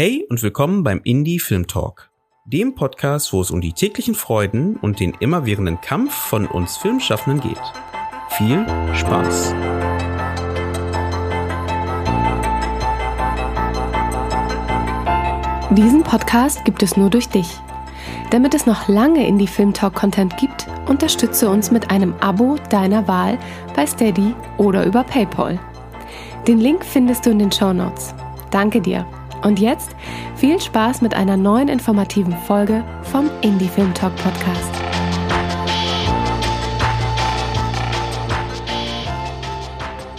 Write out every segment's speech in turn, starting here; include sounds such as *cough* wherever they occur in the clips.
Hey und willkommen beim Indie Film Talk, dem Podcast, wo es um die täglichen Freuden und den immerwährenden Kampf von uns Filmschaffenden geht. Viel Spaß! Diesen Podcast gibt es nur durch dich. Damit es noch lange Indie Film Talk Content gibt, unterstütze uns mit einem Abo deiner Wahl bei Steady oder über PayPal. Den Link findest du in den Show Notes. Danke dir. Und jetzt viel Spaß mit einer neuen informativen Folge vom Indie Film Talk Podcast.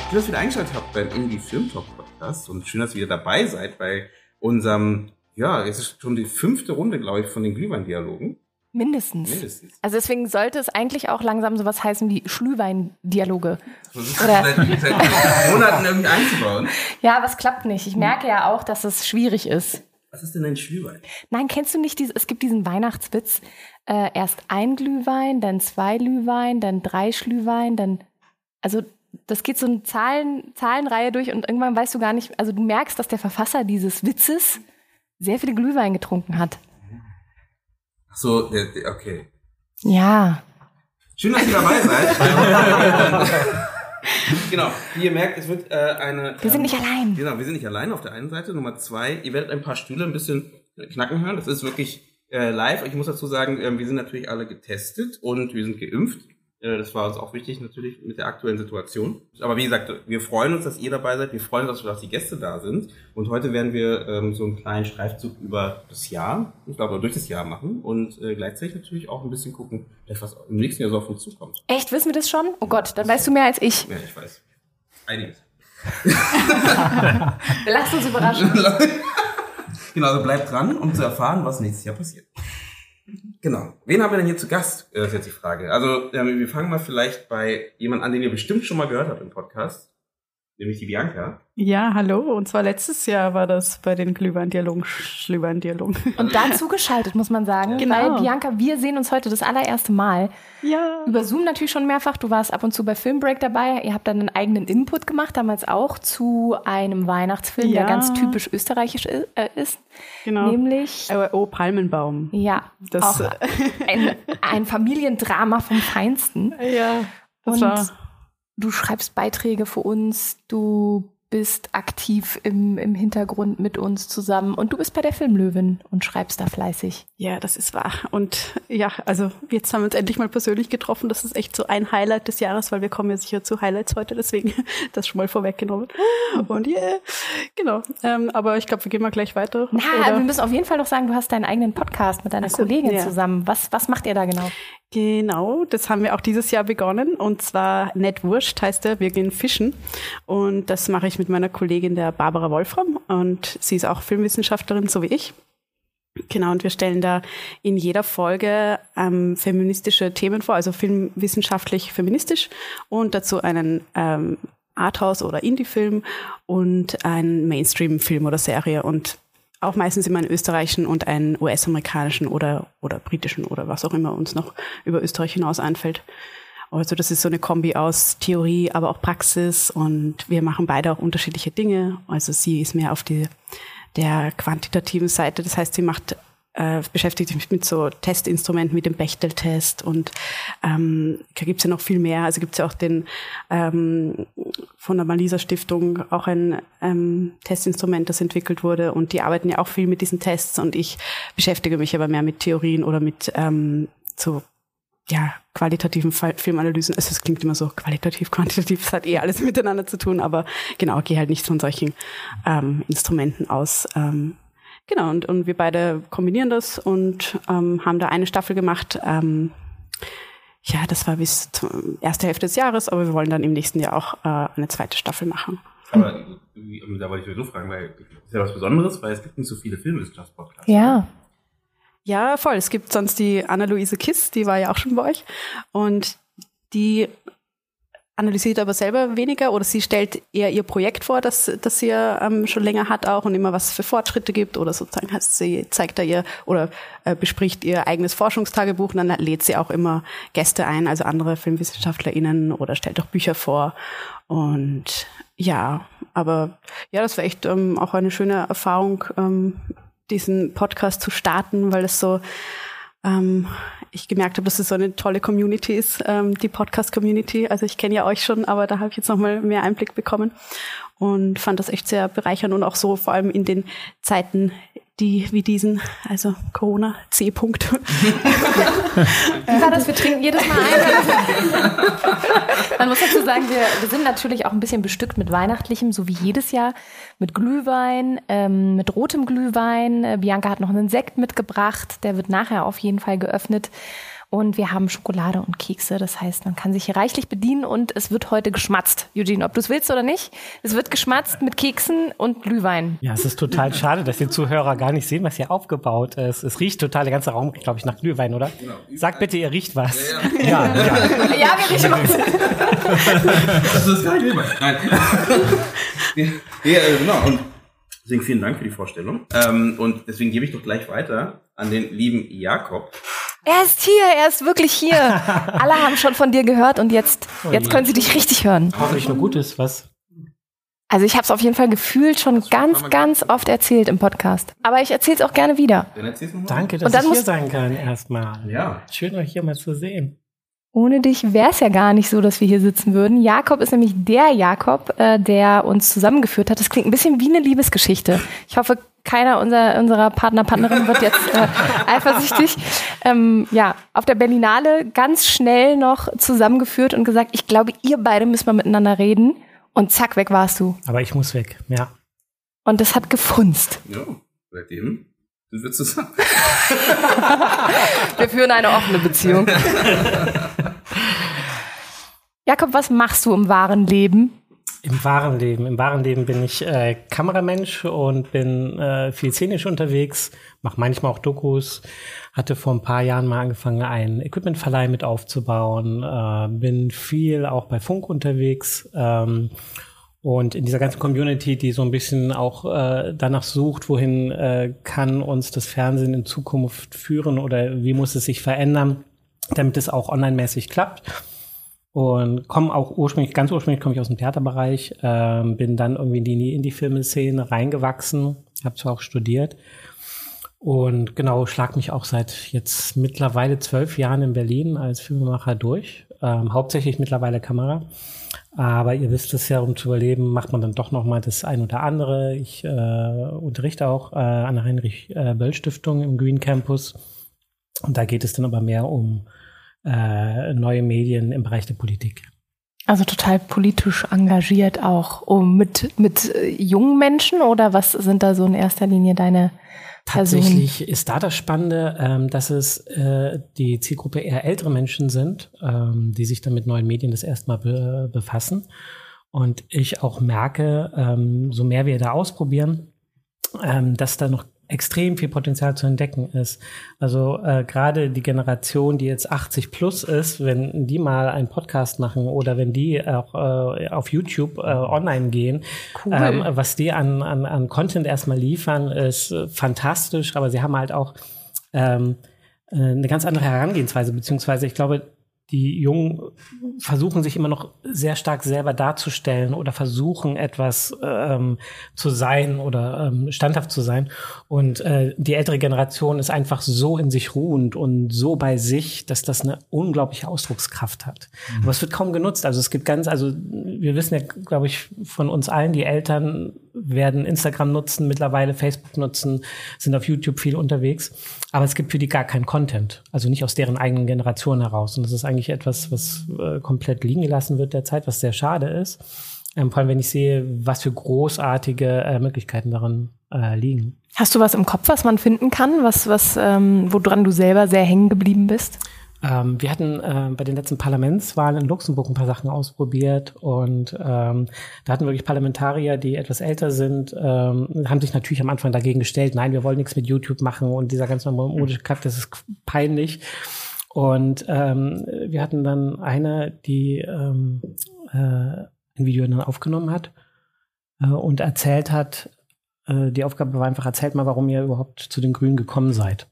Schön, dass ihr wieder eingeschaltet habt beim Indie Film Talk Podcast und schön, dass ihr wieder dabei seid bei unserem, ja, es ist schon die fünfte Runde, glaube ich, von den Glühwein-Dialogen. Mindestens. Mindestens. Also deswegen sollte es eigentlich auch langsam sowas heißen wie Schlühwein-Dialoge. Oder- seit, seit Monaten irgendwie einzubauen. *laughs* Ja, aber es klappt nicht. Ich merke ja auch, dass es schwierig ist. Was ist denn ein Schlühwein? Nein, kennst du nicht diese, es gibt diesen Weihnachtswitz, äh, erst ein Glühwein, dann zwei Glühwein, dann drei Schlühwein, dann, also das geht so eine Zahlen, Zahlenreihe durch und irgendwann weißt du gar nicht, also du merkst, dass der Verfasser dieses Witzes sehr viele Glühwein getrunken hat. Ach so, der, der, okay. Ja. Schön, dass ihr dabei *laughs* seid. genau, wie ihr merkt, es wird äh, eine. Wir sind ähm, nicht allein. Genau, wir sind nicht allein auf der einen Seite. Nummer zwei, ihr werdet ein paar Stühle ein bisschen knacken hören. Das ist wirklich äh, live. Ich muss dazu sagen, ähm, wir sind natürlich alle getestet und wir sind geimpft. Äh, das war uns auch wichtig natürlich mit der aktuellen Situation. Aber wie gesagt, wir freuen uns, dass ihr dabei seid. Wir freuen uns, dass die Gäste da sind. Und heute werden wir ähm, so einen kleinen Streifzug über das Jahr, ich glaube, durch das Jahr machen und äh, gleichzeitig natürlich auch ein bisschen gucken, was im nächsten Jahr so auf uns zukommt. Echt, wissen wir das schon? Oh Gott, dann weißt du mehr als ich. Ja, ich weiß. Einiges. *laughs* Lass uns überraschen. *laughs* genau, also bleibt dran, um zu erfahren, was nächstes Jahr passiert. Genau. Wen haben wir denn hier zu Gast? Äh, ist jetzt die Frage. Also, ähm, wir fangen mal vielleicht bei jemand an, den ihr bestimmt schon mal gehört habt im Podcast. Nämlich die Bianca. Ja, hallo. Und zwar letztes Jahr war das bei den Glühwein-Dialogen, Schlühwein-Dialogen. Und dazu geschaltet, muss man sagen. Genau. Weil, Bianca, wir sehen uns heute das allererste Mal. Ja. Über Zoom natürlich schon mehrfach. Du warst ab und zu bei Filmbreak dabei. Ihr habt dann einen eigenen Input gemacht, damals auch zu einem Weihnachtsfilm, der Ja. ganz typisch österreichisch äh, ist. Genau. Nämlich, Äh, Oh, Palmenbaum. ja, Das, auch ein, ein Familiendrama vom Feinsten. *laughs* Ja. Das Und war, du schreibst Beiträge für uns, du bist aktiv im, im Hintergrund mit uns zusammen und du bist bei der Filmlöwin und schreibst da fleißig. ja, das ist wahr. Und ja, also jetzt haben wir uns endlich mal persönlich getroffen. Das ist echt so ein Highlight des Jahres, weil wir kommen ja sicher zu Highlights heute, deswegen *laughs* das schon mal vorweggenommen. Und yeah, genau. Ähm, aber ich glaube, wir gehen mal gleich weiter. Na, Oder- wir müssen auf jeden Fall noch sagen, du hast deinen eigenen Podcast mit deiner Ach so, Kollegin ja. zusammen. Was, was macht ihr da genau? Genau, das haben wir auch dieses Jahr begonnen. Und zwar Nett Wurscht heißt er, wir gehen fischen. Und das mache ich mit meiner Kollegin der Barbara Wolfram. Und sie ist auch Filmwissenschaftlerin, so wie ich. Genau, und wir stellen da in jeder Folge ähm, feministische Themen vor, also filmwissenschaftlich feministisch. Und dazu einen ähm, Arthouse- oder Indie-Film und einen Mainstream-Film oder Serie. Und auch meistens immer einen österreichischen und einen US-amerikanischen oder, oder britischen oder was auch immer uns noch über Österreich hinaus einfällt. Also das ist so eine Kombi aus Theorie, aber auch Praxis und wir machen beide auch unterschiedliche Dinge. Also sie ist mehr auf die der quantitativen Seite, das heißt, sie macht äh, beschäftigt sich mit so Testinstrumenten wie dem Bechtel-Test und ähm, da gibt's ja noch viel mehr. Also gibt's ja auch den ähm, von der Malisa Stiftung auch ein ähm, Testinstrument, das entwickelt wurde und die arbeiten ja auch viel mit diesen Tests und ich beschäftige mich aber mehr mit Theorien oder mit ähm, so ja, qualitativen Filmanalysen. Also es klingt immer so qualitativ, *laughs* quantitativ, es hat eh alles *laughs* miteinander zu tun, aber genau, gehe halt nicht von solchen ähm, Instrumenten aus. Ähm, genau, und, und wir beide kombinieren das und ähm, haben da eine Staffel gemacht. Ähm, ja, das war bis zur erste Hälfte des Jahres, aber wir wollen dann im nächsten Jahr auch äh, eine zweite Staffel machen. Aber wie- da wollte ich sowieso fragen, weil das ist ja was Besonderes, weil es gibt nicht so viele Filmwissenschaftspodcasts. Ja. Ja, voll. Es gibt sonst die Anna-Luise Kiss, die war ja auch schon bei euch. Und die analysiert aber selber weniger oder sie stellt eher ihr Projekt vor, das, das sie ähm, schon länger hat auch und immer was für Fortschritte gibt oder sozusagen heißt sie zeigt da ihr oder äh, bespricht ihr eigenes Forschungstagebuch und dann lädt sie auch immer Gäste ein, also andere FilmwissenschaftlerInnen oder stellt auch Bücher vor. Und Ja, aber ja, das war echt ähm, auch eine schöne Erfahrung, ähm, diesen Podcast zu starten, weil es so ähm, ich gemerkt habe, dass es so eine tolle Community ist, ähm, die Podcast-Community. Also ich kenne ja euch schon, aber da habe ich jetzt nochmal mehr Einblick bekommen und fand das echt sehr bereichernd und auch so vor allem in den Zeiten, die wie diesen, also Corona, C-Punkt. War das? Wir trinken jedes Mal ein. Man muss dazu sagen, wir, wir sind natürlich auch ein bisschen bestückt mit Weihnachtlichem, so wie jedes Jahr, mit Glühwein, ähm, mit rotem Glühwein. Äh, Bianca hat noch einen Sekt mitgebracht, der wird nachher auf jeden Fall geöffnet. Und wir haben Schokolade und Kekse. Das heißt, man kann sich hier reichlich bedienen und es wird heute geschmatzt. Eugene, ob du es willst oder nicht, es wird geschmatzt mit Keksen und Glühwein. Ja, es ist total schade, dass die Zuhörer gar nicht sehen, was hier aufgebaut ist. Es riecht total, der ganze Raum, glaube ich, nach Glühwein, oder? Genau. Sagt bitte, ihr riecht was. Ja, ja. ja, ja. *laughs* ja wir riechen was. das ist gar nicht Glühwein. Nein. *laughs* ja, genau. Und deswegen vielen Dank für die Vorstellung. Ähm, und deswegen gebe ich doch gleich weiter an den lieben Jakob. Er ist hier, er ist wirklich hier. *laughs* Alle haben schon von dir gehört und jetzt, oh jetzt können sie dich richtig hören. Hoffentlich nur Gutes, was? Also ich habe es auf jeden Fall gefühlt schon ganz, ganz oft erzählt im Podcast. Aber ich erzähle es auch gerne wieder. Danke, dass ich hier sein kann erstmal. Ja. Schön euch hier mal zu sehen. Ohne dich wäre es ja gar nicht so, dass wir hier sitzen würden. Jakob ist nämlich der Jakob, äh, der uns zusammengeführt hat. Das klingt ein bisschen wie eine Liebesgeschichte. Ich hoffe, keiner unserer, unserer Partner, Partnerin wird jetzt äh, *laughs* eifersüchtig. Ähm, ja, auf der Berlinale ganz schnell noch zusammengeführt und gesagt, ich glaube, ihr beide müssen mal miteinander reden. Und zack, weg warst du. Aber ich muss weg, ja. Und das hat gefunzt. Ja, seitdem sind wir zusammen. *laughs* wir führen eine offene Beziehung. *laughs* Jakob, was machst du im wahren Leben? Im wahren Leben. Im wahren Leben bin ich äh, Kameramensch und bin äh, viel szenisch unterwegs, mache manchmal auch Dokus, hatte vor ein paar Jahren mal angefangen, einen Equipmentverleih mit aufzubauen, äh, bin viel auch bei Funk unterwegs ähm, und in dieser ganzen Community, die so ein bisschen auch äh, danach sucht, wohin äh, kann uns das Fernsehen in Zukunft führen oder wie muss es sich verändern, damit es auch online-mäßig klappt und komme auch ursprünglich, ganz ursprünglich komme ich aus dem Theaterbereich, ähm, bin dann irgendwie in die Indie-Filmszene reingewachsen, habe zwar auch studiert und genau, schlag mich auch seit jetzt mittlerweile zwölf Jahren in Berlin als Filmemacher durch, ähm, hauptsächlich mittlerweile Kamera. Aber ihr wisst es ja, um zu überleben, macht man dann doch noch mal das ein oder andere. Ich äh, unterrichte auch äh, an der Heinrich-Böll-Stiftung im Green Campus. Und da geht es dann aber mehr um äh, neue Medien im Bereich der Politik. Also total politisch engagiert auch um mit, mit äh, jungen Menschen oder was sind da so in erster Linie deine Personen? Tatsächlich ist da das Spannende, ähm, dass es äh, die Zielgruppe eher ältere Menschen sind, ähm, die sich dann mit neuen Medien das erstmal be befassen. Und ich auch merke, ähm, so mehr wir da ausprobieren, ähm, dass da noch extrem viel Potenzial zu entdecken ist. Also äh, gerade die Generation, die jetzt 80 plus ist, wenn die mal einen Podcast machen oder wenn die auch äh, auf YouTube äh, online gehen, cool. ähm, was die an, an, an Content erstmal liefern, ist äh, fantastisch, aber sie haben halt auch ähm, äh, eine ganz andere Herangehensweise, beziehungsweise ich glaube, die Jungen versuchen sich immer noch sehr stark selber darzustellen oder versuchen etwas ähm, zu sein oder ähm, standhaft zu sein. Und äh, die ältere Generation ist einfach so in sich ruhend und so bei sich, dass das eine unglaubliche Ausdruckskraft hat. Mhm. Aber es wird kaum genutzt. Also es gibt ganz, also wir wissen ja, glaube ich, von uns allen, die Eltern werden Instagram nutzen, mittlerweile Facebook nutzen, sind auf YouTube viel unterwegs. Aber es gibt für die gar keinen Content. Also nicht aus deren eigenen Generation heraus. Und das ist eigentlich etwas, was äh, komplett liegen gelassen wird derzeit, was sehr schade ist. Ähm, vor allem, wenn ich sehe, was für großartige äh, Möglichkeiten darin äh, liegen. Hast du was im Kopf, was man finden kann, was, was, ähm, woran du selber sehr hängen geblieben bist? Ähm, wir hatten äh, bei den letzten Parlamentswahlen in Luxemburg ein paar Sachen ausprobiert und ähm, da hatten wirklich Parlamentarier, die etwas älter sind, ähm, haben sich natürlich am Anfang dagegen gestellt, nein, wir wollen nichts mit YouTube machen und dieser ganze modische Kack, das ist peinlich. Und ähm, wir hatten dann eine, die ähm, äh, ein Video dann aufgenommen hat äh, und erzählt hat, äh, die Aufgabe war einfach, erzählt mal, warum ihr überhaupt zu den Grünen gekommen seid.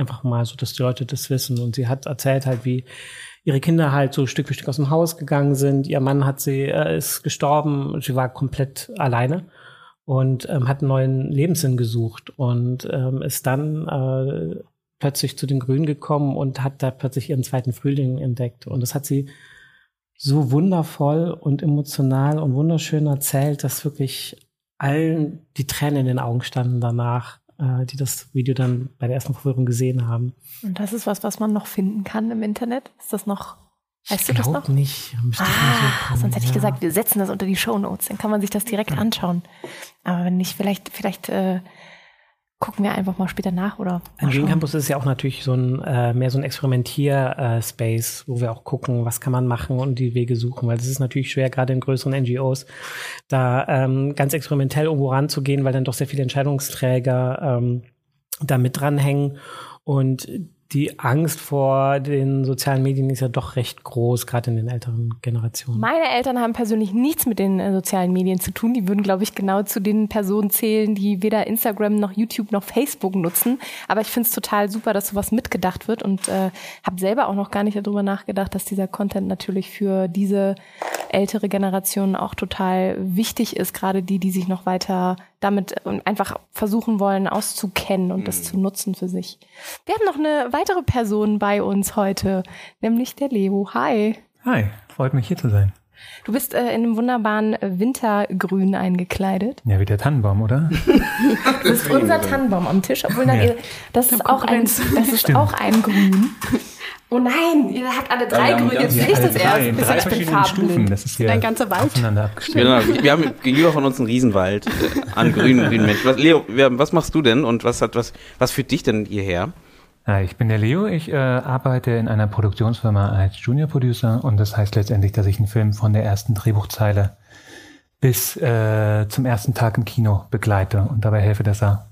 Einfach mal so, dass die Leute das wissen. Und sie hat erzählt halt, wie ihre Kinder halt so Stück für Stück aus dem Haus gegangen sind. Ihr Mann hat sie, äh, ist gestorben. Sie war komplett alleine und ähm, hat einen neuen Lebenssinn gesucht und ähm, ist dann äh, plötzlich zu den Grünen gekommen und hat da plötzlich ihren zweiten Frühling entdeckt. Und das hat sie so wundervoll und emotional und wunderschön erzählt, dass wirklich allen die Tränen in den Augen standen danach, äh, die das Video dann bei der ersten Verführung gesehen haben. Und das ist was, was man noch finden kann im Internet? Ist das noch Weißt du das noch? nicht. Ah, suchen. sonst hätte ich Ja. gesagt, wir setzen das unter die Show Notes, dann kann man sich das direkt anschauen. Aber wenn nicht, vielleicht, vielleicht äh, gucken wir einfach mal später nach oder mal Green. Campus ist ja auch natürlich so ein äh, mehr so ein Experimentier-Space, wo wir auch gucken, was kann man machen und die Wege suchen, weil es ist natürlich schwer, gerade in größeren NGOs, da ähm, ganz experimentell irgendwo ranzugehen, weil dann doch sehr viele Entscheidungsträger ähm, da mit dranhängen und die Angst vor den sozialen Medien ist ja doch recht groß, gerade in den älteren Generationen. Meine Eltern haben persönlich nichts mit den äh, sozialen Medien zu tun. Die würden, glaube ich, genau zu den Personen zählen, die weder Instagram noch YouTube noch Facebook nutzen. Aber ich finde es total super, dass sowas mitgedacht wird und äh, habe selber auch noch gar nicht darüber nachgedacht, dass dieser Content natürlich für diese ältere Generation auch total wichtig ist, gerade die, die sich noch weiter damit ähm, einfach versuchen wollen, auszukennen und das zu nutzen für sich. Wir haben noch eine weitere Person bei uns heute, nämlich der Leo. Hi. Hi, freut mich hier zu sein. Du bist äh, in einem wunderbaren äh, Wintergrün eingekleidet. Ja, wie der Tannenbaum, oder? *laughs* Das ist unser Tannenbaum am Tisch, obwohl dann Ja. ihr, das ist auch ein, das ist auch ein Grün. Oh nein, ihr habt alle drei Grün. Jetzt sehe ich das erst. in drei jetzt bin Stufen. Das ist hier Ein ganzer Wald. aufeinander abgestimmt. Genau, wir haben gegenüber von uns einen Riesenwald äh, an grünen, grünen Menschen. Was, Leo, was machst du denn und was hat was, was führt dich denn hierher? Hi, ich bin der Leo. Ich äh, arbeite in einer Produktionsfirma als Junior Producer und das heißt letztendlich, dass ich einen Film von der ersten Drehbuchzeile bis äh, zum ersten Tag im Kino begleite und dabei helfe, dass er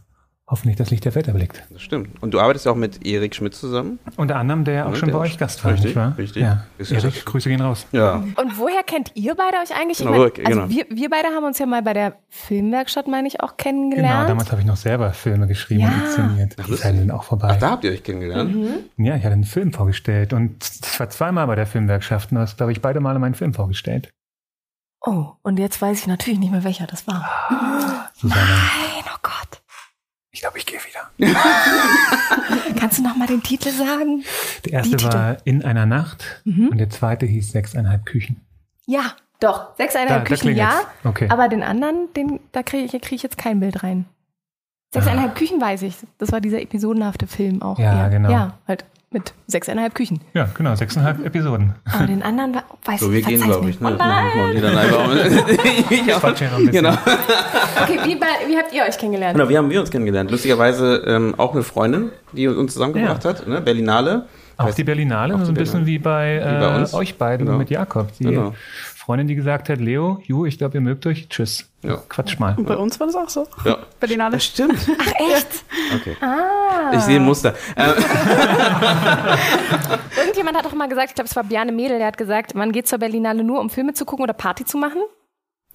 hoffentlich das Licht der Welt erblickt. Das stimmt. Und du arbeitest ja auch mit Erik Schmidt zusammen. Unter anderem, der auch Ja, schon der bei euch Gast war, richtig, nicht wahr? richtig. Ja. Erik, Grüße gehen raus. Ja. Und woher kennt ihr beide euch eigentlich? Ich Genau, mein, woher- also genau. wir, wir beide haben uns ja mal bei der Filmwerkstatt, meine ich, auch Genau, kennengelernt. damals habe ich noch selber Filme geschrieben Ja. und inszeniert. Die das- Zeiten sind auch vorbei. Ach, da habt ihr euch kennengelernt. Ja, ich hatte einen Film vorgestellt und ich war zweimal bei der Filmwerkstatt und hast, glaube ich, beide Male meinen Film vorgestellt. oh, und jetzt weiß ich natürlich nicht mehr, welcher das war. Susanne, Nein, oh Gott. Ich glaube, ich gehe wieder. *laughs* Kannst du noch mal den Titel sagen? Der erste Die Titel. war In einer Nacht Mhm. und der zweite hieß Sechseinhalb Küchen. Ja, doch. Sechseinhalb Da- da Küchen, ja. Okay. Aber den anderen, den, da kriege ich, krieg ich jetzt kein Bild rein. Sechseinhalb Küchen weiß ich. Das war dieser episodenhafte Film auch. Ja, eher. genau. Ja, halt mit sechseinhalb Küchen. Ja, genau, sechseinhalb Episoden. Aber den anderen wa- weiß So, wir ich gehen, glaube ich. Ne? Oh Das machen wir dann einfach. *laughs* Ich auch. Quatsch hier noch ein bisschen. Genau. Okay, wie, bei- wie habt ihr euch kennengelernt? Genau, wie haben wir uns kennengelernt? Lustigerweise ähm, auch eine Freundin, die uns zusammengebracht Ja. hat, ne? Berlinale. Auch die Berlinale, Auch so ein bisschen wie bei, äh, Wie bei uns. euch beiden Genau. mit Jakob. Die Genau. Freundin, die gesagt hat, Leo, Ju, ich glaube, ihr mögt euch. Tschüss. Ja. Quatsch mal. Und bei uns war das auch so. Ja. Berlinale. Das stimmt. *laughs* Ach, echt? Okay. Ah. Ich sehe ein Muster. *laughs* Ähm, Irgendjemand hat doch mal gesagt, ich glaube, es war Bjarne Mädel, der hat gesagt, man geht zur Berlinale nur, um Filme zu gucken oder Party zu machen.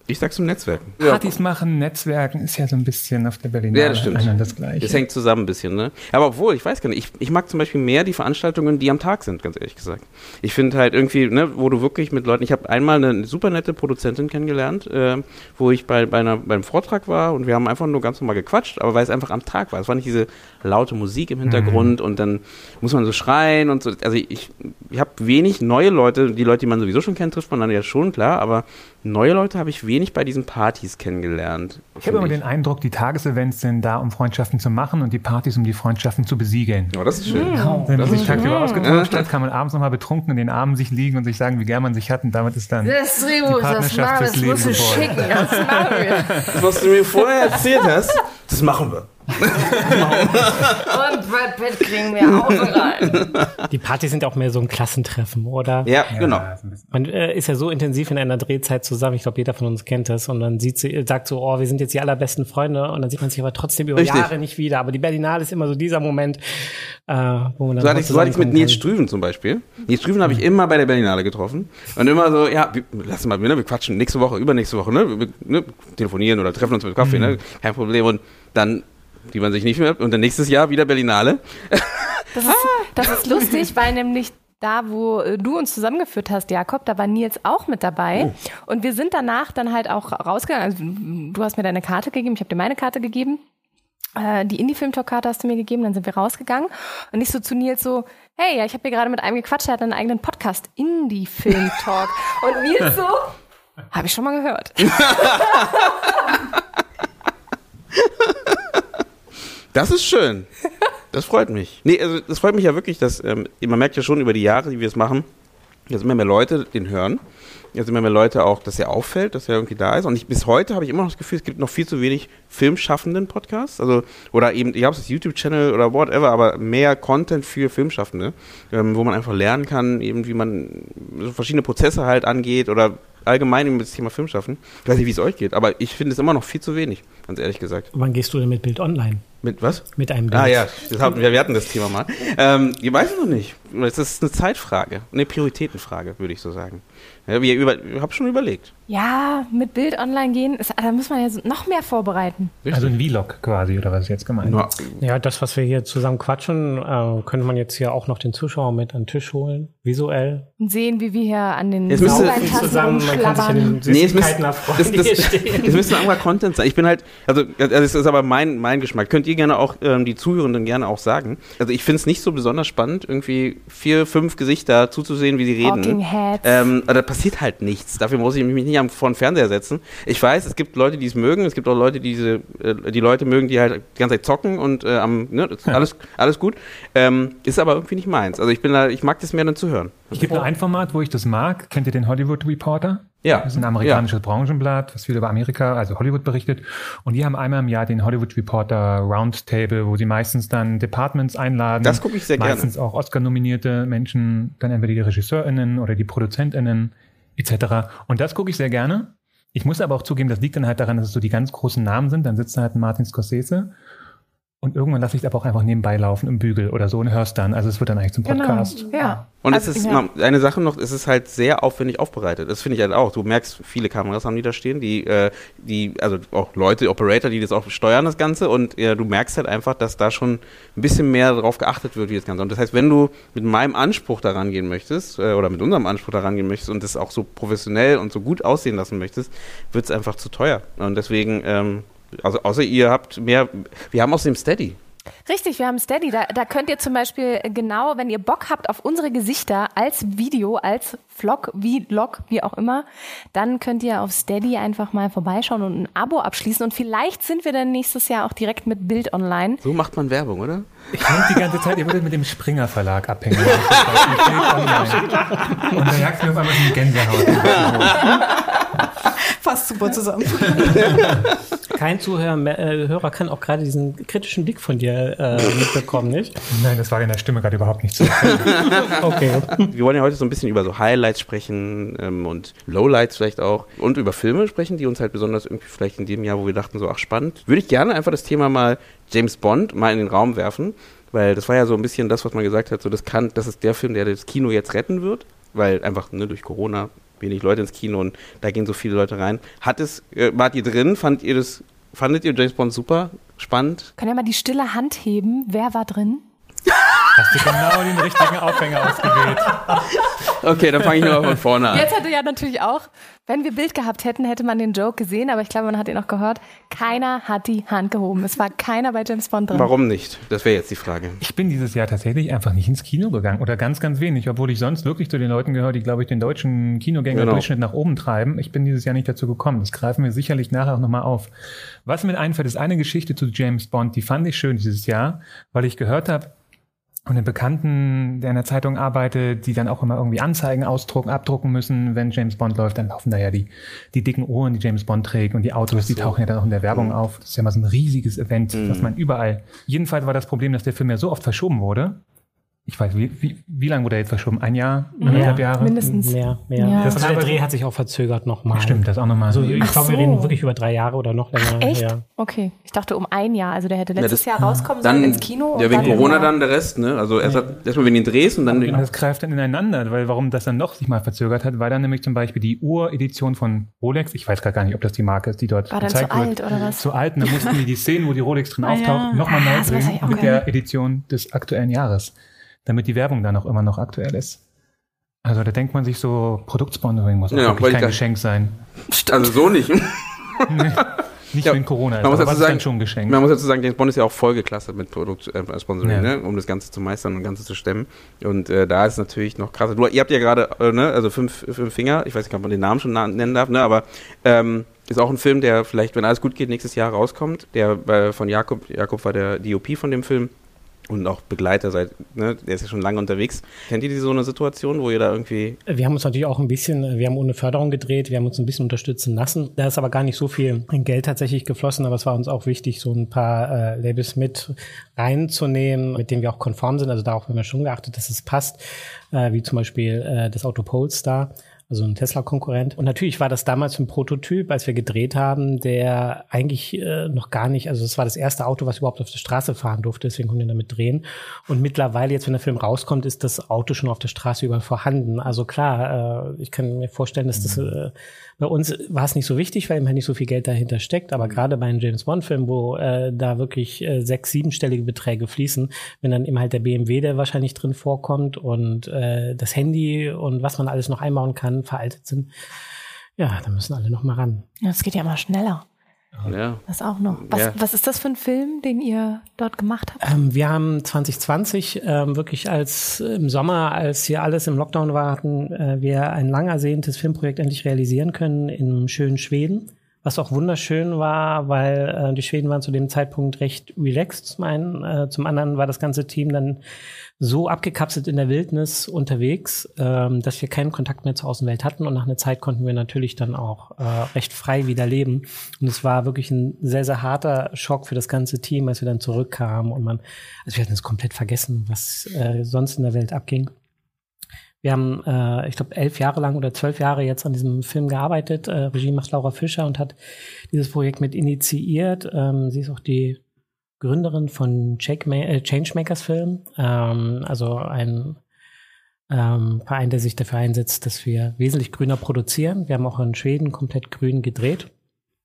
Ich sag's zum Netzwerken. Partys machen, Netzwerken ist ja so ein bisschen auf der Berlinale Ja, das stimmt. das Gleiche. Das hängt zusammen ein bisschen, ne? Aber obwohl, ich weiß gar nicht, ich, ich mag zum Beispiel mehr die Veranstaltungen, die am Tag sind, ganz ehrlich gesagt. Ich finde halt irgendwie, ne, wo du wirklich mit Leuten, ich habe einmal eine super nette Produzentin kennengelernt, äh, wo ich bei, bei einer, beim Vortrag war und wir haben einfach nur ganz normal gequatscht, aber weil es einfach am Tag war. Es war nicht diese laute Musik im Hintergrund und dann muss man so schreien und so. Also ich, ich habe wenig neue Leute, die Leute, die man sowieso schon kennt, trifft man dann ja schon, klar, aber neue Leute habe ich wenig bei diesen Partys kennengelernt. Ich habe immer den Eindruck, die Tagesevents sind da, um Freundschaften zu machen und die Partys, um die Freundschaften zu besiegeln. Ja, das ist schön. Wenn man sich tagsüber schön. ausgetauscht hat, kann man abends nochmal betrunken in den Armen sich liegen und sich sagen, wie gern man sich hat und damit ist dann Das die Drehbuch, Partnerschaft fürs Leben geboren. Das machen wir. Das, was du mir vorher erzählt hast, das machen wir. Und Brad Pitt kriegen wir auch rein. Die Partys sind auch mehr so ein Klassentreffen, oder? Ja, genau. Ja, bisschen- Man äh, ist ja so intensiv in einer Drehzeit zusammen. Ich glaube, jeder von uns kennt das. Und dann sieht sie, sagt so, oh, wir sind jetzt die allerbesten Freunde. Und dann sieht man sich aber trotzdem über Richtig. Jahre nicht wieder. Aber die Berlinale ist immer so dieser Moment, äh, wo man dann So hatte ich so hatte ich mit Nils. Strüven zum Beispiel. Nils Strüven habe ich immer bei der Berlinale getroffen. Und immer so, ja, wir, lass mal, ne, wir quatschen nächste Woche, übernächste Woche, ne, wir, ne, telefonieren oder treffen uns mit Kaffee, ne, kein Problem. Und dann, die man sich nicht mehr, und dann nächstes Jahr wieder Berlinale. Das ist, das ist lustig, weil nämlich da, wo äh, du uns zusammengeführt hast, Jakob, da war Nils auch mit dabei. Oh. Und wir sind danach dann halt auch rausgegangen. Also, du hast mir deine Karte gegeben, ich habe dir meine Karte gegeben. Äh, die Indie-Film-Talk-Karte hast du mir gegeben, dann sind wir rausgegangen. Und ich so zu Nils so, hey, ja, ich habe hier gerade mit einem gequatscht, der hat einen eigenen Podcast, Indie-Film-Talk. *laughs* Und Nils so, habe ich schon mal gehört. *laughs* Das ist schön. Das freut mich. Nee, also das freut mich ja wirklich, dass ähm, man merkt ja schon über die Jahre, die wir es machen, dass immer mehr Leute den hören. Jetzt immer mehr Leute auch, dass er auffällt, dass er irgendwie da ist. Und ich, bis heute habe ich immer noch das Gefühl, es gibt noch viel zu wenig filmschaffenden Podcasts. Also, oder eben, ich habe es YouTube-Channel oder whatever, aber mehr Content für Filmschaffende, ähm, wo man einfach lernen kann, eben wie man so verschiedene Prozesse halt angeht oder allgemein über das Thema Film schaffen. Ich weiß nicht, wie es euch geht, aber ich finde es immer noch viel zu wenig, ganz ehrlich gesagt. Wann gehst du denn mit Bild online? Mit was? Mit einem Bild. Ah ja, haben, wir, wir hatten das Thema mal. Ähm, ich weiß es noch nicht. Es ist eine Zeitfrage, eine Prioritätenfrage, würde ich so sagen. Ja, wir über, ich habe schon überlegt. Ja, mit Bild online gehen, ist, da muss man ja noch mehr vorbereiten. Also ein Vlog quasi, oder was ist jetzt gemeint? Ja, ja das, was wir hier zusammen quatschen, äh, könnte man jetzt hier auch noch den Zuschauer mit an den Tisch holen, visuell. Und sehen, wie wir hier an den jetzt zusammen, man kann sich an den nee, es müsste, das, das, es müsste ein anderer Content sein. Ich bin halt, also, also es ist aber mein, mein Geschmack. Könnt ihr gerne auch, ähm, die Zuhörenden gerne auch sagen. Also ich finde es nicht so besonders spannend, irgendwie vier, fünf Gesichter zuzusehen, wie sie reden. Ähm, da passiert halt nichts. Dafür muss ich mich nicht am vor den Fernseher setzen. Ich weiß, es gibt Leute, die es mögen. Es gibt auch Leute, die diese, äh, die Leute mögen, die halt die ganze Zeit zocken und äh, am, ne, alles, alles gut. Ähm, ist aber irgendwie nicht meins. Also ich bin da, ich mag das mehr dann zu hören. Es gibt ein Format, wo ich das mag. Kennt ihr den Hollywood Reporter? Ja. Das ist ein amerikanisches ja. Branchenblatt, was viel über Amerika, also Hollywood berichtet. Und die haben einmal im Jahr den Hollywood Reporter Roundtable, wo sie meistens dann Departments einladen. Das gucke ich sehr meistens gerne. Meistens auch Oscar-nominierte Menschen, dann entweder die RegisseurInnen oder die ProduzentInnen etc. Und das gucke ich sehr gerne. Ich muss aber auch zugeben, das liegt dann halt daran, dass es so die ganz großen Namen sind. Dann sitzt da halt ein Martin Scorsese und irgendwann lasse ich es aber auch einfach nebenbei laufen im Bügel oder so und hörst dann. Also es wird dann eigentlich zum genau, Podcast. Genau. Ja. Und also, es ist ja. eine Sache noch, es ist halt sehr aufwendig aufbereitet. Das finde ich halt auch. Du merkst, viele Kameras haben die da stehen, die, äh, die, also auch Leute, Operator, die das auch steuern, das Ganze. Und äh, du merkst halt einfach, dass da schon ein bisschen mehr darauf geachtet wird, wie das Ganze. Und das heißt, wenn du mit meinem Anspruch daran gehen möchtest, äh, oder mit unserem Anspruch daran gehen möchtest und das auch so professionell und so gut aussehen lassen möchtest, wird es einfach zu teuer. Und deswegen, ähm, also außer ihr habt mehr, wir haben außerdem Steady. Richtig, wir haben Steady. Da, da könnt ihr zum Beispiel genau, wenn ihr Bock habt auf unsere Gesichter als Video, als Vlog, wie Vlog, wie auch immer, dann könnt ihr auf Steady einfach mal vorbeischauen und ein Abo abschließen. Und vielleicht sind wir dann nächstes Jahr auch direkt mit Bild online. So macht man Werbung, oder? Ich denke die ganze Zeit, ihr würdet mit dem Springer Verlag abhängen. *laughs* und dann jagt mir auf einmal die Gänsehaut. Passt super zusammen. *laughs* Kein Zuhörer äh, Hörer kann auch gerade diesen kritischen Blick von dir äh, mitbekommen, nicht? Nein, das war in der Stimme gerade überhaupt nicht so. *laughs* okay. Wir wollen ja heute so ein bisschen über so Highlights sprechen ähm, und Lowlights vielleicht auch und über Filme sprechen, die uns halt besonders irgendwie vielleicht in dem Jahr, wo wir dachten, so ach spannend. Würde ich gerne einfach das Thema mal James Bond mal in den Raum werfen, weil das war ja so ein bisschen das, was man gesagt hat, so das kann, das ist der Film, der das Kino jetzt retten wird, weil einfach ne, durch Corona wenig Leute ins Kino und da gehen so viele Leute rein. Hat es, äh, wart ihr drin? Fandet ihr das, fandet ihr James Bond super? Spannend? Können ja mal die stille Hand heben. Wer war drin? Hast du genau den richtigen Aufhänger ausgewählt. Okay, dann fange ich nur von vorne an. Jetzt hätte ja natürlich auch, wenn wir Bild gehabt hätten, hätte man den Joke gesehen, aber ich glaube, man hat ihn auch gehört. Keiner hat die Hand gehoben. Es war keiner bei James Bond drin. Warum nicht? Das wäre jetzt die Frage. Ich bin dieses Jahr tatsächlich einfach nicht ins Kino gegangen oder ganz, ganz wenig, obwohl ich sonst wirklich zu den Leuten gehöre, die, glaube ich, den deutschen Kinogänger-Durchschnitt genau. nach oben treiben. Ich bin dieses Jahr nicht dazu gekommen. Das greifen wir sicherlich nachher auch nochmal auf. Was mir einfällt, ist eine Geschichte zu James Bond, die fand ich schön dieses Jahr, weil ich gehört habe, und den Bekannten, der in der Zeitung arbeitet, die dann auch immer irgendwie Anzeigen ausdrucken, abdrucken müssen, wenn James Bond läuft, dann laufen da ja die, die dicken Ohren, die James Bond trägt und die Autos, so. die tauchen ja dann auch in der Werbung mhm. auf. Das ist ja mal so ein riesiges Event, mhm. was man überall. Jedenfalls war das Problem, dass der Film ja so oft verschoben wurde, ich weiß, wie, wie, wie lange wurde er jetzt verschoben? Ein Jahr? Anderthalb Jahre? Mindestens. Mehr, mehr. Ja. Das der Dreh hat sich auch verzögert nochmal. Stimmt, das auch nochmal. Also ich Ach glaube, wir so. reden wirklich über drei Jahre oder noch länger. Echt? Ja. Okay. Ich dachte um ein Jahr. Also der hätte Ja, letztes das- Jahr rauskommen Dann, sollen ins Kino. ja, wegen Corona dann der Rest, ne? Also erst hat, erstmal wegen den Drehs und dann Und das greift dann ineinander, weil warum das dann doch sich mal verzögert hat, weil dann nämlich zum Beispiel die Uredition von Rolex, ich weiß gar gar nicht, ob das die Marke ist, die dort War dann gezeigt zu wird, alt oder was? zu alt. Und dann mussten die die Szenen, wo die Rolex drin Ah, ja. auftaucht, nochmal neu drehen mit der Edition des aktuellen Jahres, damit die Werbung dann auch immer noch aktuell ist. Also da denkt man sich so, Produktsponsoring muss auch Ja, wirklich kein Geschenk sein. also so nicht. *laughs* Nicht Ja, wenn Corona ist, man muss aber dazu sagen- schon Geschenk? Man muss dazu sagen, James Bond ist ja auch vollgeklassert mit Produkt, äh, Sponsoring, Ja. ne? um das Ganze zu meistern und das Ganze zu stemmen. Und äh, da ist es natürlich noch krasser. Du, ihr habt ja gerade, äh, ne, also fünf, fünf Finger, ich weiß nicht, ob man den Namen schon nennen darf, ne, aber ähm, ist auch ein Film, der vielleicht, wenn alles gut geht, nächstes Jahr rauskommt. Der äh, von Jakob, Jakob war der DOP von dem Film und auch Begleiter seit, ne, der ist ja schon lange unterwegs. Kennt ihr so eine Situation, wo ihr da irgendwie Wir haben uns natürlich auch ein bisschen, wir haben ohne Förderung gedreht, wir haben uns ein bisschen unterstützen lassen. Da ist aber gar nicht so viel Geld tatsächlich geflossen, aber es war uns auch wichtig, so ein paar äh, Labels mit reinzunehmen, mit denen wir auch konform sind. Also darauf haben wir schon geachtet, dass es passt, äh, wie zum Beispiel äh, das Auto Polestar. Also ein Tesla-Konkurrent. Und natürlich war das damals ein Prototyp, als wir gedreht haben, der eigentlich äh, noch gar nicht, also es war das erste Auto, was überhaupt auf der Straße fahren durfte, deswegen konnten wir damit drehen. Und mittlerweile, jetzt wenn der Film rauskommt, ist das Auto schon auf der Straße überall vorhanden. Also klar, äh, ich kann mir vorstellen, dass das äh, bei uns war es nicht so wichtig, weil immer nicht so viel Geld dahinter steckt. Aber gerade bei einem James Bond-Film, wo äh, da wirklich äh, sechs, siebenstellige Beträge fließen, wenn dann eben halt der BMW, der wahrscheinlich drin vorkommt und äh, das Handy und was man alles noch einbauen kann, veraltet sind, ja, da müssen alle noch mal ran. Ja, das geht ja immer schneller. Ja, Das auch noch. Was, Ja. was ist das für ein Film, den ihr dort gemacht habt? Ähm, wir haben 2020 ähm, wirklich als im Sommer, als hier alles im Lockdown war, hatten äh, wir ein lang ersehntes Filmprojekt endlich realisieren können im schönen Schweden. Was auch wunderschön war, weil äh, die Schweden waren zu dem Zeitpunkt recht relaxed. Zum einen, äh, zum anderen war das ganze Team dann so abgekapselt in der Wildnis unterwegs, ähm, dass wir keinen Kontakt mehr zur Außenwelt hatten und nach einer Zeit konnten wir natürlich dann auch äh, recht frei wieder leben. Und es war wirklich ein sehr, sehr harter Schock für das ganze Team, als wir dann zurückkamen und man, also wir hatten es komplett vergessen, was äh, sonst in der Welt abging. Wir haben, äh, ich glaube, elf Jahre lang oder zwölf Jahre jetzt an diesem Film gearbeitet. Äh, Regie macht Laura Fischer und hat dieses Projekt mit initiiert. Ähm, sie ist auch die Gründerin von äh, Changemakers Film, ähm, also ein ähm, Verein, der sich dafür einsetzt, dass wir wesentlich grüner produzieren. Wir haben auch in Schweden komplett grün gedreht.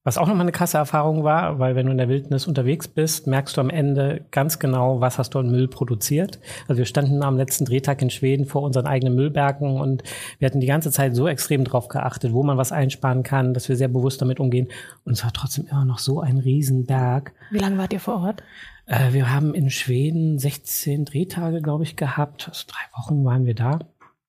Was auch nochmal eine krasse Erfahrung war, weil wenn du in der Wildnis unterwegs bist, merkst du am Ende ganz genau, was hast du an Müll produziert. Also wir standen am letzten Drehtag in Schweden vor unseren eigenen Müllbergen und wir hatten die ganze Zeit so extrem drauf geachtet, wo man was einsparen kann, dass wir sehr bewusst damit umgehen. Und es war trotzdem immer noch so ein Riesenberg. Wie lange wart ihr vor Ort? Äh, wir haben in Schweden 16 Drehtage, glaube ich, gehabt. Also drei Wochen waren wir da.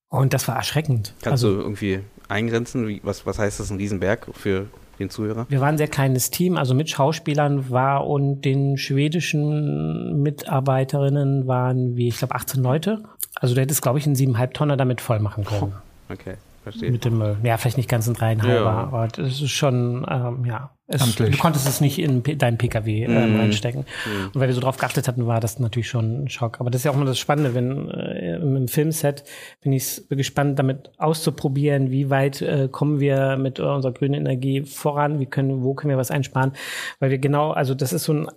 Und das war erschreckend. kannst also, du irgendwie eingrenzen? Wie, was, was heißt das, ein Riesenberg für den Zuhörer? Wir waren ein sehr kleines Team, also mit Schauspielern war und den schwedischen Mitarbeiterinnen waren wir, ich glaube, 18 Leute. Also du hättest, glaube ich, einen siebeneinhalb Tonner damit voll machen können. Okay, verstehe. Mit dem Müll. Ja, vielleicht nicht ganz ein dreieinhalb, Ja. aber das ist schon, ähm, ja. Es, du konntest es nicht in deinen PKW ähm, reinstecken. Und weil wir so drauf geachtet hatten, war das natürlich schon ein Schock. Aber das ist ja auch immer das Spannende, wenn äh, im Filmset bin ich spannend, damit auszuprobieren, wie weit äh, kommen wir mit unserer grünen Energie voran, wie können, wo können wir was einsparen. Weil wir genau, also das ist so ein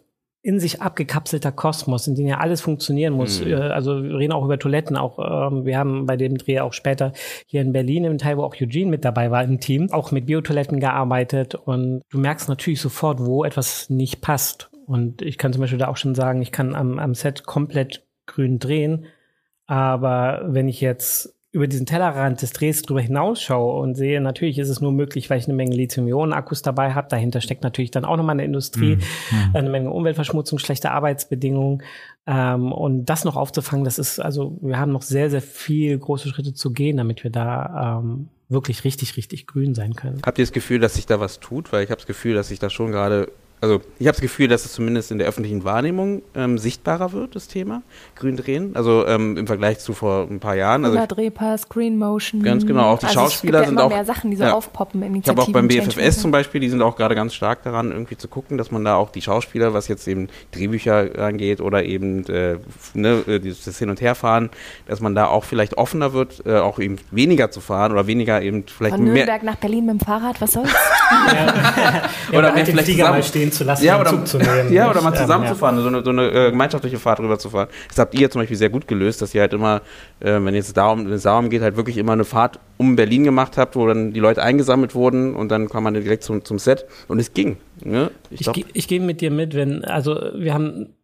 in sich abgekapselter Kosmos, in dem ja alles funktionieren muss. Mhm. Äh, Also wir reden auch über Toiletten. Auch ähm, wir haben bei dem Dreh auch später hier in Berlin im Teil, wo auch Eugene mit dabei war im Team, auch mit Biotoiletten gearbeitet. Und du merkst natürlich sofort, wo etwas nicht passt. Und ich kann zum Beispiel da auch schon sagen, ich kann am, am Set komplett grün drehen. Aber wenn ich jetzt über diesen Tellerrand des Drehs drüber hinausschaue und sehe, natürlich ist es nur möglich, weil ich eine Menge Lithium-Ionen-Akkus dabei habe. Dahinter steckt natürlich dann auch nochmal eine Industrie, eine Menge Umweltverschmutzung, schlechte Arbeitsbedingungen. Ähm, und das noch aufzufangen, das ist, also wir haben noch sehr, sehr viel große Schritte zu gehen, damit wir da ähm, wirklich richtig, richtig grün sein können. Habt ihr das Gefühl, dass sich da was tut? Weil ich habe das Gefühl, dass sich da schon gerade also ich habe das Gefühl, dass es zumindest in der öffentlichen Wahrnehmung ähm, sichtbarer wird, das Thema Grün drehen. Also ähm, im Vergleich zu vor ein paar Jahren. Also Drehpass, Green Motion. Ganz genau, auch die also Schauspieler es gibt ja sind immer auch mehr Sachen, die so ja. aufpoppen. Ich habe auch beim Initiativen, BFFS zum Beispiel, die sind auch gerade ganz stark daran, irgendwie zu gucken, dass man da auch die Schauspieler, was jetzt eben Drehbücher angeht oder eben äh, ne, äh, dieses das Hin- und Herfahren, dass man da auch vielleicht offener wird, äh, auch eben weniger zu fahren oder weniger eben vielleicht Von mehr. Nürnberg nach Berlin mit dem Fahrrad, was soll's? *laughs* *laughs* Oder Oder halt den vielleicht Flieger zusammen- mal zu lassen Ja, oder, Zug zu nehmen. *laughs* ja, oder mal Ähm, zusammenzufahren, so eine, so eine äh, gemeinschaftliche Fahrt rüber zu fahren. Das habt ihr zum Beispiel sehr gut gelöst, dass ihr halt immer, äh, wenn jetzt darum, wenn es darum geht, halt wirklich immer eine Fahrt um Berlin gemacht habt, wo dann die Leute eingesammelt wurden und dann kam man direkt zum, zum Set und es ging. Ne? Ich Ich, ich gehe mit dir mit, wenn, also wir haben,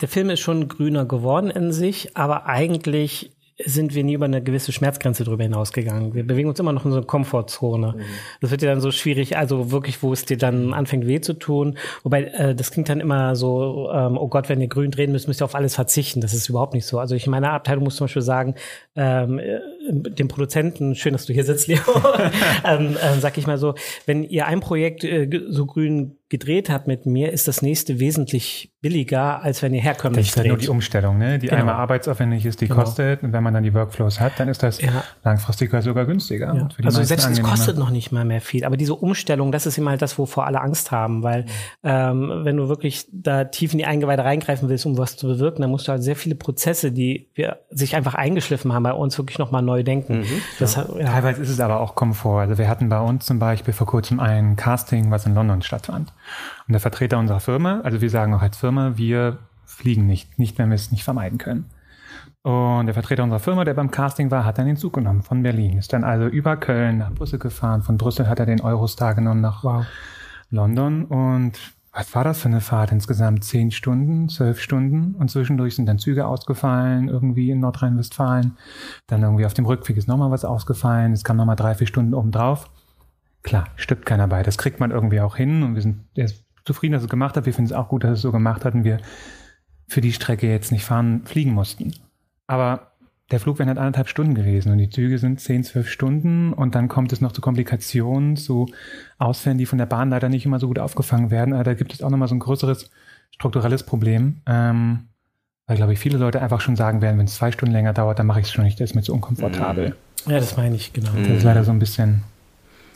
der Film ist schon grüner geworden in sich, aber eigentlich sind wir nie über eine gewisse Schmerzgrenze drüber hinausgegangen. Wir bewegen uns immer noch in so einer Komfortzone. Das wird ja dann so schwierig, also wirklich, wo es dir dann anfängt weh zu tun. Wobei, äh, das klingt dann immer so, ähm, oh Gott, wenn ihr grün drehen müsst, müsst ihr auf alles verzichten. Das ist überhaupt nicht so. Also ich in meiner Abteilung muss zum Beispiel sagen, ähm, äh, dem Produzenten, schön, dass du hier sitzt, Leo, *laughs* ähm, ähm, sag ich mal so, wenn ihr ein Projekt äh, so grün gedreht habt mit mir, ist das nächste wesentlich billiger, als wenn ihr Das herkömmlich ist halt nur die. Umstellung, ne? die Genau. einmal arbeitsaufwendig ist, die Genau. kostet. Und wenn man dann die Workflows hat, dann ist das Ja. langfristig sogar günstiger. Ja. Also selbst es kostet noch nicht mal mehr viel. Aber diese Umstellung, das ist immer halt das, wovor alle Angst haben, weil ähm, wenn du wirklich da tief in die Eingeweide reingreifen willst, um was zu bewirken, dann musst du halt sehr viele Prozesse, die wir sich einfach eingeschliffen haben, bei uns wirklich nochmal neu denken. Das, hat- ja. Teilweise ist es aber auch Komfort. Also wir hatten bei uns zum Beispiel vor kurzem ein Casting, was in London stattfand. Und der Vertreter unserer Firma, also wir sagen auch als Firma, wir fliegen nicht, nicht wenn wir es nicht vermeiden können. Und der Vertreter unserer Firma, der beim Casting war, hat dann den Zug genommen von Berlin. Ist dann also über Köln nach Brüssel gefahren. Von Brüssel hat er den Eurostar genommen nach Wow. London. Und was war das für eine Fahrt? Insgesamt zehn Stunden, zwölf Stunden. Und zwischendurch sind dann Züge ausgefallen, irgendwie in Nordrhein-Westfalen. Dann irgendwie auf dem Rückweg ist nochmal was ausgefallen. Es kam nochmal drei, vier Stunden obendrauf. Klar, stirbt keiner bei. Das kriegt man irgendwie auch hin. Und wir sind zufrieden, dass es gemacht hat. Wir finden es auch gut, dass es so gemacht hat und wir für die Strecke jetzt nicht fahren, fliegen mussten. Aber der Flug wäre halt anderthalb Stunden gewesen und die Züge sind zehn, zwölf Stunden und dann kommt es noch zu Komplikationen, zu Ausfällen, die von der Bahn leider nicht immer so gut aufgefangen werden. Aber da gibt es auch nochmal so ein größeres strukturelles Problem, ähm, weil, glaube ich, viele Leute einfach schon sagen werden, wenn es zwei Stunden länger dauert, dann mache ich es schon nicht, das ist mir zu unkomfortabel. ja, das meine ich, genau. Das ist leider so ein bisschen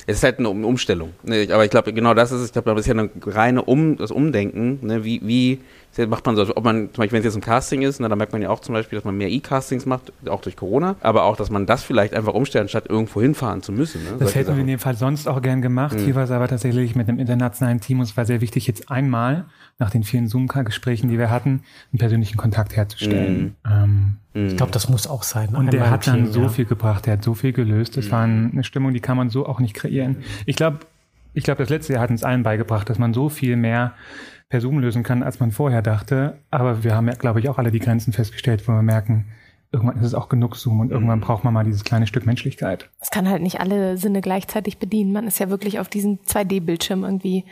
Es ist halt eine Um- Umstellung. Ne? Aber ich glaube, genau das ist es. Ich glaube, das ist ja eine reine um das Umdenken. Ne? Wie, wie macht man so, ob man, zum Beispiel, wenn es jetzt im Casting ist, ne, dann merkt man ja auch zum Beispiel, dass man mehr E-Castings macht, auch durch Corona, aber auch, dass man das vielleicht einfach umstellt, statt irgendwo hinfahren zu müssen. Ne? Das hätten wir in dem Fall sonst auch gern gemacht. Hier war es aber tatsächlich mit einem internationalen Team und es war sehr wichtig, jetzt einmal nach den vielen Zoom-Gesprächen, die wir hatten, einen persönlichen Kontakt herzustellen. Ähm, Ich glaube, das muss auch sein. und der hat dann Team, so ja. viel gebracht, der hat so viel gelöst. Das war ein- eine Stimmung, die kann man so auch nicht kreieren. Ich glaube, ich glaube, das letzte Jahr hat uns allen beigebracht, dass man so viel mehr per Zoom lösen kann, als man vorher dachte. Aber wir haben ja, glaube ich, auch alle die Grenzen festgestellt, wo wir merken, irgendwann ist es auch genug Zoom und irgendwann braucht man mal dieses kleine Stück Menschlichkeit. Es kann halt nicht alle Sinne gleichzeitig bedienen. Man ist ja wirklich auf diesen 2D-Bildschirm irgendwie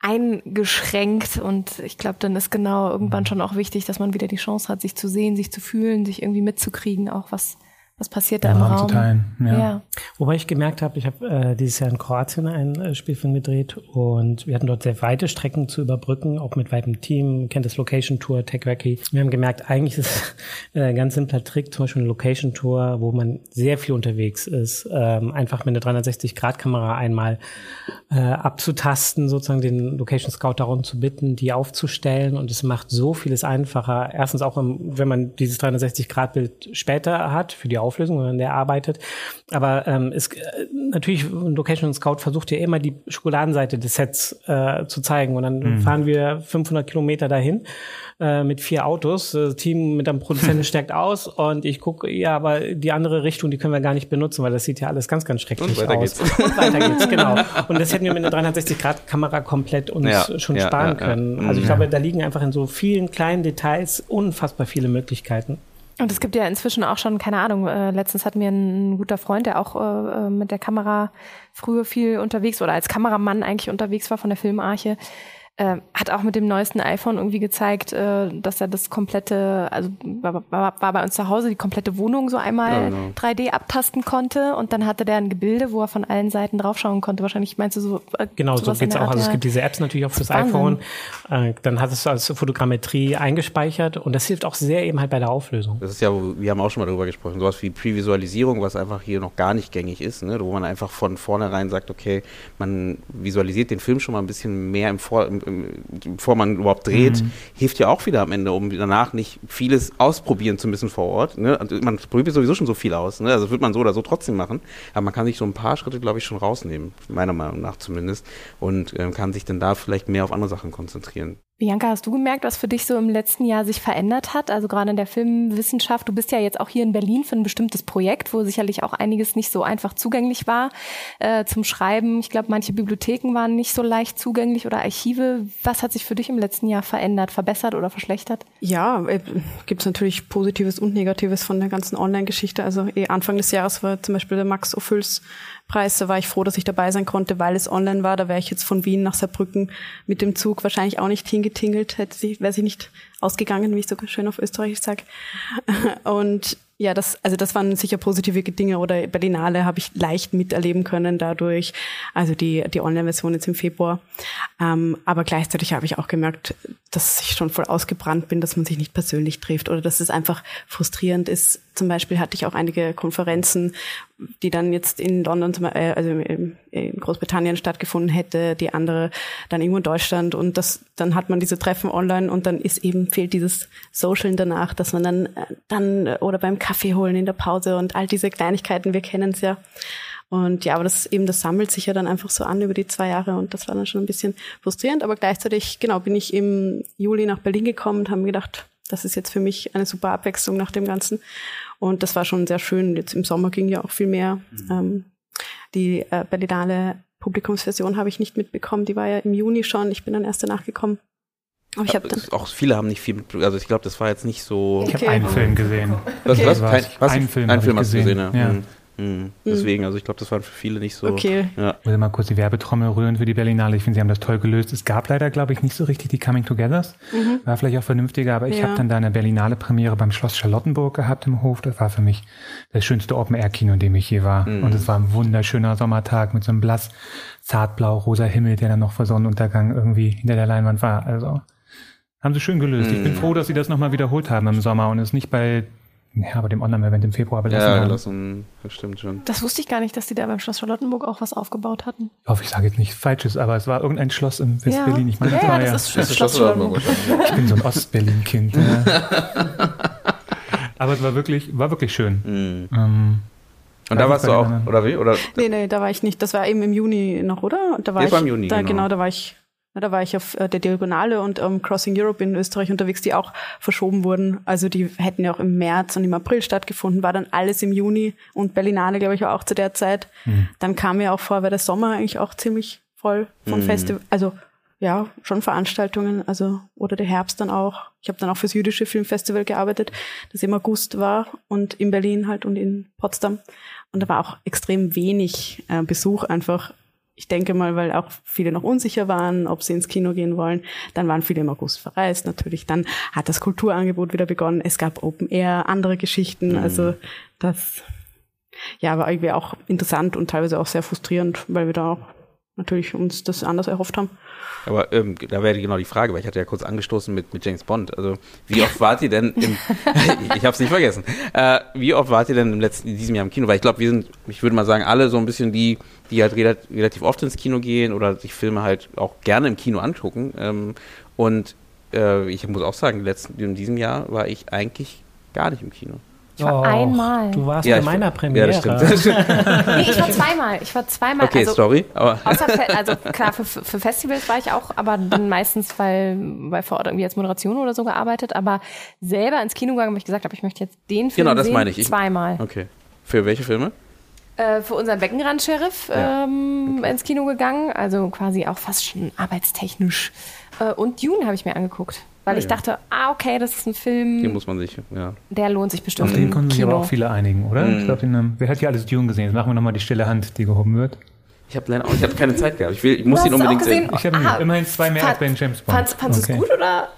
eingeschränkt und ich glaube, dann ist genau irgendwann schon auch wichtig, dass man wieder die Chance hat, sich zu sehen, sich zu fühlen, sich irgendwie mitzukriegen, auch was was passiert da im Raum zu teilen. Ja. ja. Wobei ich gemerkt habe, ich habe äh, dieses Jahr in Kroatien einen äh, Spielfilm gedreht und wir hatten dort sehr weite Strecken zu überbrücken, auch mit weitem Team, kennt das Location Tour, Tech Wacky. Wir haben gemerkt, eigentlich ist es *laughs* äh, ein ganz simpler Trick, zum Beispiel eine Location Tour, wo man sehr viel unterwegs ist, ähm, einfach mit einer 360-Grad-Kamera einmal äh, abzutasten, sozusagen den Location Scout darum zu bitten, die aufzustellen und es macht so vieles einfacher. Erstens auch, im, wenn man dieses 360-Grad-Bild später hat für die Auflösung, wenn der arbeitet. Aber ähm, es, äh, natürlich, ein Location Scout versucht ja immer die Schokoladenseite des Sets äh, zu zeigen und dann fahren wir 500 Kilometer dahin äh, mit vier Autos. Das Team mit einem Produzenten *laughs* steckt aus und ich gucke, ja, aber die andere Richtung, die können wir gar nicht benutzen, weil das sieht ja alles ganz, ganz schrecklich Und weiter aus. geht's. Und weiter geht's, *laughs* genau. Und das hätten wir mit einer 360-Grad-Kamera komplett uns Ja, schon ja, sparen ja, ja. können. Also ich Mhm. glaube, da liegen einfach in so vielen kleinen Details unfassbar viele Möglichkeiten. Und es gibt ja inzwischen auch schon, keine Ahnung, äh, letztens hat mir ein guter Freund, der auch äh, äh, mit der Kamera früher viel unterwegs oder als Kameramann eigentlich unterwegs war von der Filmarche, äh, hat auch mit dem neuesten iPhone irgendwie gezeigt, äh, dass er das komplette, also war, war, war bei uns zu Hause, die komplette Wohnung so einmal ja, genau. 3D abtasten konnte und dann hatte der ein Gebilde, wo er von allen Seiten draufschauen konnte. Wahrscheinlich meinst du so. Äh, genau, so geht's auch. Also es gibt diese Apps natürlich auch fürs iPhone. Äh, dann hat es als Fotogrammetrie eingespeichert und das hilft auch sehr eben halt bei der Auflösung. Das ist ja, wir haben auch schon mal darüber gesprochen, sowas wie Previsualisierung, was einfach hier noch gar nicht gängig ist, ne? wo man einfach von vornherein sagt, okay, man visualisiert den Film schon mal ein bisschen mehr im Vor, im, bevor man überhaupt dreht, mhm. hilft ja auch wieder am Ende, um danach nicht vieles ausprobieren zu müssen vor Ort. Ne? Also man probiert sowieso schon so viel aus. Ne? Also das wird man so oder so trotzdem machen. Aber man kann sich so ein paar Schritte, glaube ich, schon rausnehmen, meiner Meinung nach zumindest. Und ähm, kann sich dann da vielleicht mehr auf andere Sachen konzentrieren. Bianca, hast du gemerkt, was für dich so im letzten Jahr sich verändert hat? Also gerade in der Filmwissenschaft. Du bist ja jetzt auch hier in Berlin für ein bestimmtes Projekt, wo sicherlich auch einiges nicht so einfach zugänglich war äh, zum Schreiben. Ich glaube, manche Bibliotheken waren nicht so leicht zugänglich oder Archive. Was hat sich für dich im letzten Jahr verändert, verbessert oder verschlechtert? Ja, äh, gibt es natürlich Positives und Negatives von der ganzen Online-Geschichte. Also eh Anfang des Jahres war zum Beispiel der Max Ophuls Preis. Da war ich froh, dass ich dabei sein konnte, weil es online war. Da wäre ich jetzt von Wien nach Saarbrücken mit dem Zug wahrscheinlich auch nicht hingetingelt, hätte sie, wäre sie nicht ausgegangen, wie ich so schön auf Österreichisch sage. *laughs* Und ja, das, also das waren sicher positive Dinge oder Berlinale habe ich leicht miterleben können dadurch. Also die, die Online-Version jetzt im Februar. Ähm, aber gleichzeitig habe ich auch gemerkt, dass ich schon voll ausgebrannt bin, dass man sich nicht persönlich trifft oder dass es einfach frustrierend ist. Zum Beispiel hatte ich auch einige Konferenzen, die dann jetzt in London, äh, also in Großbritannien stattgefunden hätte, die andere dann irgendwo in Deutschland und das, dann hat man diese Treffen online und dann ist eben, fehlt dieses Socialen danach, dass man dann, äh, dann oder beim Kaffee holen in der Pause und all diese Kleinigkeiten, wir kennen es ja. Und ja, aber das eben, das sammelt sich ja dann einfach so an über die zwei Jahre und das war dann schon ein bisschen frustrierend. Aber gleichzeitig, genau, bin ich im Juli nach Berlin gekommen und habe mir gedacht, das ist jetzt für mich eine super Abwechslung nach dem Ganzen. Und das war schon sehr schön. Jetzt im Sommer ging ja auch viel mehr. Mhm. Ähm, die äh, Berlinale Publikumsversion habe ich nicht mitbekommen. Die war ja im Juni schon. Ich bin dann erst danach gekommen. Aber ich habe dann auch viele haben nicht viel mit, also ich glaube, das war jetzt nicht so. Ich habe einen Film gesehen. Okay. Was, was? Kein, was? Einen Film, einen Film hast du gesehen, ja. ja. Mhm. Mhm. Deswegen, also ich glaube, das war für viele nicht so. Okay. Ja. Ich will mal kurz die Werbetrommel rühren für die Berlinale. Ich finde, sie haben das toll gelöst. Es gab leider, glaube ich, nicht so richtig die Coming Togethers. Mhm. War vielleicht auch vernünftiger, aber ich ja. habe dann da eine Berlinale Premiere beim Schloss Charlottenburg gehabt im Hof. Das war für mich das schönste Open-Air-Kino, in dem ich je war. Mhm. Und es war ein wunderschöner Sommertag mit so einem blass zartblau rosa Himmel, der dann noch vor Sonnenuntergang irgendwie hinter der Leinwand war. Also haben sie schön gelöst. Ich bin mhm. froh, dass sie das nochmal wiederholt haben im Sommer und es nicht bei ja, aber dem Online-Event im Februar belassen ja, gelassen, das stimmt schon. Das wusste ich gar nicht, dass die da beim Schloss Charlottenburg auch was aufgebaut hatten. Ich hoffe, ich sage jetzt nichts Falsches, aber es war irgendein Schloss in West-Berlin. Ja. Ich meine, ja, das war ja, das ist, das ist Schloss, Schloss Charlottenburg. Ich bin so ein Ost-Berlin-Kind. ja. *laughs* aber es war wirklich, war wirklich schön. Mhm. Ähm, und da warst du auch, oder wie? Oder? Nee, nee, da war ich nicht. Das war eben im Juni noch, oder? Und da war ich, beim Juni, da, genau. genau, da war ich da war ich auf äh, der Diagonale und ähm, Crossing Europe in Österreich unterwegs, die auch verschoben wurden. Also die hätten ja auch im März und im April stattgefunden, war dann alles im Juni und Berlinale, glaube ich, auch zu der Zeit. Mhm. Dann kam mir auch vor, war der Sommer eigentlich auch ziemlich voll vom mhm. Festival. Also ja, schon Veranstaltungen, also oder der Herbst dann auch. Ich habe dann auch fürs jüdische Filmfestival gearbeitet, das im August war und in Berlin halt und in Potsdam. Und da war auch extrem wenig äh, Besuch einfach ich denke mal, weil auch viele noch unsicher waren, ob sie ins Kino gehen wollen. Dann waren viele im August verreist natürlich. Dann hat das Kulturangebot wieder begonnen. Es gab Open Air, andere Geschichten. Mhm. Also das ja, war irgendwie auch interessant und teilweise auch sehr frustrierend, weil wir da auch natürlich uns das anders erhofft haben. Aber ähm, da wäre genau die Frage, weil ich hatte ja kurz angestoßen mit, mit James Bond. Also wie oft wart ihr denn im, *laughs* *laughs* ich habe es nicht vergessen, äh, wie oft wart ihr denn im letzten, in diesem Jahr im Kino? Weil ich glaube, wir sind, ich würde mal sagen, alle so ein bisschen die, die halt relativ oft ins Kino gehen oder sich Filme halt auch gerne im Kino angucken. Ähm, und äh, ich muss auch sagen, letzten, in diesem Jahr war ich eigentlich gar nicht im Kino. Ich war oh, einmal. Du warst ja, bei meiner Premiere. Ja, das stimmt. *laughs* nee, ich war zweimal. Ich war zweimal. Okay, also, sorry. Aber außer, also klar, für, für, Festivals war ich auch, aber dann meistens, weil, weil vor Ort irgendwie als Moderation oder so gearbeitet. Aber selber ins Kino gegangen, weil ich gesagt habe, ich möchte jetzt den Film Genau, das sehen, meine ich. Zweimal. Okay. Für welche Filme? Äh, für unseren Beckenrand-Sheriff ja. ähm, okay. ins Kino gegangen. Also quasi auch fast schon arbeitstechnisch. Äh, und Dune habe ich mir angeguckt. Weil ah, ich dachte, ah, okay, das ist ein Film. Den muss man sich, ja. Der lohnt sich bestimmt. Auf den konnten sich aber auch viele einigen, oder? Mhm. Ich glaube, wer hat hier alles Dune gesehen? Jetzt machen wir nochmal die stille Hand, die gehoben wird. Ich habe leider auch, ich habe keine Zeit gehabt. Ich, will, ich muss Du ihn unbedingt sehen. Ich habe Ah, immerhin zwei mehr fand- als bei den James Bond. Fandst, fandst du Okay. es gut oder?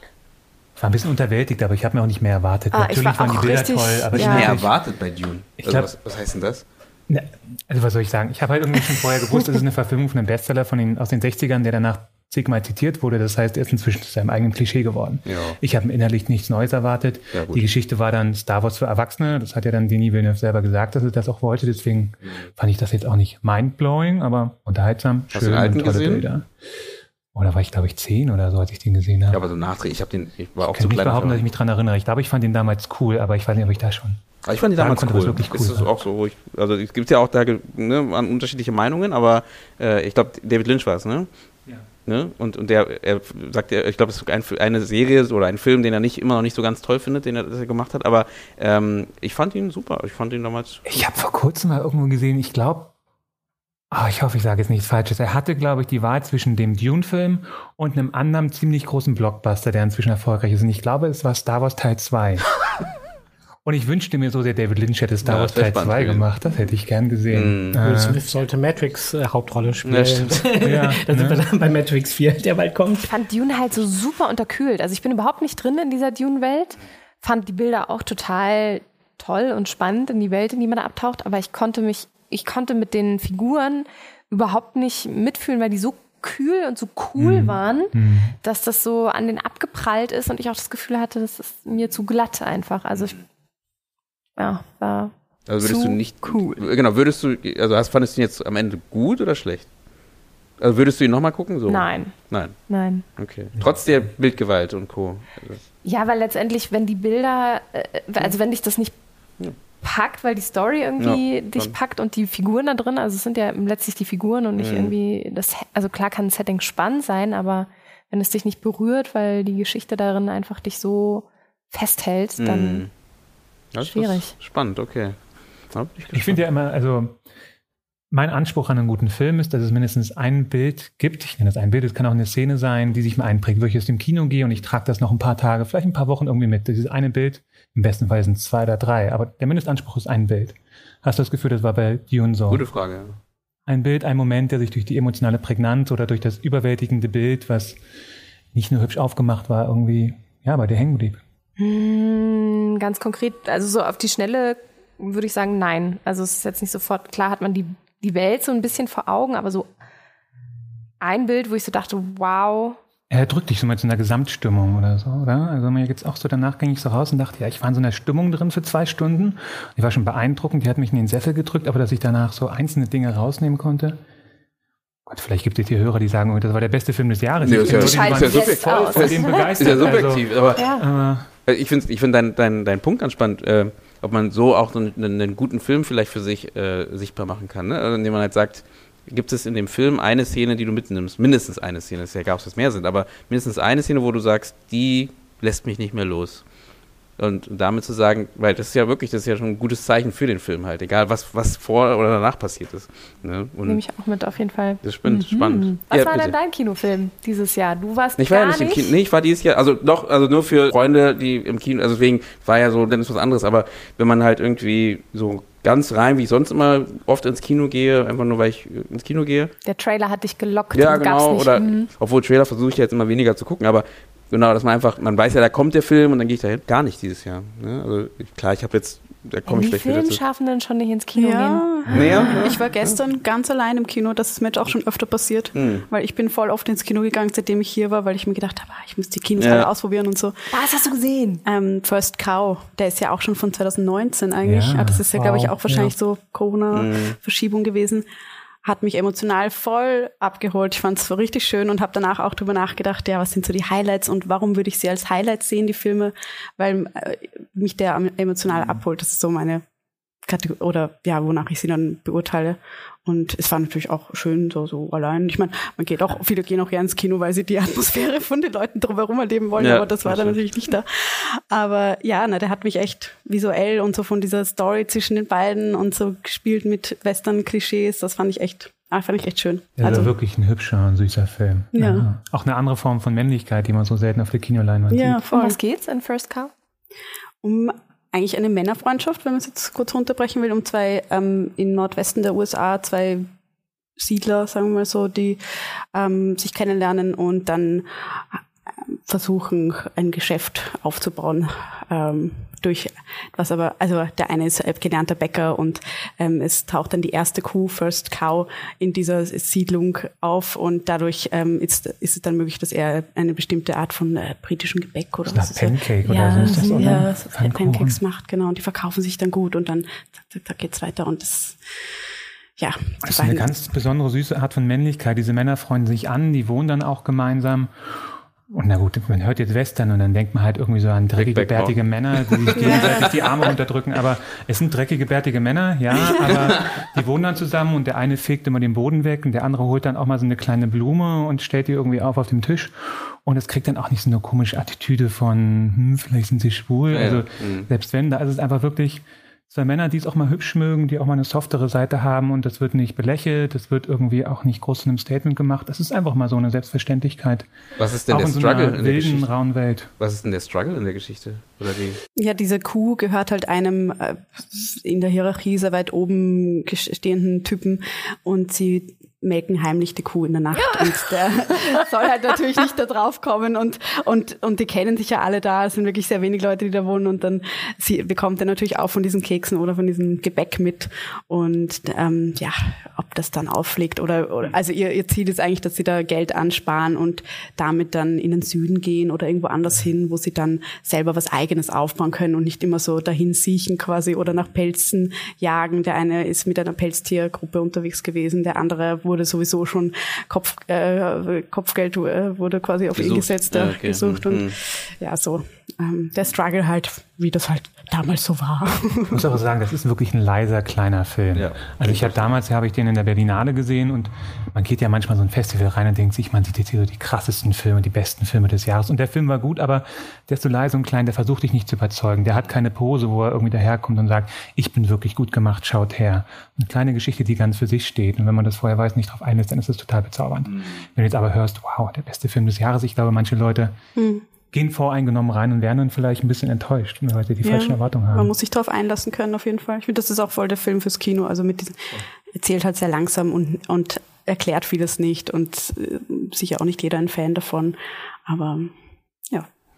Ich war ein bisschen unterwältigt, aber ich habe mir auch nicht mehr erwartet. Ah, ich Natürlich war waren die Bilder richtig- toll, aber ja. ich Mehr natürlich- erwartet bei Dune. Ich Also glaub- was, was heißt denn das? Ne, also was soll ich sagen? Ich habe halt irgendwie schon vorher gewusst, es ist eine Verfilmung von einem Bestseller von den, aus den 60ern, der danach zigmal zitiert wurde. Das heißt, er ist inzwischen zu seinem eigenen Klischee geworden. Ja. Ich habe innerlich nichts Neues erwartet. Ja. Die Geschichte war dann Star Wars für Erwachsene. Das hat ja dann Denis Villeneuve selber gesagt, dass er das auch wollte. Deswegen fand ich das jetzt auch nicht mindblowing, aber unterhaltsam, Hast du schön den alten und tolle gesehen? Bilder. Oder war ich, glaube ich, zehn oder so, als ich den gesehen habe. Ja, aber so nachträglich. Ich habe den, ich war auch ich zu kann nicht klein. behaupten, dass ich mich dran erinnere. Ich glaube, ich fand den damals cool, aber ich weiß nicht, ob ich da schon. Aber ich fand die damals cool. wirklich ist cool das war. auch so, wo ich, also es gibt ja auch da ne, an unterschiedliche Meinungen, aber äh, ich glaube, David Lynch war es, ne? Ja. Ne? Und, und der, er sagt, er, ich glaube, es ist ein, eine Serie oder ein Film, den er nicht immer noch nicht so ganz toll findet, den er, das er gemacht hat, aber ähm, ich fand ihn super. Ich fand ihn damals. Ich habe vor kurzem mal irgendwo gesehen, ich glaube, ah, ich hoffe, ich sage jetzt nichts Falsches. Er hatte, glaube ich, die Wahl zwischen dem Dune-Film und einem anderen ziemlich großen Blockbuster, der inzwischen erfolgreich ist. Und ich glaube, es war Star Wars Teil 2. *laughs* und ich wünschte mir so sehr, David Lynch hätte Star Ja, Wars wär Teil spannend 2 gewesen. gemacht. Das hätte ich gern gesehen. Mm. Will Äh, Smith sollte Matrix äh, Hauptrolle spielen. Ja, stimmt. *laughs* Ja, da sind ne? wir dann bei Matrix 4, der bald kommt. Ich fand Dune halt so super unterkühlt. Also ich bin überhaupt nicht drin in dieser Dune-Welt. Fand die Bilder auch total toll und spannend in die Welt, in die man da abtaucht. Aber ich konnte mich, ich konnte mit den Figuren überhaupt nicht mitfühlen, weil die so kühl und so cool waren, dass das so an den abgeprallt ist und ich auch das Gefühl hatte, das ist mir zu glatt einfach. Also ich, ja, war Also würdest du nicht. cool. Genau, würdest du, also hast, fandest du ihn jetzt am Ende gut oder schlecht? Also würdest du ihn nochmal gucken? So? nein, Nein, nein. okay. Trotz der Bildgewalt und Co. Ja, weil letztendlich, wenn die Bilder, äh, also wenn dich das nicht Ja. packt, weil die Story irgendwie Ja, dich packt und die Figuren da drin, also es sind ja letztlich die Figuren und nicht Mhm. irgendwie das, also klar kann ein Setting spannend sein, aber wenn es dich nicht berührt, weil die Geschichte darin einfach dich so festhält, dann Mhm. Das ist schwierig. Spannend, okay. Ich gespannt. finde ja immer, also mein Anspruch an einen guten Film ist, dass es mindestens ein Bild gibt. Ich nenne das ein Bild, es kann auch eine Szene sein, die sich mir einprägt, wo ich aus dem Kino gehe und ich trage das noch ein paar Tage, vielleicht ein paar Wochen irgendwie mit. Dieses eine Bild, im besten Fall sind es zwei oder drei, aber der Mindestanspruch ist ein Bild. Hast du das Gefühl, das war bei Dune so? Gute Frage. ja. Ein Bild, ein Moment, der sich durch die emotionale Prägnanz oder durch das überwältigende Bild, was nicht nur hübsch aufgemacht war, irgendwie, ja, bei dir hängen blieb. Hm, ganz konkret, also so auf die Schnelle würde ich sagen, nein. Also es ist jetzt nicht sofort, klar hat man die, die Welt so ein bisschen vor Augen, aber so ein Bild, wo ich so dachte, wow, Er drückt dich so mit so einer Gesamtstimmung oder so, oder? Also mir geht's auch so, danach ging ich so raus und dachte, ja, ich war in so einer Stimmung drin für zwei Stunden. Die war schon beeindruckend, die hat mich in den Sessel gedrückt, aber dass ich danach so einzelne Dinge rausnehmen konnte. Gott, vielleicht gibt es hier Hörer, die sagen, oh, das war der beste Film des Jahres. Nee, Ich ist ja- wirklich voll *laughs* aus. von dem Ist begeistert. ja subjektiv, aber ja. Ich finde ich find deinen dein, dein Punkt ganz spannend, äh, ob man so auch einen, einen guten Film vielleicht für sich äh, sichtbar machen kann. Ne? Also, indem man halt sagt, gibt es in dem Film eine Szene, die du mitnimmst, mindestens eine Szene, es ist ja egal, ob es mehr sind, aber mindestens eine Szene, wo du sagst, die lässt mich nicht mehr los. Und damit zu sagen, weil das ist ja wirklich, das ist ja schon ein gutes Zeichen für den Film halt, egal was, was vor oder danach passiert ist. Ne? Nehme ich auch mit auf jeden Fall. das ist spannend. spannend. Was Ja, war bitte. denn dein Kinofilm dieses Jahr? Du warst Ich war ja nicht im nicht. Kino. Nee, ich war dieses Jahr, also doch, also nur für Freunde, die im Kino, also deswegen war ja so, dann ist was anderes, aber wenn man halt irgendwie so ganz rein, wie ich sonst immer oft ins Kino gehe, einfach nur weil ich äh, ins Kino gehe. Der Trailer hat dich gelockt Ja, genau, oder Mhm. obwohl Trailer versuche ich jetzt immer weniger zu gucken, aber genau, dass man einfach, man weiß ja, da kommt der Film und dann gehe ich dahin. Gar nicht dieses Jahr. Ne? Also ich, klar, ich habe jetzt, da komme ich die vielleicht wieder zu. Filmschaffenden schon nicht ins Kino gehen. Ja, Naja, *laughs* ich war gestern ganz allein im Kino. Das ist mir jetzt auch schon öfter passiert. Hm. Weil ich bin voll oft ins Kino gegangen, seitdem ich hier war, weil ich mir gedacht habe, ah, ich muss die Kinos Ja. alle ausprobieren und so. Was hast du gesehen? Ähm, First Cow, der ist ja auch schon von 2019 eigentlich. Ja, Ah, das ist ja, glaube ich, wow, auch wahrscheinlich ja. so Mhm. Corona-Verschiebung gewesen. Hat mich emotional voll abgeholt. Ich fand es richtig schön und habe danach auch drüber nachgedacht, ja, was sind so die Highlights und warum würde ich sie als Highlights sehen, die Filme, weil äh, mich der emotional abholt. Das ist so meine Kategorie, oder ja, wonach ich sie dann beurteile. Und es war natürlich auch schön, so, so allein. Ich meine, man geht auch, viele gehen auch gerne ins Kino, weil sie die *laughs* Atmosphäre von den Leuten drumherum erleben wollen, Ja, aber das war dann natürlich nicht da. Aber ja, na, der hat mich echt visuell und so von dieser Story zwischen den beiden und so gespielt mit Western-Klischees, das fand ich echt, ah, fand ich echt schön. Also Also, wirklich ein hübscher und süßer Film. Ja. Auch eine andere Form von Männlichkeit, die man so selten auf der Kinoleinwand ja, sieht. Um voll. was geht's in First Cow? um eigentlich eine Männerfreundschaft, wenn man es jetzt kurz runterbrechen will, um zwei ähm, im Nordwesten der USA zwei Siedler, sagen wir mal so, die ähm, sich kennenlernen und dann versuchen, ein Geschäft aufzubauen. Ähm, durch was aber, also der eine ist gelernter Bäcker und ähm, es taucht dann die erste Kuh, First Cow, in dieser Siedlung auf und dadurch ähm, ist, ist es dann möglich, dass er eine bestimmte Art von äh, britischen Gebäck oder was Pancake oder ja, so ist das, oder? Ja, Pancakes macht, genau, und die verkaufen sich dann gut und dann zack, zack geht's weiter und das ja. Das ist eine ganz besondere süße Art von Männlichkeit. Diese Männer freuen sich an, die wohnen dann auch gemeinsam und na gut, man hört jetzt Western und dann denkt man halt irgendwie so an dreckige, bärtige Männer, die sich gegenseitig die Arme runterdrücken. Aber es sind dreckige, bärtige Männer, ja, aber die wohnen dann zusammen und der eine fegt immer den Boden weg und der andere holt dann auch mal so eine kleine Blume und stellt die irgendwie auf auf dem Tisch. Und es kriegt dann auch nicht so eine komische Attitüde von, hm, vielleicht sind sie schwul. Ja, also ja. Mhm. selbst wenn, da ist es einfach wirklich zwei Männer, die es auch mal hübsch mögen, die auch mal eine softere Seite haben und das wird nicht belächelt, das wird irgendwie auch nicht groß in einem Statement gemacht. Das ist einfach mal so eine Selbstverständlichkeit. Was ist denn auch der in Struggle so in der wilden, rauen Welt? Was ist denn der Struggle in der Geschichte? Oder die? Ja, diese Kuh gehört halt einem äh, in der Hierarchie sehr weit oben stehenden Typen und sie melken heimlich die Kuh in der Nacht ja. und der *laughs* soll halt natürlich nicht da drauf kommen und und und die kennen sich ja alle da, es sind wirklich sehr wenig Leute, die da wohnen und dann sie bekommt er natürlich auch von diesen Keksen oder von diesem Gebäck mit und ähm, ja, ob das dann auffliegt oder, oder also ihr, ihr Ziel ist eigentlich, dass sie da Geld ansparen und damit dann in den Süden gehen oder irgendwo anders hin, wo sie dann selber was eigenes aufbauen können und nicht immer so dahin siechen quasi oder nach Pelzen jagen. Der eine ist mit einer Pelztiergruppe unterwegs gewesen, der andere wurde sowieso schon Kopf, äh, Kopfgeld äh, wurde quasi auf gesucht. ihn gesetzt, ja, okay. gesucht und mhm. ja, so ähm, der Struggle halt, wie das halt damals so war. Ich muss aber sagen, das ist wirklich ein leiser, kleiner Film. Ja, also ich habe damals, habe ich den in der Berlinale gesehen und man geht ja manchmal so ein Festival rein und denkt sich, man sieht jetzt hier so die krassesten Filme, die besten Filme des Jahres. Und der Film war gut, aber der ist so leise und klein, der versucht dich nicht zu überzeugen. Der hat keine Pose, wo er irgendwie daherkommt und sagt, ich bin wirklich gut gemacht, schaut her. Eine kleine Geschichte, die ganz für sich steht. Und wenn man das vorher weiß, nicht drauf einlässt, dann ist das total bezaubernd. Mhm. Wenn du jetzt aber hörst, wow, der beste Film des Jahres, ich glaube, manche Leute mhm gehen voreingenommen rein und werden dann vielleicht ein bisschen enttäuscht, weil sie die ja, falschen Erwartungen haben. Man muss sich darauf einlassen können, auf jeden Fall. Ich finde, das ist auch voll der Film fürs Kino. Also mit diesem, erzählt halt sehr langsam und, und erklärt vieles nicht und äh, sicher auch nicht jeder ein Fan davon. Aber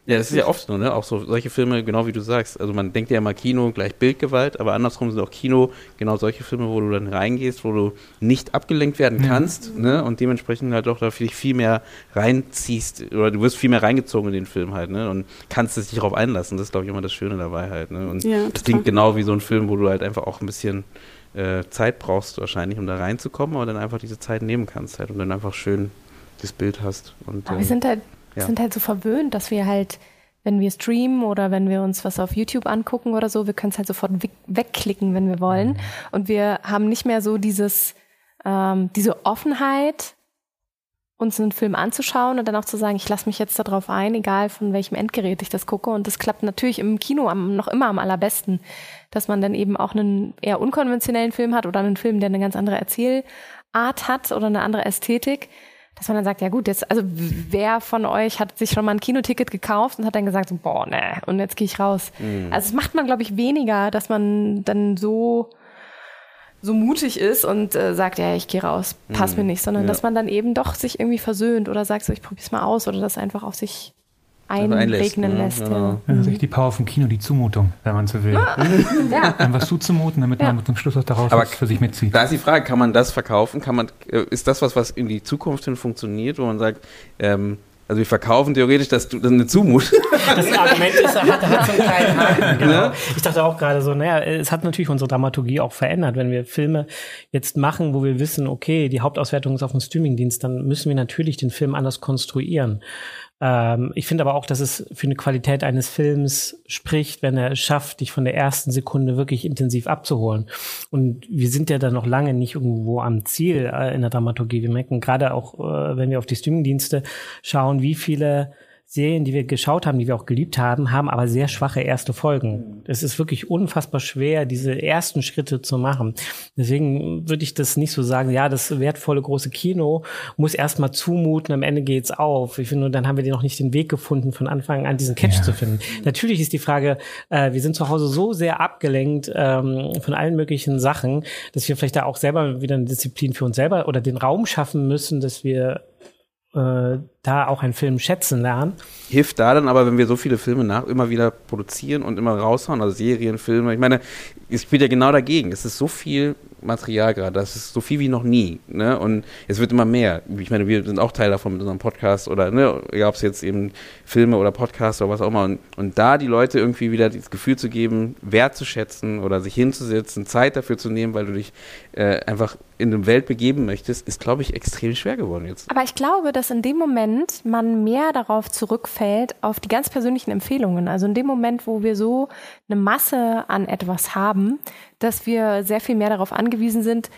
ja, das ist ja oft so, ne? Auch so solche Filme, genau wie du sagst. Also man denkt ja immer Kino gleich Bildgewalt, aber andersrum sind auch Kino genau solche Filme, wo du dann reingehst, wo du nicht abgelenkt werden kannst, mhm. ne? Und dementsprechend halt auch da viel mehr reinziehst oder du wirst viel mehr reingezogen in den Film halt, ne? Und kannst es dich darauf einlassen. Das ist, glaube ich, immer das Schöne dabei halt, ne? Und ja, das klingt genau wie so ein Film, wo du halt einfach auch ein bisschen äh, Zeit brauchst wahrscheinlich, um da reinzukommen, aber dann einfach diese Zeit nehmen kannst halt und dann einfach schön das Bild hast. Und, aber wir ähm, sind halt ja. sind halt so verwöhnt, dass wir halt, wenn wir streamen oder wenn wir uns was auf YouTube angucken oder so, wir können es halt sofort wegklicken, wenn wir wollen. Mhm. Und wir haben nicht mehr so dieses, ähm, diese Offenheit, uns einen Film anzuschauen und dann auch zu sagen, ich lasse mich jetzt darauf ein, egal von welchem Endgerät ich das gucke. Und das klappt natürlich im Kino am, noch immer am allerbesten, dass man dann eben auch einen eher unkonventionellen Film hat oder einen Film, der eine ganz andere Erzählart hat oder eine andere Ästhetik dass man dann sagt, ja gut, jetzt, also wer von euch hat sich schon mal ein Kinoticket gekauft und hat dann gesagt, so, boah, ne, und jetzt gehe ich raus. Mhm. Also das macht man, glaube ich, weniger, dass man dann so so mutig ist und äh, sagt, ja, ich gehe raus, passt mhm. mir nicht, sondern ja. dass man dann eben doch sich irgendwie versöhnt oder sagt, so, ich probier's mal aus oder das einfach auf sich einregnen lässt. Ja. Ja. Das ist die Power vom Kino, die Zumutung, wenn man so will. ja. *laughs* Dann was zuzumuten, damit ja. man zum Schluss was daraus Aber für sich mitzieht. Da ist die Frage, kann man das verkaufen? Kann man, äh, ist das was, was in die Zukunft hin funktioniert, wo man sagt, ähm, also wir verkaufen theoretisch dass du das eine Zumut. *laughs* Das Argument ist, er hat, hat so einen kleinen Haken. *laughs* Genau. Ne? Ich dachte auch gerade so, naja, es hat natürlich unsere Dramaturgie auch verändert. Wenn wir Filme jetzt machen, wo wir wissen, okay, die Hauptauswertung ist auf dem Streamingdienst, dann müssen wir natürlich den Film anders konstruieren. Ähm, ich finde aber auch, dass es für eine Qualität eines Films spricht, wenn er es schafft, dich von der ersten Sekunde wirklich intensiv abzuholen. Und wir sind ja da noch lange nicht irgendwo am Ziel äh, in der Dramaturgie. Wir merken gerade auch, äh, wenn wir auf die Streamingdienste schauen, wie viele Serien, die wir geschaut haben, die wir auch geliebt haben, haben aber sehr schwache erste Folgen. Es ist wirklich unfassbar schwer, diese ersten Schritte zu machen. Deswegen würde ich das nicht so sagen, ja, das wertvolle große Kino muss erstmal zumuten, am Ende geht's auf. Ich finde, dann haben wir noch nicht den Weg gefunden, von Anfang an diesen Catch ja. zu finden. Natürlich ist die Frage, äh, wir sind zu Hause so sehr abgelenkt ähm, von allen möglichen Sachen, dass wir vielleicht da auch selber wieder eine Disziplin für uns selber oder den Raum schaffen müssen, dass wir äh, da auch einen Film schätzen lernen. Hilft da dann aber, wenn wir so viele Filme nach immer wieder produzieren und immer raushauen, also Serien, Filme. Ich meine, es spielt ja genau dagegen. Es ist so viel Material gerade, das ist so viel wie noch nie. Ne? Und es wird immer mehr. Ich meine, wir sind auch Teil davon mit unserem Podcast oder, ne, egal ob es jetzt eben Filme oder Podcasts oder was auch immer. Und, und da die Leute irgendwie wieder das Gefühl zu geben, wertzuschätzen oder sich hinzusetzen, Zeit dafür zu nehmen, weil du dich äh, einfach in eine Welt begeben möchtest, ist, glaube ich, extrem schwer geworden jetzt. Aber ich glaube, dass in dem Moment man mehr darauf zurückfällt, auf die ganz persönlichen Empfehlungen. Also in dem Moment, wo wir so eine Masse an etwas haben, dass wir sehr viel mehr darauf angewiesen sind,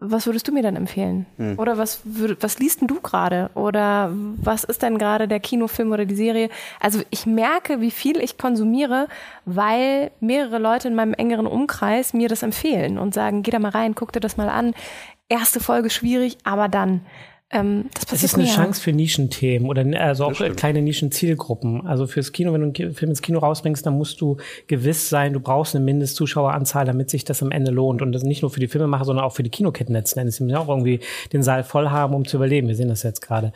was würdest du mir dann empfehlen? Hm. Oder was, was liest denn du gerade? Oder was ist denn gerade der Kinofilm oder die Serie? Also ich merke, wie viel ich konsumiere, weil mehrere Leute in meinem engeren Umkreis mir das empfehlen und sagen, geh da mal rein, guck dir das mal an. Erste Folge schwierig, aber dann. Ähm, das, das ist eine mehr. Chance für Nischenthemen oder also auch kleine Nischenzielgruppen. Also fürs Kino, wenn du einen Film ins Kino rausbringst, dann musst du gewiss sein, du brauchst eine Mindestzuschaueranzahl, damit sich das am Ende lohnt. Und das nicht nur für die Filmemacher, sondern auch für die Kinoketten letzten Endes. Die müssen auch irgendwie den Saal voll haben, um zu überleben. Wir sehen das jetzt gerade.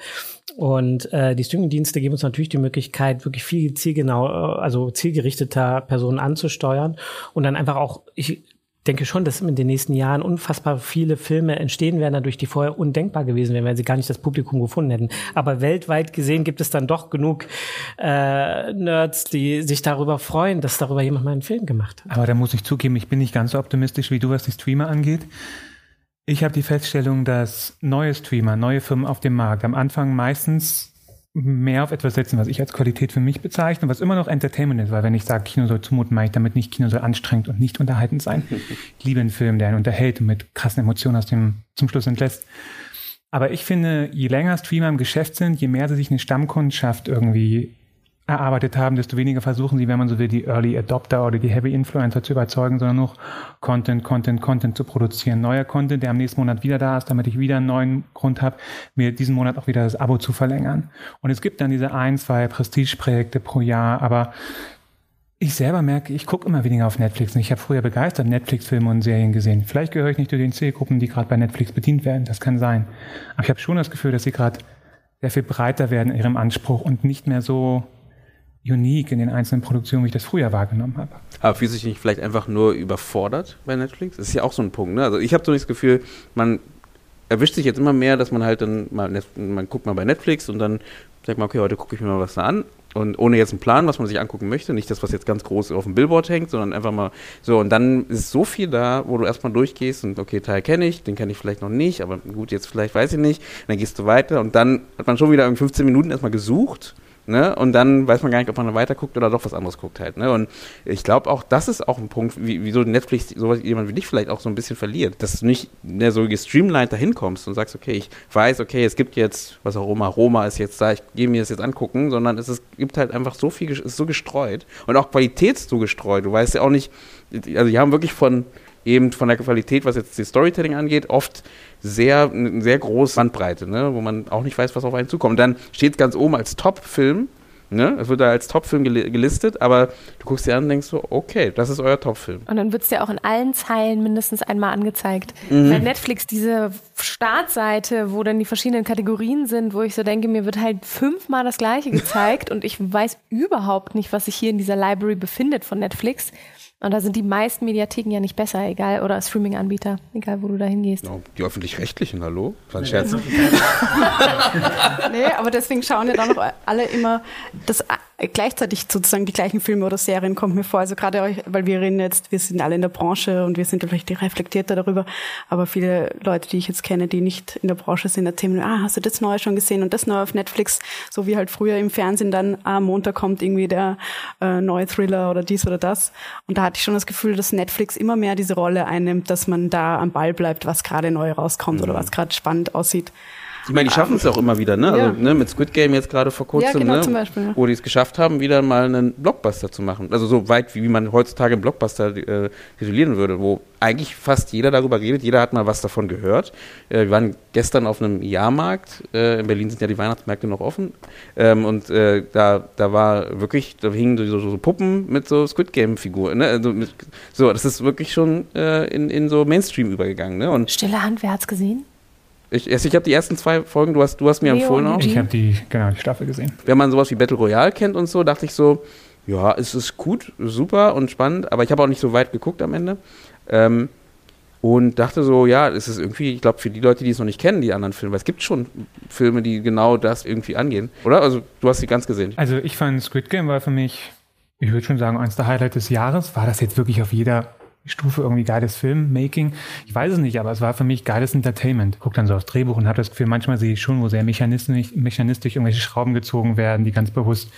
Und äh, die Streamingdienste geben uns natürlich die Möglichkeit, wirklich viel zielgenau, äh, also zielgerichteter Personen anzusteuern und dann einfach auch, ich denke schon, dass in den nächsten Jahren unfassbar viele Filme entstehen werden, dadurch die vorher undenkbar gewesen wären, wenn sie gar nicht das Publikum gefunden hätten. Aber weltweit gesehen gibt es dann doch genug äh, Nerds, die sich darüber freuen, dass darüber jemand mal einen Film gemacht hat. Aber da muss ich zugeben, ich bin nicht ganz so optimistisch wie du, was die Streamer angeht. Ich habe die Feststellung, dass neue Streamer, neue Firmen auf dem Markt am Anfang meistens mehr auf etwas setzen, was ich als Qualität für mich bezeichne, was immer noch Entertainment ist, weil wenn ich sage, Kino soll zumuten, meine ich damit nicht, Kino soll anstrengend und nicht unterhaltend sein. *laughs* ich liebe einen Film, der einen unterhält und mit krassen Emotionen aus dem zum Schluss entlässt. Aber ich finde, je länger Streamer im Geschäft sind, je mehr sie sich eine Stammkundschaft irgendwie erarbeitet haben, desto weniger versuchen sie, wenn man so will, die Early Adopter oder die Heavy Influencer zu überzeugen, sondern noch Content, Content, Content zu produzieren. Neuer Content, der am nächsten Monat wieder da ist, damit ich wieder einen neuen Grund habe, mir diesen Monat auch wieder das Abo zu verlängern. Und es gibt dann diese ein, zwei Prestigeprojekte pro Jahr, aber ich selber merke, ich gucke immer weniger auf Netflix. Und ich habe früher begeistert Netflix-Filme und Serien gesehen. Vielleicht gehöre ich nicht zu den Zielgruppen, die gerade bei Netflix bedient werden. Das kann sein. Aber ich habe schon das Gefühl, dass sie gerade sehr viel breiter werden in ihrem Anspruch und nicht mehr so unique in den einzelnen Produktionen, wie ich das früher wahrgenommen habe. Aber fühlst du dich nicht vielleicht einfach nur überfordert bei Netflix? Das ist ja auch so ein Punkt. Ne? Also ich habe so das Gefühl, man erwischt sich jetzt immer mehr, dass man halt dann mal, man guckt mal bei Netflix und dann sagt man, okay, heute gucke ich mir mal was da an. Und ohne jetzt einen Plan, was man sich angucken möchte, nicht das, was jetzt ganz groß auf dem Billboard hängt, sondern einfach mal so. Und dann ist so viel da, wo du erstmal durchgehst und okay, Teil kenne ich, den kenne ich vielleicht noch nicht, aber gut, jetzt vielleicht weiß ich nicht. Und dann gehst du weiter und dann hat man schon wieder in 15 Minuten erstmal gesucht Ne? Und dann weiß man gar nicht, ob man dann weiter guckt oder doch was anderes guckt halt. Ne? Und ich glaube auch, das ist auch ein Punkt, wie, wieso Netflix sowas jemand wie dich vielleicht auch so ein bisschen verliert. Dass du nicht mehr so gestreamlined dahin kommst und sagst, okay, ich weiß, okay, es gibt jetzt, was auch immer, Roma ist jetzt da, ich gehe mir das jetzt angucken, sondern es ist, gibt halt einfach so viel, ist so gestreut und auch Qualität so gestreut. Du weißt ja auch nicht, also die haben wirklich von eben von der Qualität, was jetzt die Storytelling angeht, oft sehr, sehr große Bandbreite, ne? wo man auch nicht weiß, was auf einen zukommt. Und dann steht es ganz oben als Top-Film. Ne? Es wird da als Top-Film gelistet, aber du guckst dir an und denkst so, okay, das ist euer Top-Film. Und dann wird es ja auch in allen Zeilen mindestens einmal angezeigt. Mhm. Bei Netflix diese Startseite, wo dann die verschiedenen Kategorien sind, wo ich so denke, mir wird halt fünfmal das Gleiche gezeigt *laughs* und ich weiß überhaupt nicht, was sich hier in dieser Library befindet von Netflix. Und da sind die meisten Mediatheken ja nicht besser, egal, oder Streaming-Anbieter, egal wo du da hingehst. No, die öffentlich-rechtlichen, hallo? Das war ein Scherz. *laughs* *laughs* nee, aber deswegen schauen ja dann noch alle immer das gleichzeitig sozusagen die gleichen Filme oder Serien kommt mir vor. Also gerade euch, weil wir reden jetzt, wir sind alle in der Branche und wir sind vielleicht reflektierter darüber, aber viele Leute, die ich jetzt kenne, die nicht in der Branche sind, erzählen mir, ah, hast du das Neue schon gesehen und das Neue auf Netflix, so wie halt früher im Fernsehen dann, ah, Montag kommt irgendwie der äh, neue Thriller oder dies oder das. Und da hatte ich schon das Gefühl, dass Netflix immer mehr diese Rolle einnimmt, dass man da am Ball bleibt, was gerade neu rauskommt mhm. oder was gerade spannend aussieht. Ich meine, die schaffen es auch immer wieder, ne? Also Ja. ne, mit Squid Game jetzt gerade vor kurzem, Ja, genau, ne? zum Beispiel, ja. wo die es geschafft haben, wieder mal einen Blockbuster zu machen. Also so weit, wie wie man heutzutage einen Blockbuster äh, titulieren würde, wo eigentlich fast jeder darüber redet, jeder hat mal was davon gehört. Äh, wir waren gestern auf einem Jahrmarkt, äh, in Berlin sind ja die Weihnachtsmärkte noch offen, ähm, und äh, da, da war wirklich, da hingen so, so, so Puppen mit so Squid Game-Figuren, ne? Also mit, so, das ist wirklich schon äh, in, in so Mainstream übergegangen, ne? Und Stille Hand, wer hat's gesehen? Ich, also ich habe die ersten zwei Folgen, du hast, du hast mir Leo empfohlen auch. Ich habe die, genau, die Staffel gesehen. Wenn man sowas wie Battle Royale kennt und so, dachte ich so, ja, es ist gut, super und spannend, aber ich habe auch nicht so weit geguckt am Ende. Ähm, und dachte so, ja, es ist irgendwie, ich glaube, für die Leute, die es noch nicht kennen, die anderen Filme, weil es gibt schon Filme, die genau das irgendwie angehen, oder? Also, du hast sie ganz gesehen. Also ich fand Squid Game war für mich, ich würde schon sagen, eins der Highlights des Jahres. War das jetzt wirklich auf jeder Stufe irgendwie geiles Filmmaking? Ich weiß es nicht, aber es war für mich geiles Entertainment. Guck dann so aufs Drehbuch und habe das Gefühl, manchmal sehe ich schon, wo sehr mechanistisch, mechanistisch irgendwelche Schrauben gezogen werden, die ganz bewusst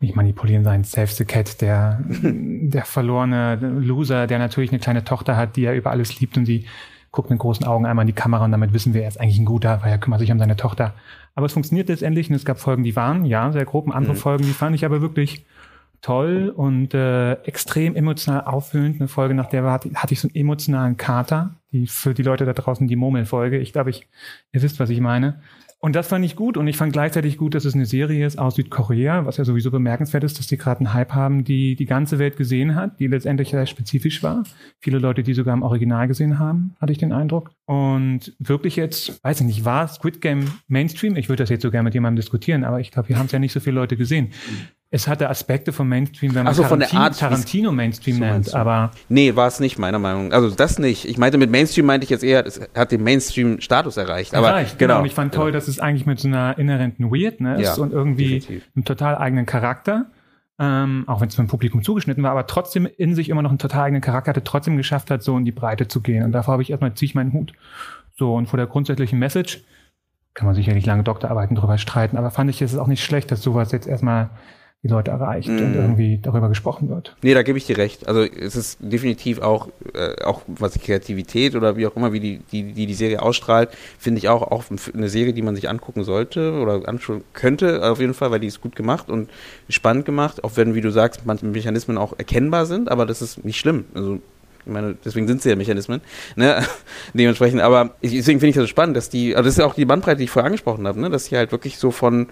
nicht manipulieren sein. Save the Cat, der, *laughs* der verlorene Loser, der natürlich eine kleine Tochter hat, die er über alles liebt und sie guckt mit großen Augen einmal in die Kamera und damit wissen wir, er ist eigentlich ein guter, weil er kümmert sich um seine Tochter. Aber es funktioniert letztendlich und es gab Folgen, die waren, ja, sehr grob, und andere Folgen, die fand ich aber wirklich toll und äh, extrem emotional auffüllend. Eine Folge, nach der war, hatte, ich so einen emotionalen Kater, die für die Leute da draußen die Murmelfolge. Ich glaube, ich, ihr wisst, was ich meine. Und das fand ich gut und ich fand gleichzeitig gut, dass es eine Serie ist aus Südkorea, was ja sowieso bemerkenswert ist, dass die gerade einen Hype haben, die die ganze Welt gesehen hat, die letztendlich sehr spezifisch war. Viele Leute, die sogar im Original gesehen haben, hatte ich den Eindruck. Und wirklich jetzt, weiß ich nicht, war Squid Game Mainstream? Ich würde das jetzt so gerne mit jemandem diskutieren, aber ich glaube, hier haben es ja nicht so viele Leute gesehen. Es hatte Aspekte von Mainstream, wenn man so, von der Tarantin- Art, Tarantino Mainstream So nennt, aber Nee, war es nicht, meiner Meinung nach. Also, das nicht. Ich meinte, mit Mainstream meinte ich jetzt eher, es hat den Mainstream-Status erreicht. Aber, erreicht, genau. Und ich fand toll, dass es eigentlich mit so einer inhärenten Weirdness Ja, und irgendwie definitiv. einem total eigenen Charakter, ähm, auch wenn es vom Publikum zugeschnitten war, aber trotzdem in sich immer noch einen total eigenen Charakter hatte, trotzdem geschafft hat, so in die Breite zu gehen. Und davor habe ich erstmal ziehe ich meinen Hut. So, und vor der grundsätzlichen Message kann man sicherlich lange Doktorarbeiten drüber streiten, aber fand ich, es ist auch nicht schlecht, dass sowas jetzt erstmal die Leute erreicht und Mhm. irgendwie darüber gesprochen wird. Nee, da gebe ich dir recht. Also es ist definitiv auch, äh, auch was die Kreativität oder wie auch immer, wie die die, die, die Serie ausstrahlt, finde ich auch, auch eine Serie, die man sich angucken sollte oder anschauen könnte, auf jeden Fall, weil die ist gut gemacht und spannend gemacht, auch wenn, wie du sagst, manche Mechanismen auch erkennbar sind, aber das ist nicht schlimm. Also ich meine, deswegen sind sie ja Mechanismen, ne? *laughs* Dementsprechend, aber ich, deswegen finde ich das so spannend, dass die, also das ist ja auch die Bandbreite, die ich vorher angesprochen habe, ne? Dass die halt wirklich so von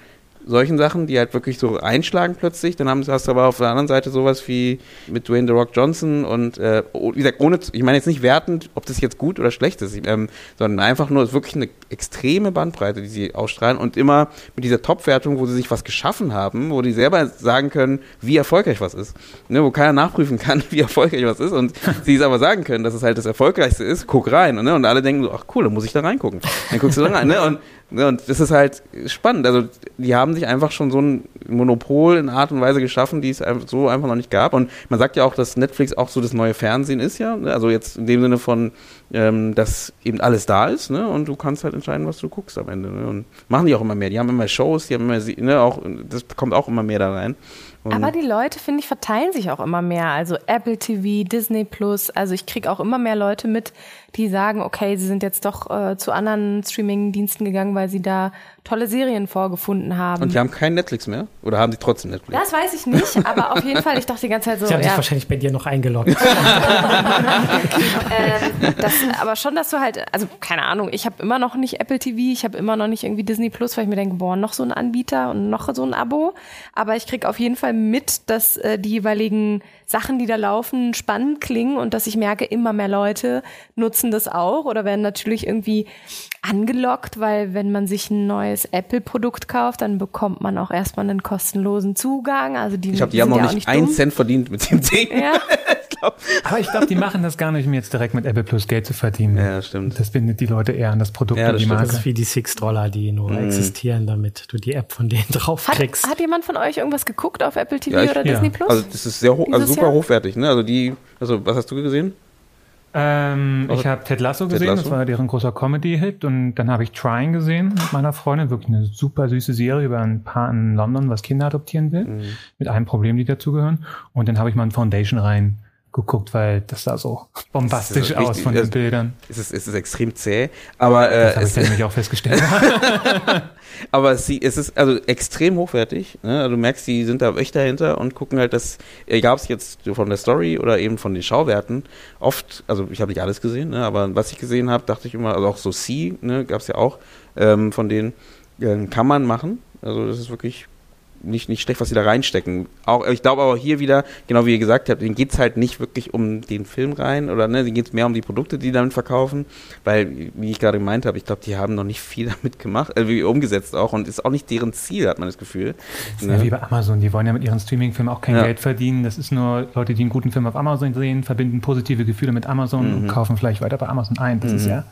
solchen Sachen, die halt wirklich so einschlagen plötzlich. Dann haben, hast du aber auf der anderen Seite sowas wie mit Dwayne The Rock Johnson und äh, oh, wie gesagt, ohne, ich meine jetzt nicht wertend, ob das jetzt gut oder schlecht ist, ähm, sondern einfach nur, es ist wirklich eine extreme Bandbreite, die sie ausstrahlen und immer mit dieser Top-Wertung, wo sie sich was geschaffen haben, wo die selber sagen können, wie erfolgreich was ist. Ne, wo keiner nachprüfen kann, *laughs* wie erfolgreich was ist und *laughs* sie es aber sagen können, dass es halt das Erfolgreichste ist, guck rein. Ne? Und alle denken so, ach cool, dann muss ich da reingucken. Dann guckst du da rein. Ne? Und, ne? und das ist halt spannend. Also die haben sich einfach schon so ein Monopol in Art und Weise geschaffen, die es so einfach noch nicht gab. Und man sagt ja auch, dass Netflix auch so das neue Fernsehen ist ja. Ne? Also jetzt in dem Sinne von, ähm, dass eben alles da ist, ne? Und du kannst halt entscheiden, was du guckst am Ende. Ne? Und machen die auch immer mehr. Die haben immer Shows, die haben immer, ne, auch, das kommt auch immer mehr da rein. Und Aber die Leute, finde ich, verteilen sich auch immer mehr. Also Apple TV, Disney Plus. Also ich kriege auch immer mehr Leute mit, die sagen, okay, sie sind jetzt doch äh, zu anderen Streaming-Diensten gegangen, weil sie da tolle Serien vorgefunden haben. Und die haben kein Netflix mehr? Oder haben sie trotzdem Netflix? das weiß ich nicht, aber auf jeden Fall, ich dachte die ganze Zeit so, *laughs* Sie haben sich ja, wahrscheinlich bei dir noch eingeloggt. *laughs* ähm, das, aber schon, dass du halt, also keine Ahnung, ich habe immer noch nicht Apple TV, ich habe immer noch nicht irgendwie Disney Plus, weil ich mir denke, boah, noch so ein Anbieter und noch so ein Abo. Aber ich krieg auf jeden Fall mit, dass äh, die jeweiligen Sachen, die da laufen, spannend klingen und dass ich merke, immer mehr Leute nutzen das auch oder werden natürlich irgendwie angelockt, weil wenn man sich ein neues Apple-Produkt kauft, dann bekommt man auch erstmal einen kostenlosen Zugang. Also die, Ich glaube, die haben noch ja auch nicht dumm. einen Cent verdient mit dem Ding. Ja. *laughs* Aber ich glaube, die machen das gar nicht, um jetzt direkt mit Apple Plus Geld zu verdienen. Ja, stimmt. Das bindet die Leute eher an das Produkt Ja, und das die stimmt. Marke. Das ist wie die Six-Dollar, die nur existieren, damit du die App von denen *laughs* Hat, draufkriegst. hat jemand von euch irgendwas geguckt auf Apple TV Ja, ich- oder ja. Disney Plus? Also das ist sehr hoch, also super Jahr? hochwertig, ne? Also die, also was hast du gesehen? Ähm, ich habe Ted Lasso Ted gesehen, Lasso? das war deren großer Comedy-Hit und dann habe ich Trying gesehen mit meiner Freundin, wirklich eine super süße Serie über ein Paar in London, was Kinder adoptieren will, Mhm. mit einem Problem, die dazugehören. Und dann habe ich mal ein Foundation rein geguckt, weil das sah so bombastisch ist aus richtig- von den das- Bildern. Es ist, es ist extrem zäh, aber äh, Das habe ich dann nämlich auch festgestellt. *laughs* aber es, es ist also extrem hochwertig. Ne? Also du merkst, die sind da echt dahinter und gucken halt, dass egal ob es jetzt von der Story oder eben von den Schauwerten oft, also ich habe nicht alles gesehen, ne? aber was ich gesehen habe, dachte ich immer, also auch so C, ne, gab es ja auch ähm, von denen äh, kann man machen. Also das ist wirklich nicht, nicht schlecht, was sie da reinstecken. Auch, ich glaube aber hier wieder, genau wie ihr gesagt habt, denen geht's halt nicht wirklich um den Film rein oder ne, denen geht's mehr um die Produkte, die die damit verkaufen, weil, wie ich gerade gemeint habe, ich glaube, die haben noch nicht viel *laughs* damit gemacht, äh, wie umgesetzt auch und ist auch nicht deren Ziel, hat man das Gefühl. Das ist ja wie bei Amazon, die wollen ja mit ihren Streaming-Filmen auch kein Ja. Geld verdienen. Das ist nur Leute, die einen guten Film auf Amazon sehen, verbinden positive Gefühle mit Amazon Mhm. und kaufen vielleicht weiter bei Amazon ein. Das ist Mhm. ja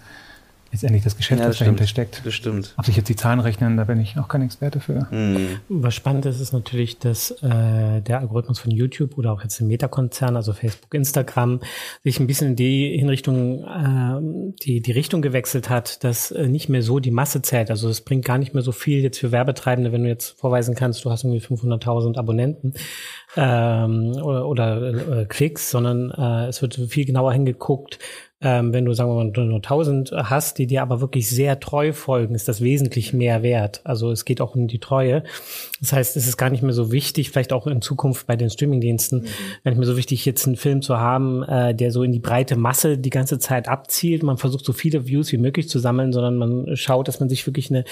letztendlich das Geschäft, Ja, das was dahinter stimmt. steckt. Das stimmt. Ob sich jetzt die Zahlen rechnen, da bin ich auch kein Experte für. Mhm. Was spannend ist, ist natürlich, dass äh, der Algorithmus von YouTube oder auch jetzt im Meta-Konzern, also Facebook, Instagram, sich ein bisschen in die Hinrichtung, äh, die, die Richtung gewechselt hat, dass äh, nicht mehr so die Masse zählt. Also es bringt gar nicht mehr so viel jetzt für Werbetreibende, wenn du jetzt vorweisen kannst, du hast irgendwie 500.000 Abonnenten ähm, oder, oder äh, Klicks, sondern äh, es wird viel genauer hingeguckt, ähm, wenn du, sagen wir mal, nur 1000 hast, die dir aber wirklich sehr treu folgen, ist das wesentlich mehr wert. Also es geht auch um die Treue. Das heißt, es ist gar nicht mehr so wichtig, vielleicht auch in Zukunft bei den Streamingdiensten, gar nicht mehr so wichtig, jetzt einen Film zu haben, äh, der so in die breite Masse die ganze Zeit abzielt. Man versucht so viele Views wie möglich zu sammeln, sondern man schaut, dass man sich wirklich eine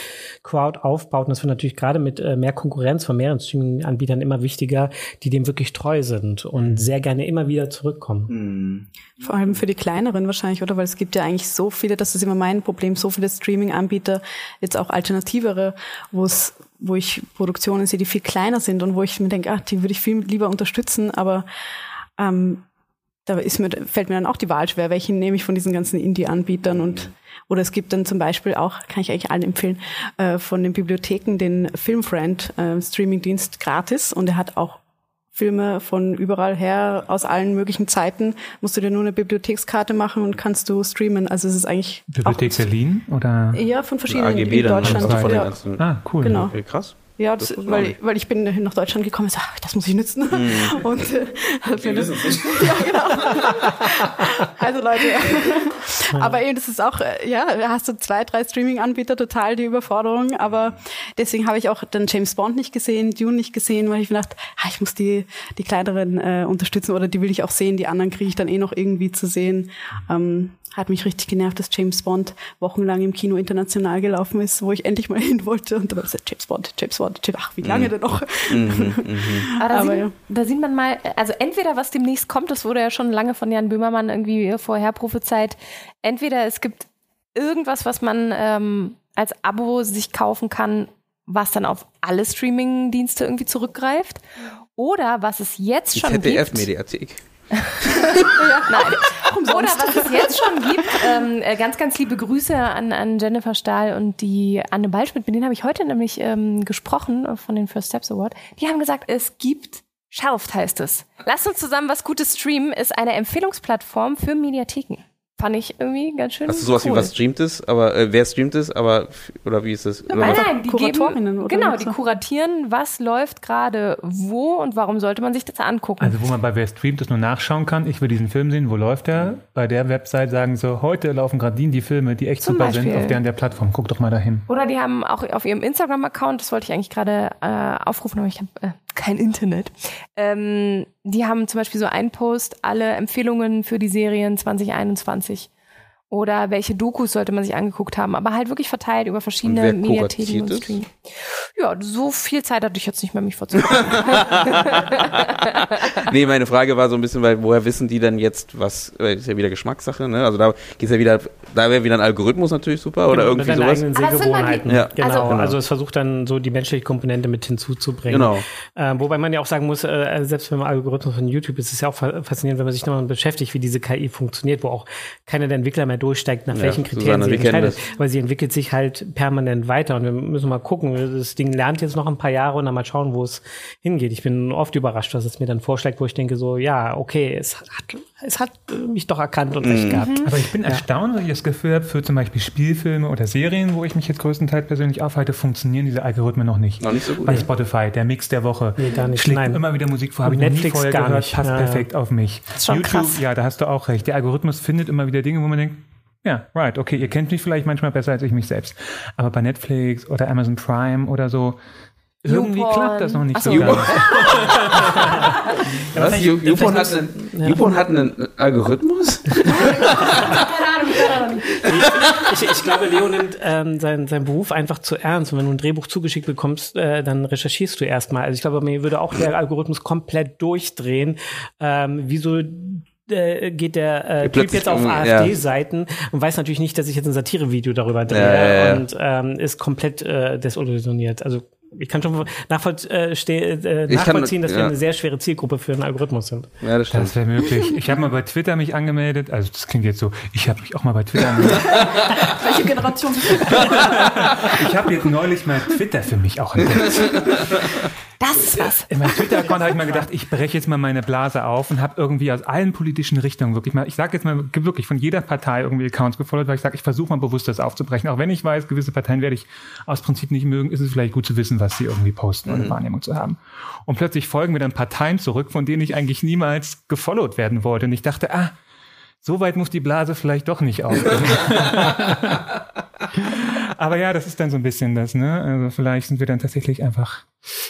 Crowd aufbaut. Und das wird natürlich gerade mit äh, mehr Konkurrenz von mehreren Streaming-Anbietern immer wichtiger, die dem wirklich treu sind und sehr gerne immer wieder zurückkommen. Mhm. Vor allem für die kleineren wahrscheinlich, oder? Weil es gibt ja eigentlich so viele, das ist immer mein Problem, so viele Streaming-Anbieter, jetzt auch alternativere, wo es, wo ich Produktionen sehe, die viel kleiner sind und wo ich mir denke, ah, die würde ich viel lieber unterstützen, aber ähm, da ist mir, fällt mir dann auch die Wahl schwer, welchen nehme ich von diesen ganzen Indie-Anbietern und oder es gibt dann zum Beispiel auch, kann ich eigentlich allen empfehlen, äh, von den Bibliotheken den Filmfriend äh, Streamingdienst gratis und er hat auch Filme von überall her, aus allen möglichen Zeiten, musst du dir nur eine Bibliothekskarte machen und kannst du streamen. Also es ist eigentlich Bibliothek Berlin oder? Ja, von verschiedenen AGB in Deutschland. von den ja. ganzen. Ah, cool. Genau. Okay, krass. Ja, Das das, weil, weil ich bin nach Deutschland gekommen und so, ah, das muss ich nützen. Mhm. *laughs* Und äh, das, wissen es nicht. *laughs* ja, genau. *laughs* Also Leute, aber eben das ist auch, äh, ja, da hast du zwei, drei Streaming-Anbieter, total die Überforderung. Aber deswegen habe ich auch dann James Bond nicht gesehen, Dune nicht gesehen, weil ich mir dachte, ah, ich muss die, die kleineren äh, unterstützen oder die will ich auch sehen, die anderen kriege ich dann eh noch irgendwie zu sehen. Ähm, hat mich richtig genervt, dass James Bond wochenlang im Kino international gelaufen ist, wo ich endlich mal *laughs* hin wollte. Und dann war es James Bond, James Bond, James, ach, wie lange denn noch? *laughs* Mhm, Aber, da, Aber sieht, ja. da sieht man mal, also entweder was demnächst kommt, das wurde ja schon lange von Jan Böhmermann irgendwie vorher prophezeit, entweder es gibt irgendwas, was man ähm, als Abo sich kaufen kann, was dann auf alle Streaming-Dienste irgendwie zurückgreift, oder was es jetzt Die schon gibt. ZDF-Mediathek. Nein. Oder was es jetzt schon gibt, ähm, äh, ganz, ganz liebe Grüße an, an Jennifer Stahl und die Anne Ballschmidt, mit denen habe ich heute nämlich ähm, gesprochen von den First Steps Award. Die haben gesagt, es gibt Shelft heißt es. Lasst uns zusammen was Gutes streamen, ist eine Empfehlungsplattform für Mediatheken. Fand ich irgendwie ganz schön. Hast du sowas cool. wie was streamt es, aber äh, wer streamt es, aber oder wie ist das? Oder Nein, nein, die Kuratorinnen geben, oder genau, die kuratieren, was läuft gerade wo und warum sollte man sich das angucken. Also wo man bei Wer streamt das nur nachschauen kann, ich will diesen Film sehen, wo läuft der? Bei der Website sagen so, heute laufen gerade die, die Filme, die echt Zum super sind, Beispiel. auf der und der Plattform. Guck doch mal dahin. Oder die haben auch auf ihrem Instagram-Account, das wollte ich eigentlich gerade äh, aufrufen, aber ich habe äh, kein Internet. Ähm, die haben zum Beispiel so einen Post, alle Empfehlungen für die Serien 2021. Oder welche Dokus sollte man sich angeguckt haben, aber halt wirklich verteilt über verschiedene Und Mediatheken und? Streams. Ja, so viel Zeit hatte ich jetzt nicht mehr, mich vorzubereiten. *laughs* Nee, meine Frage war so ein bisschen, weil woher wissen die denn jetzt, was, ist ja wieder Geschmackssache, ne? Also da geht's ja wieder, da wäre wieder ein Algorithmus natürlich super oder Genau, irgendwie mit deinen sowas. Sehgewohnheiten. Ja. Genau. Also- Also, es versucht dann so die menschliche Komponente mit hinzuzubringen. Genau. Äh, wobei man ja auch sagen muss, äh, selbst beim Algorithmus von YouTube ist es ja auch fa- faszinierend, wenn man sich nochmal beschäftigt, wie diese KI funktioniert, wo auch keiner der Entwickler mehr durchsteigt, nach Ja, welchen Kriterien Susanne, sie entscheidet. Weil sie entwickelt sich halt permanent weiter und wir müssen mal gucken. Das Ding lernt jetzt noch ein paar Jahre und dann mal schauen, wo es hingeht. Ich bin oft überrascht, was es mir dann vorschlägt, wo ich denke so, ja, okay, es hat es hat äh, mich doch erkannt und recht gehabt. Aber ich bin erstaunt, dass ich das Gefühl habe, für zum Beispiel Spielfilme oder Serien, wo ich mich jetzt größtenteils persönlich aufhalte, funktionieren diese Algorithmen noch nicht. Noch nicht so gut, Bei ja. Spotify, der Mix der Woche, Nee, gar nicht, schlägt nein. immer wieder Musik vor, habe ich noch nie Netflix vorher gar gehört, nicht. passt Ja, ja. perfekt auf mich. ist schon YouTube, krass. ja, da hast du auch recht. Der Algorithmus findet immer wieder Dinge, wo man denkt, ja, right, okay, ihr kennt mich vielleicht manchmal besser als ich mich selbst. Aber bei Netflix oder Amazon Prime oder so, irgendwie YouPorn. klappt das noch nicht Ach so so. ganz. *laughs* Was? YouPorn hat, einen, hat einen Algorithmus? *laughs* Ich, ich glaube, Leo nimmt ähm, seinen, seinen Beruf einfach zu ernst. Und wenn du ein Drehbuch zugeschickt bekommst, äh, dann recherchierst du erstmal. Also ich glaube, mir würde auch der Algorithmus komplett durchdrehen. Ähm, wieso äh, geht der äh, Typ jetzt auf um- ja. AfD-Seiten und weiß natürlich nicht, dass ich jetzt ein Satirevideo darüber drehe Ja, ja, ja. und ähm, ist komplett äh, desillusioniert. Also ich kann schon nachvollzie äh, ste- äh, Ich kann- nachvollziehen, dass wir ja. eine sehr schwere Zielgruppe für einen Algorithmus sind. Ja, das stimmt. Das wäre möglich. Ich habe mal bei Twitter mich angemeldet. Also das klingt jetzt so, ich habe mich auch mal bei Twitter angemeldet. *laughs* Welche Generation? Ich habe jetzt neulich mal Twitter für mich auch entdeckt. *laughs* Das ist was. In meinem Twitter-Account habe ich mal *laughs* gedacht, ich breche jetzt mal meine Blase auf und habe irgendwie aus allen politischen Richtungen wirklich mal, ich sage jetzt mal wirklich von jeder Partei irgendwie Accounts gefollowt, weil ich sage, ich versuche mal bewusst das aufzubrechen. Auch wenn ich weiß, gewisse Parteien werde ich aus Prinzip nicht mögen, ist es vielleicht gut zu wissen, was sie irgendwie posten und eine Wahrnehmung zu haben. Und plötzlich folgen mir dann Parteien zurück, von denen ich eigentlich niemals gefollowt werden wollte. Und ich dachte, ah, so weit muss die Blase vielleicht doch nicht aufgehen. *laughs* *laughs* Aber ja, das ist dann so ein bisschen das, ne? Also vielleicht sind wir dann tatsächlich einfach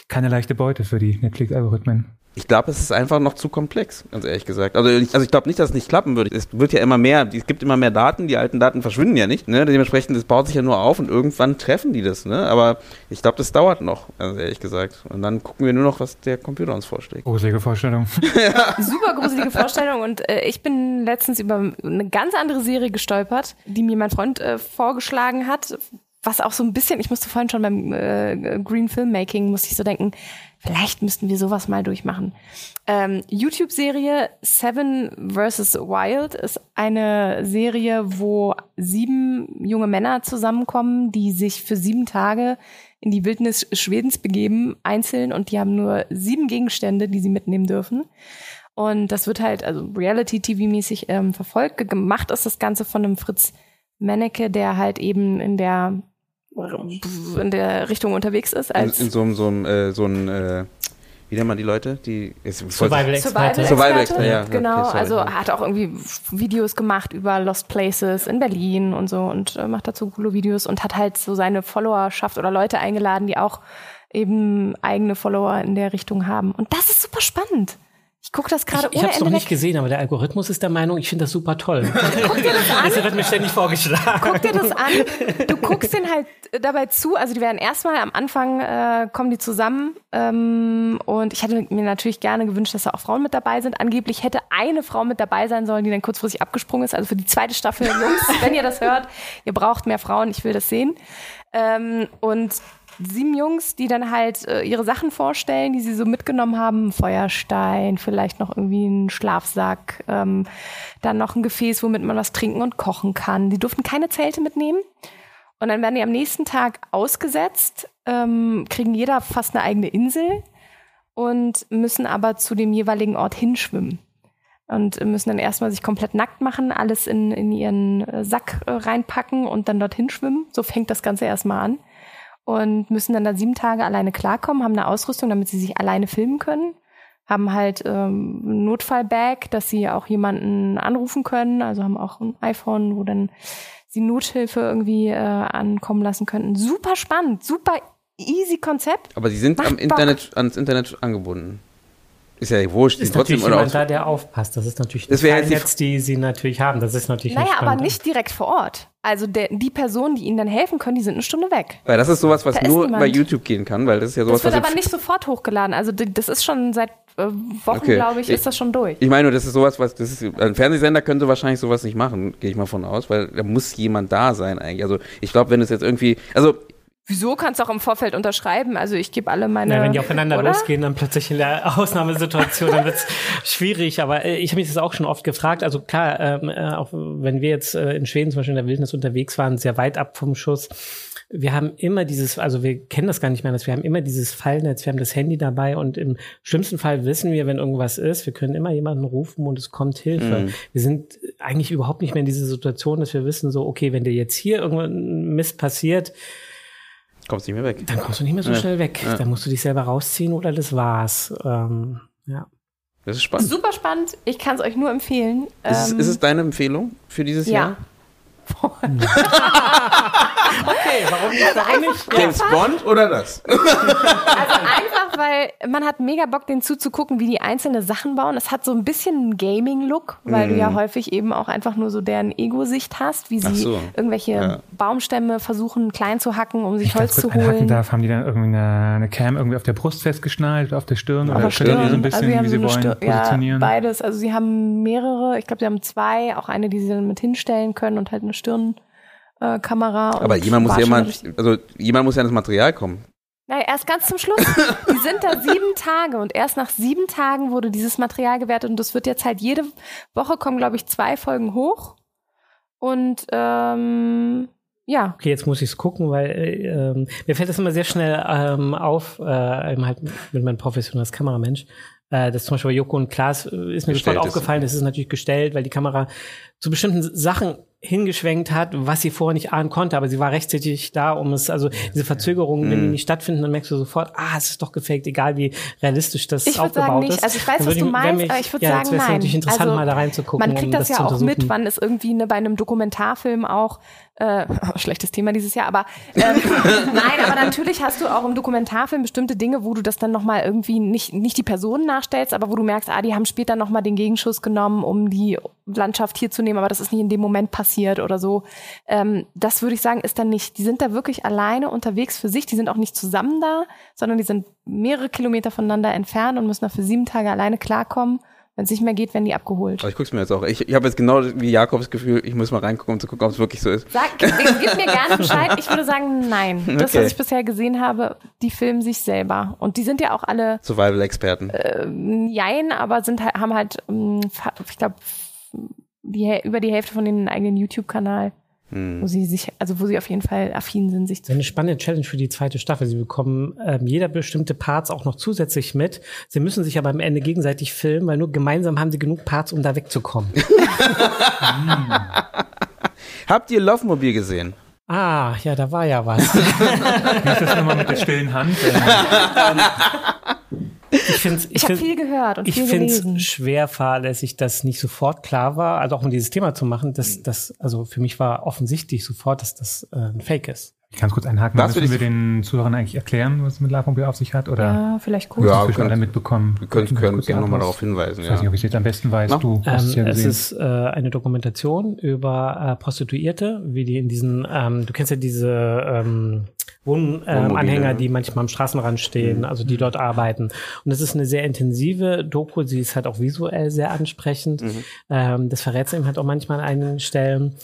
keine leichte Beute für die Netflix-Algorithmen. Ich glaube, es ist einfach noch zu komplex, ganz ehrlich gesagt. Also ich, also ich glaube nicht, dass es nicht klappen würde. Es wird ja immer mehr, es gibt immer mehr Daten, die alten Daten verschwinden ja nicht. Ne? Dementsprechend, es baut sich ja nur auf und irgendwann treffen die das. Ne? Aber ich glaube, das dauert noch, ganz ehrlich gesagt. Und dann gucken wir nur noch, was der Computer uns vorschlägt. Gruselige Vorstellung. *laughs* Super gruselige Vorstellung. Und äh, ich bin letztens über eine ganz andere Serie gestolpert, die mir mein Freund äh, vorgeschlagen hat. Was auch so ein bisschen, ich musste vorhin schon beim äh, Green Filmmaking, musste ich so denken, vielleicht müssten wir sowas mal durchmachen. Ähm, YouTube-Serie Seven vs. Wild ist eine Serie, wo sieben junge Männer zusammenkommen, die sich für sieben Tage in die Wildnis Schwedens begeben, einzeln, und die haben nur sieben Gegenstände, die sie mitnehmen dürfen. Und das wird halt, also Reality-TV-mäßig ähm, verfolgt. Ge- Gemacht ist das Ganze von einem Fritz Mennecke, der halt eben in der in der Richtung unterwegs ist In, als in so einem, so einem, äh, so ein, äh, wie nennt man die Leute? Die, Survival-Experte. Survival-Experte, ja. Genau, Okay, also hat auch irgendwie Videos gemacht über Lost Places in Berlin und so und äh, macht dazu coole Videos und hat halt so seine Followerschaft oder Leute eingeladen, die auch eben eigene Follower in der Richtung haben. Und das ist super spannend. Ich gucke das gerade Ich, ich habe es noch nicht gesehen, aber der Algorithmus ist der Meinung, ich finde das super toll. Guck dir das an. *laughs* Das wird mir ständig vorgeschlagen. Guck dir das an. Du guckst den halt äh, dabei zu. Also die werden erstmal am Anfang äh, kommen die zusammen. Ähm, und ich hätte mir natürlich gerne gewünscht, dass da auch Frauen mit dabei sind. Angeblich hätte eine Frau mit dabei sein sollen, die dann kurzfristig abgesprungen ist. Also für die zweite Staffel, Jungs, wenn ihr das hört, ihr braucht mehr Frauen. Ich will das sehen. Ähm, und sieben Jungs, die dann halt äh, ihre Sachen vorstellen, die sie so mitgenommen haben. Ein Feuerstein, vielleicht noch irgendwie ein Schlafsack, ähm, dann noch ein Gefäß, womit man was trinken und kochen kann. Die durften keine Zelte mitnehmen. Und dann werden die am nächsten Tag ausgesetzt, ähm, kriegen jeder fast eine eigene Insel und müssen aber zu dem jeweiligen Ort hinschwimmen. Und müssen dann erstmal sich komplett nackt machen, alles in, in ihren äh, Sack äh, reinpacken und dann dorthin schwimmen. So fängt das Ganze erstmal an. Und müssen dann da sieben Tage alleine klarkommen, haben eine Ausrüstung, damit sie sich alleine filmen können. Haben halt ähm, ein Notfallbag, dass sie auch jemanden anrufen können. Also haben auch ein iPhone, wo dann sie Nothilfe irgendwie äh, ankommen lassen könnten. Super spannend, super easy Konzept. Aber sie sind Macht am Bock. Internet, ans Internet angebunden. Ist ja wurscht, die Ist trotzdem natürlich oder jemand da, der aufpasst. Das ist natürlich Das das wäre jetzt die Netz, die sie natürlich haben. Das ist natürlich Naja, aber spannend. nicht direkt vor Ort. Also der, die Personen, die ihnen dann helfen können, die sind eine Stunde weg. Weil das ist sowas, was Da nur bei YouTube gehen kann, weil das ist ja sowas, Das wird aber nicht sofort hochgeladen. Also das ist schon seit äh, Wochen, Okay. glaube ich, ist das schon durch. Ich meine, das ist sowas, was das ist, ein Fernsehsender könnte wahrscheinlich sowas nicht machen, gehe ich mal von aus, weil da muss jemand da sein eigentlich. Also ich glaube, wenn es jetzt irgendwie, also Wieso kannst du auch im Vorfeld unterschreiben? Also ich gebe alle meine. Ja, wenn die aufeinander oder? losgehen, dann plötzlich in der Ausnahmesituation, dann wird's *laughs* schwierig. Aber äh, ich habe mich das auch schon oft gefragt. Also klar, ähm, äh, auch wenn wir jetzt äh, in Schweden zum Beispiel in der Wildnis unterwegs waren, sehr weit ab vom Schuss, wir haben immer dieses, also wir kennen das gar nicht mehr, dass wir haben immer dieses Fallnetz, wir haben das Handy dabei und im schlimmsten Fall wissen wir, wenn irgendwas ist, wir können immer jemanden rufen und es kommt Hilfe. Mhm. Wir sind eigentlich überhaupt nicht mehr in dieser Situation, dass wir wissen, so, okay, wenn dir jetzt hier irgendein Mist passiert, Kommst nicht mehr weg. dann kommst du nicht mehr so Ja. schnell weg. Ja. Dann musst du dich selber rausziehen oder das war's. Ähm, ja. Das ist spannend. Super spannend. Ich kann es euch nur empfehlen. Ist, es- Ähm, ist es deine Empfehlung für dieses ja. Jahr? *laughs* Okay, warum nicht? Warum nicht? James Bond oder das? *laughs* Also einfach, weil man hat mega Bock, den zuzugucken, wie die einzelne Sachen bauen. Es hat so ein bisschen einen Gaming-Look, weil du ja häufig eben auch einfach nur so deren Ego-Sicht hast, wie sie so. irgendwelche Ja. Baumstämme versuchen klein zu hacken, um sich Ich Holz zu holen. darf, haben die dann irgendwie eine, eine Cam irgendwie auf der Brust festgeschnallt, auf der Stirn? Auf oder der können die so ein Stirn. bisschen, also wie so sie eine wollen, Stirn, ja, positionieren? beides. Also sie haben mehrere, ich glaube, sie haben zwei, auch eine, die sie dann mit hinstellen können und halt eine Stirnkamera. Aber jemand muss ja immer, also jemand muss ja an das Material kommen. Naja, erst ganz zum Schluss. Die sind da sieben Tage und erst nach sieben Tagen wurde dieses Material gewertet und das wird jetzt halt jede Woche kommen, glaube ich, zwei Folgen hoch. Und ähm, ja, Okay, jetzt muss ich es gucken, weil äh, ähm, mir fällt das immer sehr schnell ähm, auf, äh, eben halt mit meinem professionelles Kameramensch. Äh, das zum Beispiel bei Joko und Klaas äh, ist mir sofort aufgefallen, das ist natürlich gestellt, weil die Kamera zu bestimmten Sachen hingeschwenkt hat, was sie vorher nicht ahnen konnte, aber sie war rechtzeitig da, um es, also diese Verzögerungen, wenn die Mhm. nicht stattfinden, dann merkst du sofort, ah, es ist doch gefaked, egal wie realistisch das Ich aufgebaut sagen nicht. ist. Also ich weiß, was du meinst, mich- aber ich würd ja, sagen, nein. natürlich interessant, Also, mal da reinzugucken. man kriegt um das ja zu auch mit, wann ist irgendwie ne, bei einem Dokumentarfilm auch äh, *laughs* schlechtes Thema dieses Jahr, aber ähm, *laughs* nein, aber natürlich hast du auch im Dokumentarfilm bestimmte Dinge, wo du das dann nochmal irgendwie nicht, nicht die Personen nachstellst, aber wo du merkst, ah, die haben später nochmal den Gegenschuss genommen, um die Landschaft hier zu nehmen, aber das ist nicht in dem Moment passiert oder so. Ähm, das würde ich sagen, ist dann nicht, die sind da wirklich alleine unterwegs für sich, die sind auch nicht zusammen da, sondern die sind mehrere Kilometer voneinander entfernt und müssen da für sieben Tage alleine klarkommen. Wenn es nicht mehr geht, werden die abgeholt. Aber ich guck's mir jetzt auch. Ich, ich habe jetzt genau wie Jakobs Gefühl, ich muss mal reingucken, um zu gucken, ob es wirklich so ist. Sag, gib, gib mir gerne Bescheid. Ich würde sagen, nein. Das, Okay. was ich bisher gesehen habe, die filmen sich selber. Und die sind ja auch alle Survival-Experten. Äh, jein, aber sind halt, haben halt, ähm, ich glaube, die, über die Hälfte von denen einen eigenen YouTube-Kanal, Hm. wo sie sich, also wo sie auf jeden Fall affin sind, sich Das zu ist eine spannende Challenge für die zweite Staffel. Sie bekommen ähm, jeder bestimmte Parts auch noch zusätzlich mit. Sie müssen sich aber am Ende gegenseitig filmen, weil nur gemeinsam haben sie genug Parts, um da wegzukommen. *laughs* Habt ihr Lovemobil gesehen? ah, ja, da war ja was. Wie ist das nochmal mit der stillen Hand? *laughs* Ich finde Ich habe viel gehört und ich viel finde gelesen. es schwer fahrlässig, dass nicht sofort klar war, also auch um dieses Thema zu machen, Mhm. dass das, also für mich war offensichtlich sofort, dass das äh, ein Fake ist. Ich kann kurz einhaken. Was Müssen wir den Zuhörern eigentlich erklären, was es mit Lavomobil auf sich hat? Oder Ja, vielleicht kurz. Ja, ja, inzwischen können- alle mitbekommen? Wir können, können gerne nochmal darauf hinweisen. Ich weiß nicht, Ja. ob ich es jetzt am besten weiß. Na? Du hast es ja Ähm, es gesehen. ist äh, eine Dokumentation über äh, Prostituierte, wie die in diesen, ähm, du kennst ja diese ähm, Wohnanhänger, ähm, ja. die manchmal am Straßenrand stehen, also die dort arbeiten. Und es ist eine sehr intensive Doku, sie ist halt auch visuell sehr ansprechend. Ähm, das verrät sie eben halt auch manchmal an einigen Stellen.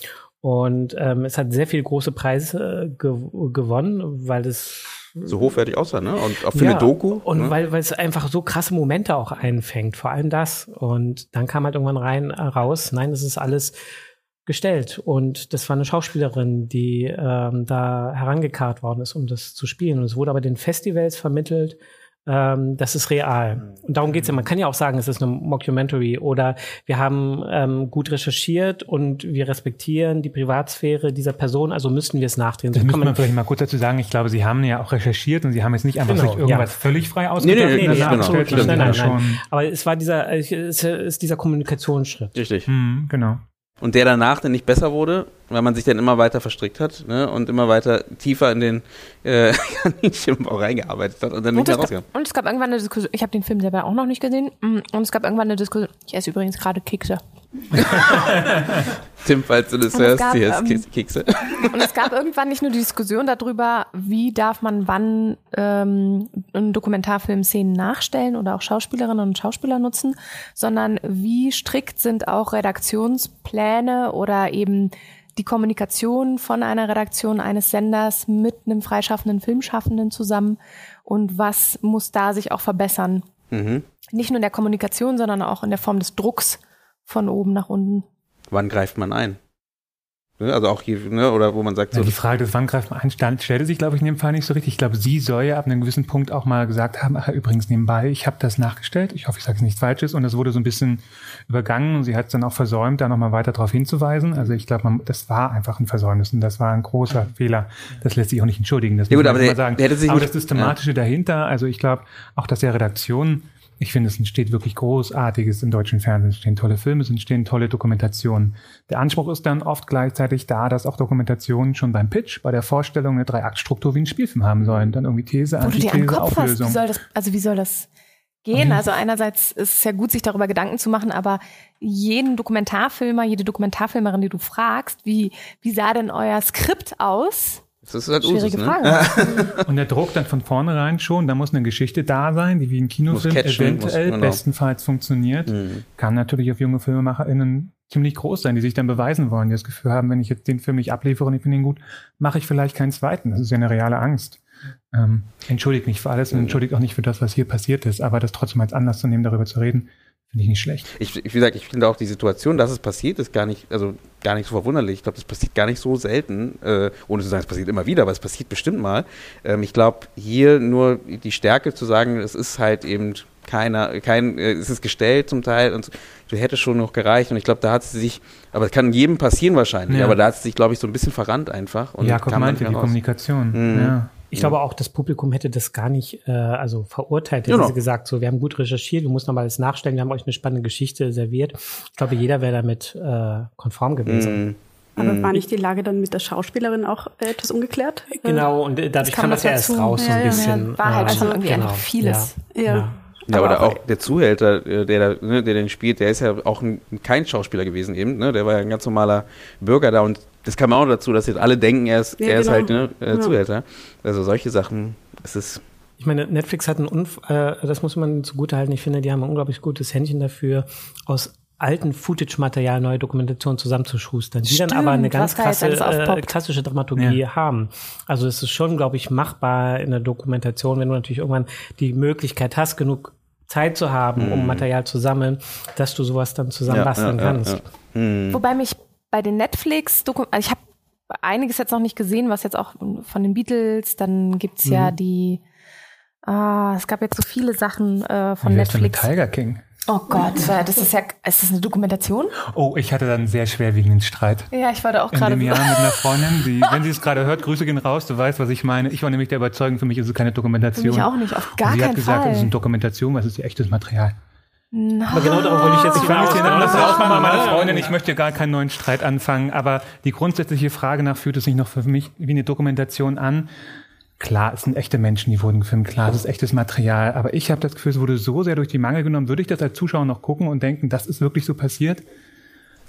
Und ähm, es hat sehr viele große Preise äh, gew gewonnen, weil es so hochwertig aussah, ne? Und auch für eine ja, Doku. Und ne? weil, weil es einfach so krasse Momente auch einfängt, vor allem das. Und dann kam halt irgendwann rein äh, raus, nein, das ist alles gestellt. Und das war eine Schauspielerin, die ähm, da herangekarrt worden ist, um das zu spielen. Und es wurde aber den Festivals vermittelt, ähm, das ist real. Und darum geht's ja. Man kann ja auch sagen, es ist eine Mockumentary oder wir haben ähm, gut recherchiert und wir respektieren die Privatsphäre dieser Person, also müssten wir es nachdrehen. Das So kann müsste man vielleicht mal kurz dazu sagen. Ich glaube, Sie haben ja auch recherchiert und Sie haben jetzt nicht einfach Genau, sich irgendwas ja. völlig frei nee, ausgedacht. nee, Nee, nee, genau. absolut nicht. Nein, nein, nein. Aber es war dieser, es ist, dieser Kommunikationsschritt. Richtig. Hm, genau. Und der danach dann nicht besser wurde, weil man sich dann immer weiter verstrickt hat ne? und immer weiter tiefer in den äh, *laughs* Kaninchenbau reingearbeitet hat und dann nicht Und mehr gab, und es gab irgendwann eine Diskussion, ich habe den Film selber auch noch nicht gesehen, mm, und es gab irgendwann eine Diskussion, ich esse übrigens gerade Kekse. Tim, falls du das hörst, hier ist ähm, Keks- Kekse. Und es gab irgendwann nicht nur die Diskussion darüber, wie darf man wann ähm, in Dokumentarfilm Szenen nachstellen oder auch Schauspielerinnen und Schauspieler nutzen, sondern wie strikt sind auch Redaktionspläne oder eben die Kommunikation von einer Redaktion eines Senders mit einem freischaffenden Filmschaffenden zusammen und was muss da sich auch verbessern. Mhm. Nicht nur in der Kommunikation, sondern auch in der Form des Drucks von oben nach unten. Wann greift man ein? Ne? Also auch hier, ne? oder wo man sagt, Ja, so, die Frage des wann greift man ein, stand, stellte sich, glaube ich, in dem Fall nicht so richtig. Ich glaube, sie soll ja ab einem gewissen Punkt auch mal gesagt haben, ach, übrigens nebenbei, ich habe das nachgestellt. Ich hoffe, ich sage nichts Falsches. Und das wurde so ein bisschen übergangen und sie hat es dann auch versäumt, da nochmal weiter darauf hinzuweisen. Also ich glaube, man- das war einfach ein Versäumnis und das war ein großer Fehler. Das lässt sich auch nicht entschuldigen. Das Ja, muss gut, man aber der- sagen. der hätte sich aber nicht- das Systematische dahinter, also ich glaube, auch dass der Redaktion ich finde, es entsteht wirklich Großartiges im deutschen Fernsehen. Es entstehen tolle Filme, es entstehen tolle Dokumentationen. Der Anspruch ist dann oft gleichzeitig da, dass auch Dokumentationen schon beim Pitch, bei der Vorstellung eine Dreiaktstruktur wie ein Spielfilm haben sollen. Dann irgendwie These, Antithese, Kopf hast, wie Auflösung. soll das, also wie soll das gehen? Also einerseits ist es ja gut, sich darüber Gedanken zu machen, aber jeden Dokumentarfilmer, jede Dokumentarfilmerin, die du fragst, wie, wie sah denn euer Skript aus? Das ist halt Schwierige Usus, ne? Frage. *laughs* Und der Druck dann von vornherein schon, da muss eine Geschichte da sein, die wie ein Kinofilm catchen, eventuell muss- genau. bestenfalls funktioniert. Mhm. Kann natürlich auf junge FilmemacherInnen ziemlich groß sein, die sich dann beweisen wollen, die das Gefühl haben, wenn ich jetzt den Film nicht abliefere und ich finde ihn gut, mache ich vielleicht keinen zweiten. Das ist ja eine reale Angst. Ähm, entschuldigt mich für alles und entschuldigt auch nicht für das, was hier passiert ist, aber das trotzdem als Anlass zu nehmen, darüber zu reden, finde ich nicht schlecht. Ich, wie gesagt, ich finde auch die Situation, dass es passiert, ist gar nicht, also gar nicht so verwunderlich. Ich glaube, das passiert gar nicht so selten, äh, ohne zu sagen, es passiert immer wieder, aber es passiert bestimmt mal. Ähm, ich glaube, hier nur die Stärke zu sagen, es ist halt eben keiner, kein, äh, es ist gestellt zum Teil und du hättest schon noch gereicht. Und ich glaube, da hat sie sich, aber es kann jedem passieren wahrscheinlich, Ja. aber da hat sie sich, glaube ich, so ein bisschen verrannt einfach. Und Jakob meinte die raus. Kommunikation. Mhm. Ja. Ich glaube auch, das Publikum hätte das gar nicht äh, also verurteilt. Hätte Genau. sie gesagt, so, wir haben gut recherchiert, wir mussten nochmal alles nachstellen, wir haben euch eine spannende Geschichte serviert. Ich glaube, jeder wäre damit äh, konform gewesen. Mhm. Aber war nicht die Lage dann mit der Schauspielerin auch äh, etwas ungeklärt? Genau, und äh, dadurch kam kam das ja erst raus so ein ja, bisschen. ja, war halt äh, schon irgendwie einfach vieles. Ja. Ja. ja. Aber oder auch- auch der Zuhälter, äh, der, da, ne, der den spielt, der ist ja auch ein, kein Schauspieler gewesen eben, ne? Der war ja ein ganz normaler Bürger da und das kam auch dazu, dass jetzt alle denken, er ist, Ja, er ist genau. halt ne, äh, Ja. Zuhälter. Also solche Sachen, es ist Ich meine, Netflix hat ein Unf äh, das muss man zugutehalten. Ich finde, die haben ein unglaublich gutes Händchen dafür, aus alten Footage-Material neue Dokumentationen zusammenzuschustern, die dann aber eine ganz krasse, äh, klassische Dramaturgie haben. Also es ist schon, glaube ich, machbar in der Dokumentation, wenn du natürlich irgendwann die Möglichkeit hast, genug Zeit zu haben, um Material zu sammeln, dass du sowas dann zusammenbasteln kannst. ja. Hm. Wobei mich bei den Netflix, also ich habe einiges jetzt noch nicht gesehen, was jetzt auch von den Beatles, dann gibt's ja Mhm. die, ah, es gab jetzt so viele Sachen äh, von Wie wär's denn mit Netflix. Tiger King? Oh Gott, äh, das ist ja, ist das eine Dokumentation? Oh, ich hatte dann einen sehr schwerwiegenden Streit. Ja, ich wollte auch in gerade dem Jahr mit einer *laughs* Freundin, die, wenn sie es gerade hört, Grüße gehen raus, du weißt, was ich meine. Ich war nämlich der Überzeugung, für mich ist es keine Dokumentation. Für mich auch nicht, auf gar Und sie keinen hat gesagt, Fall. das ist eine Dokumentation, was ist ihr echtes Material? Aber genau darauf wollte ich jetzt Ich den Genau, anders das mal meine meine Freundin, ich möchte gar keinen neuen Streit anfangen, aber die grundsätzliche Frage nach fühlt es sich noch für mich wie eine Dokumentation an. Klar, es sind echte Menschen, die wurden gefilmt, klar, es ist echtes Material, aber ich habe das Gefühl, es wurde so sehr durch die Mangel genommen, würde ich das als Zuschauer noch gucken und denken, das ist wirklich so passiert?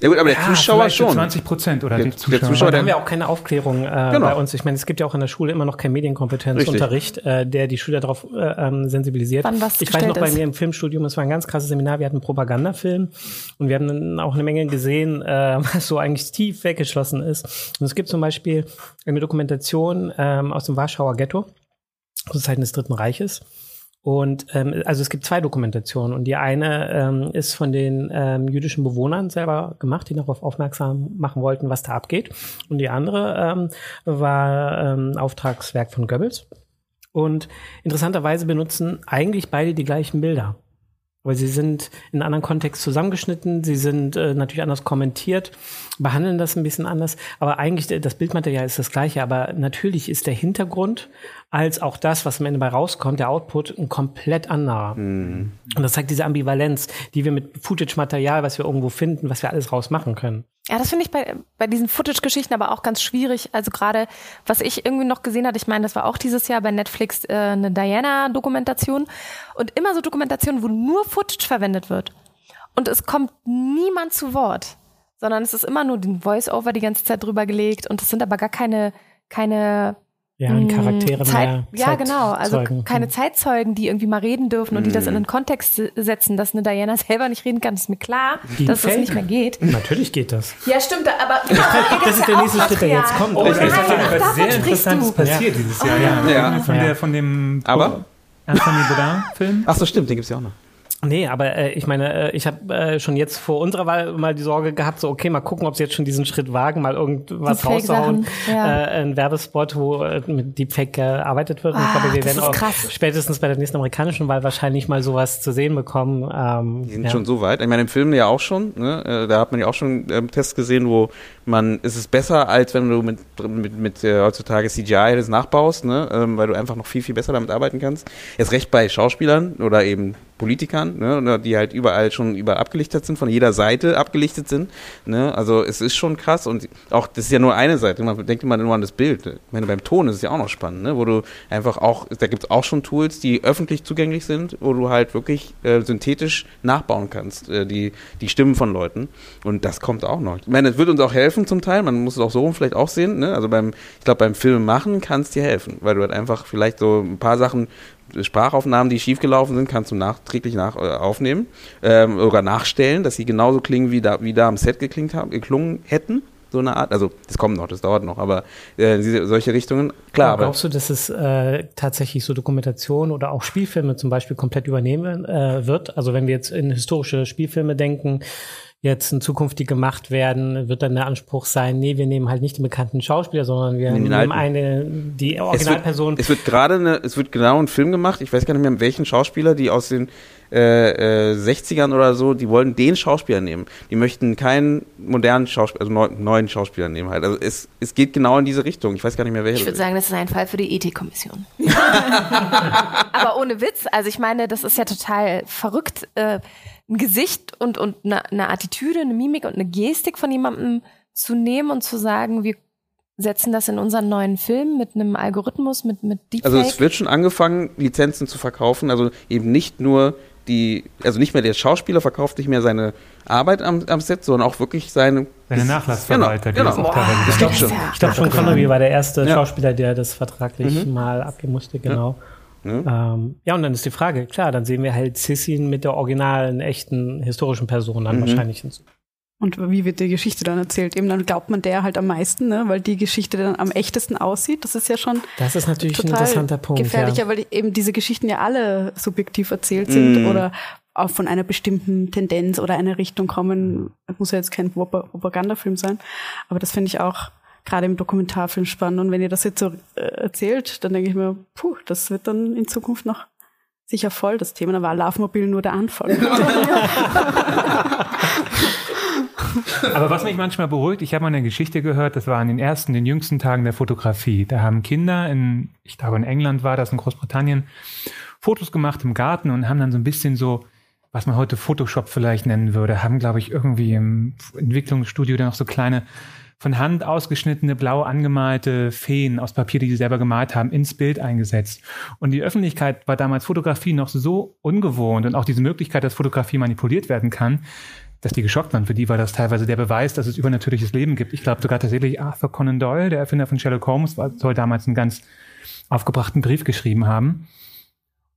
Ja gut, aber der Zuschauer vielleicht so schon. 20 Prozent oder Der- die der Zuschauer. Zuschauer, Da haben wir auch keine Aufklärung äh, Genau. bei uns. Ich meine, es gibt ja auch in der Schule immer noch keinen Medienkompetenzunterricht, äh, der die Schüler darauf äh, ähm, sensibilisiert. Wann was ich weiß noch gestellt bei ist. mir im Filmstudium, es war ein ganz krasses Seminar, wir hatten einen Propagandafilm und wir haben dann auch eine Menge gesehen, äh, *laughs* was so eigentlich tief weggeschlossen ist. Und es gibt zum Beispiel eine Dokumentation ähm, aus dem Warschauer Ghetto zu Zeiten des Dritten Reiches. Und ähm, also es gibt zwei Dokumentationen und die eine ähm, ist von den ähm, jüdischen Bewohnern selber gemacht, die darauf aufmerksam machen wollten, was da abgeht. Und die andere ähm, war ähm, Auftragswerk von Goebbels. Und interessanterweise benutzen eigentlich beide die gleichen Bilder. Weil sie sind in einem anderen Kontext zusammengeschnitten, sie sind äh, natürlich anders kommentiert, behandeln das ein bisschen anders, aber eigentlich das Bildmaterial ist das gleiche, aber natürlich ist der Hintergrund als auch das, was am Ende bei rauskommt, der Output, ein komplett anderer. Und das zeigt diese Ambivalenz, die wir mit Footage-Material, was wir irgendwo finden, was wir alles rausmachen können. Ja, das finde ich bei, bei diesen Footage-Geschichten aber auch ganz schwierig. Also gerade, was ich irgendwie noch gesehen hatte, ich meine, das war auch dieses Jahr bei Netflix äh, eine Diana-Dokumentation und immer so Dokumentationen, wo nur Footage verwendet wird. Und es kommt niemand zu Wort, sondern es ist immer nur den Voice-Over die ganze Zeit drüber gelegt und es sind aber gar keine, keine Ja, und Mm, Charaktere Zeit, mehr. Ja, genau. Also Zeitzeugen. keine Zeitzeugen, die irgendwie mal reden dürfen und die das in einen Kontext se- setzen, dass eine Diana *laughs* selber nicht reden kann, ist mir klar, Die dass das Fake. nicht mehr geht. Natürlich geht das. Ja, stimmt, aber *laughs* Das ist der nächste Schritt, der jetzt kommt. Oh, Das es ist ist Nein, ja ach, was davon sehr Interessantes passiert dieses Jahr. Ja, Ja. Von, Ja. der, von dem Aber? Anthony Bourdain-Film. Ach so, stimmt, den gibt's ja auch noch. Nee, aber äh, ich meine, äh, ich habe äh, schon jetzt vor unserer Wahl mal die Sorge gehabt, so okay, mal gucken, ob sie jetzt schon diesen Schritt wagen, mal irgendwas rauszuhauen. Ja. Äh, ein Werbespot, wo äh, mit Deepfake gearbeitet wird. Ah, ich glaube, wir werden auch krass. spätestens bei der nächsten amerikanischen Wahl wahrscheinlich mal sowas zu sehen bekommen. Ähm, die sind ja. schon so weit. Ich meine, im Film ja auch schon. Ne? Äh, da hat man ja auch schon ähm, Tests gesehen, wo man, es ist besser, als wenn du mit, mit, mit äh, heutzutage CGI das nachbaust, ne? Ähm, weil du einfach noch viel, viel besser damit arbeiten kannst. Jetzt recht bei Schauspielern oder eben Politikern, ne, die halt überall schon überall abgelichtet sind, von jeder Seite abgelichtet sind. Ne? Also es ist schon krass und auch, das ist ja nur eine Seite, man denkt immer nur an das Bild. Ich meine, beim Ton ist es ja auch noch spannend, ne? wo du einfach auch, da gibt es auch schon Tools, die öffentlich zugänglich sind, wo du halt wirklich äh, synthetisch nachbauen kannst, äh, die, die Stimmen von Leuten. Und das kommt auch noch. Ich meine, es wird uns auch helfen zum Teil, man muss es auch so vielleicht auch sehen. Ne? Also beim, ich glaube, beim Film machen kann es dir helfen, weil du halt einfach vielleicht so ein paar Sachen Sprachaufnahmen, die schiefgelaufen sind, kannst du nachträglich nach, äh, aufnehmen ähm, oder nachstellen, dass sie genauso klingen, wie da, wie da am Set geklingt haben, geklungen hätten. So eine Art, also das kommt noch, das dauert noch, aber äh, diese, solche Richtungen, klar. Aber glaubst du, dass es äh, tatsächlich so Dokumentation oder auch Spielfilme zum Beispiel komplett übernehmen äh, wird? Also wenn wir jetzt in historische Spielfilme denken, jetzt in Zukunft die gemacht werden, wird dann der Anspruch sein, nee, wir nehmen halt nicht den bekannten Schauspieler, sondern wir nehmen Alten. eine, die Originalperson. Es wird, wird gerade es wird genau ein Film gemacht, ich weiß gar nicht mehr, welchen Schauspieler, die aus den äh, äh, 60ern oder so, die wollen den Schauspieler nehmen. Die möchten keinen modernen Schauspieler, also neu, neuen Schauspieler nehmen halt. Also es, es geht genau in diese Richtung. Ich weiß gar nicht mehr, welcher. Ich würde sagen, das ist ein Fall für die Ethikkommission. *laughs* Aber ohne Witz, also ich meine, das ist ja total verrückt. Äh, ein Gesicht und, und eine, eine Attitüde, eine Mimik und eine Gestik von jemandem zu nehmen und zu sagen, wir setzen das in unseren neuen Film mit einem Algorithmus, mit, mit Deepfake. Also es wird schon angefangen, Lizenzen zu verkaufen, also eben nicht nur die, also nicht mehr der Schauspieler verkauft nicht mehr seine Arbeit am, am Set, sondern auch wirklich seine seine Nachlassverwalter, genau, die genau. das auch teilweise Ich glaube schon, ich glaube schon Connery war der erste ja. Schauspieler, der das vertraglich mhm. mal abgeben musste, genau. Ja. Ne? Ähm, ja, und dann ist die Frage, klar, dann sehen wir halt Sissin mit der originalen, echten, historischen Person dann mhm. wahrscheinlich hinzu. Und wie wird die Geschichte dann erzählt? Eben dann glaubt man der halt am meisten, ne? weil die Geschichte dann am echtesten aussieht. Das ist ja schon. Das ist natürlich ein interessanter Punkt. Gefährlicher, ja. weil eben diese Geschichten ja alle subjektiv erzählt sind mm. oder auch von einer bestimmten Tendenz oder einer Richtung kommen. Das muss ja jetzt kein Propagandafilm sein. Aber das finde ich auch gerade im Dokumentarfilm spannend. Und wenn ihr das jetzt so äh, erzählt, dann denke ich mir, puh, das wird dann in Zukunft noch sicher voll das Thema. Da war Laufmobil nur der Anfang. *laughs* Aber was mich manchmal beruhigt, ich habe mal eine Geschichte gehört, das war in den ersten, den jüngsten Tagen der Fotografie. Da haben Kinder in, ich glaube in England war das, in Großbritannien, Fotos gemacht im Garten und haben dann so ein bisschen so, was man heute Photoshop vielleicht nennen würde, haben, glaube ich, irgendwie im Entwicklungsstudio dann noch so kleine von Hand ausgeschnittene, blau angemalte Feen aus Papier, die sie selber gemalt haben, ins Bild eingesetzt. Und die Öffentlichkeit war damals Fotografie noch so ungewohnt und auch diese Möglichkeit, dass Fotografie manipuliert werden kann, dass die geschockt waren. Für die war das teilweise der Beweis, dass es übernatürliches Leben gibt. Ich glaube sogar tatsächlich Arthur Conan Doyle, der Erfinder von Sherlock Holmes, soll damals einen ganz aufgebrachten Brief geschrieben haben.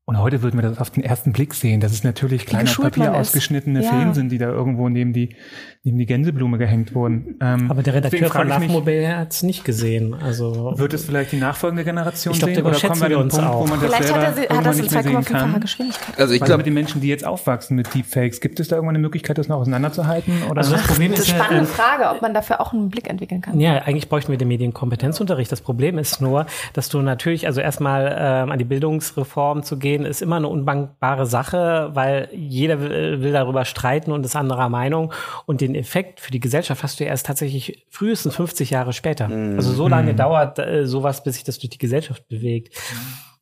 Und heute würden wir das auf den ersten Blick sehen, dass es natürlich kleine Papier ausgeschnittene ja. Feen sind, die da irgendwo neben die, neben die Gänseblume gehängt wurden. Ähm, Aber der Redakteur von Lachmobile hat es nicht gesehen. Also wird es vielleicht die nachfolgende Generation ich glaub, sehen? Oder kommen wir an den Punkt, auch. wo man das vielleicht selber hat er, hat das in 2,5-facher Geschwindigkeit. Also ich glaube, mit den Menschen, die jetzt aufwachsen mit Deepfakes, gibt es da irgendwann eine Möglichkeit, das noch auseinanderzuhalten? Oder also das Problem das ist eine spannende Frage, ob man dafür auch einen Blick entwickeln kann. Ja, eigentlich bräuchten wir den Medienkompetenzunterricht. Das Problem ist nur, dass du natürlich, also erstmal ähm, an die Bildungsreform zu gehen, ist immer eine unbekannte undankbare Sache, weil jeder will, will darüber streiten und ist anderer Meinung. Und den Effekt für die Gesellschaft hast du erst tatsächlich frühestens 50 Jahre später. Mhm. Also so lange mhm. dauert äh, sowas, bis sich das durch die Gesellschaft bewegt.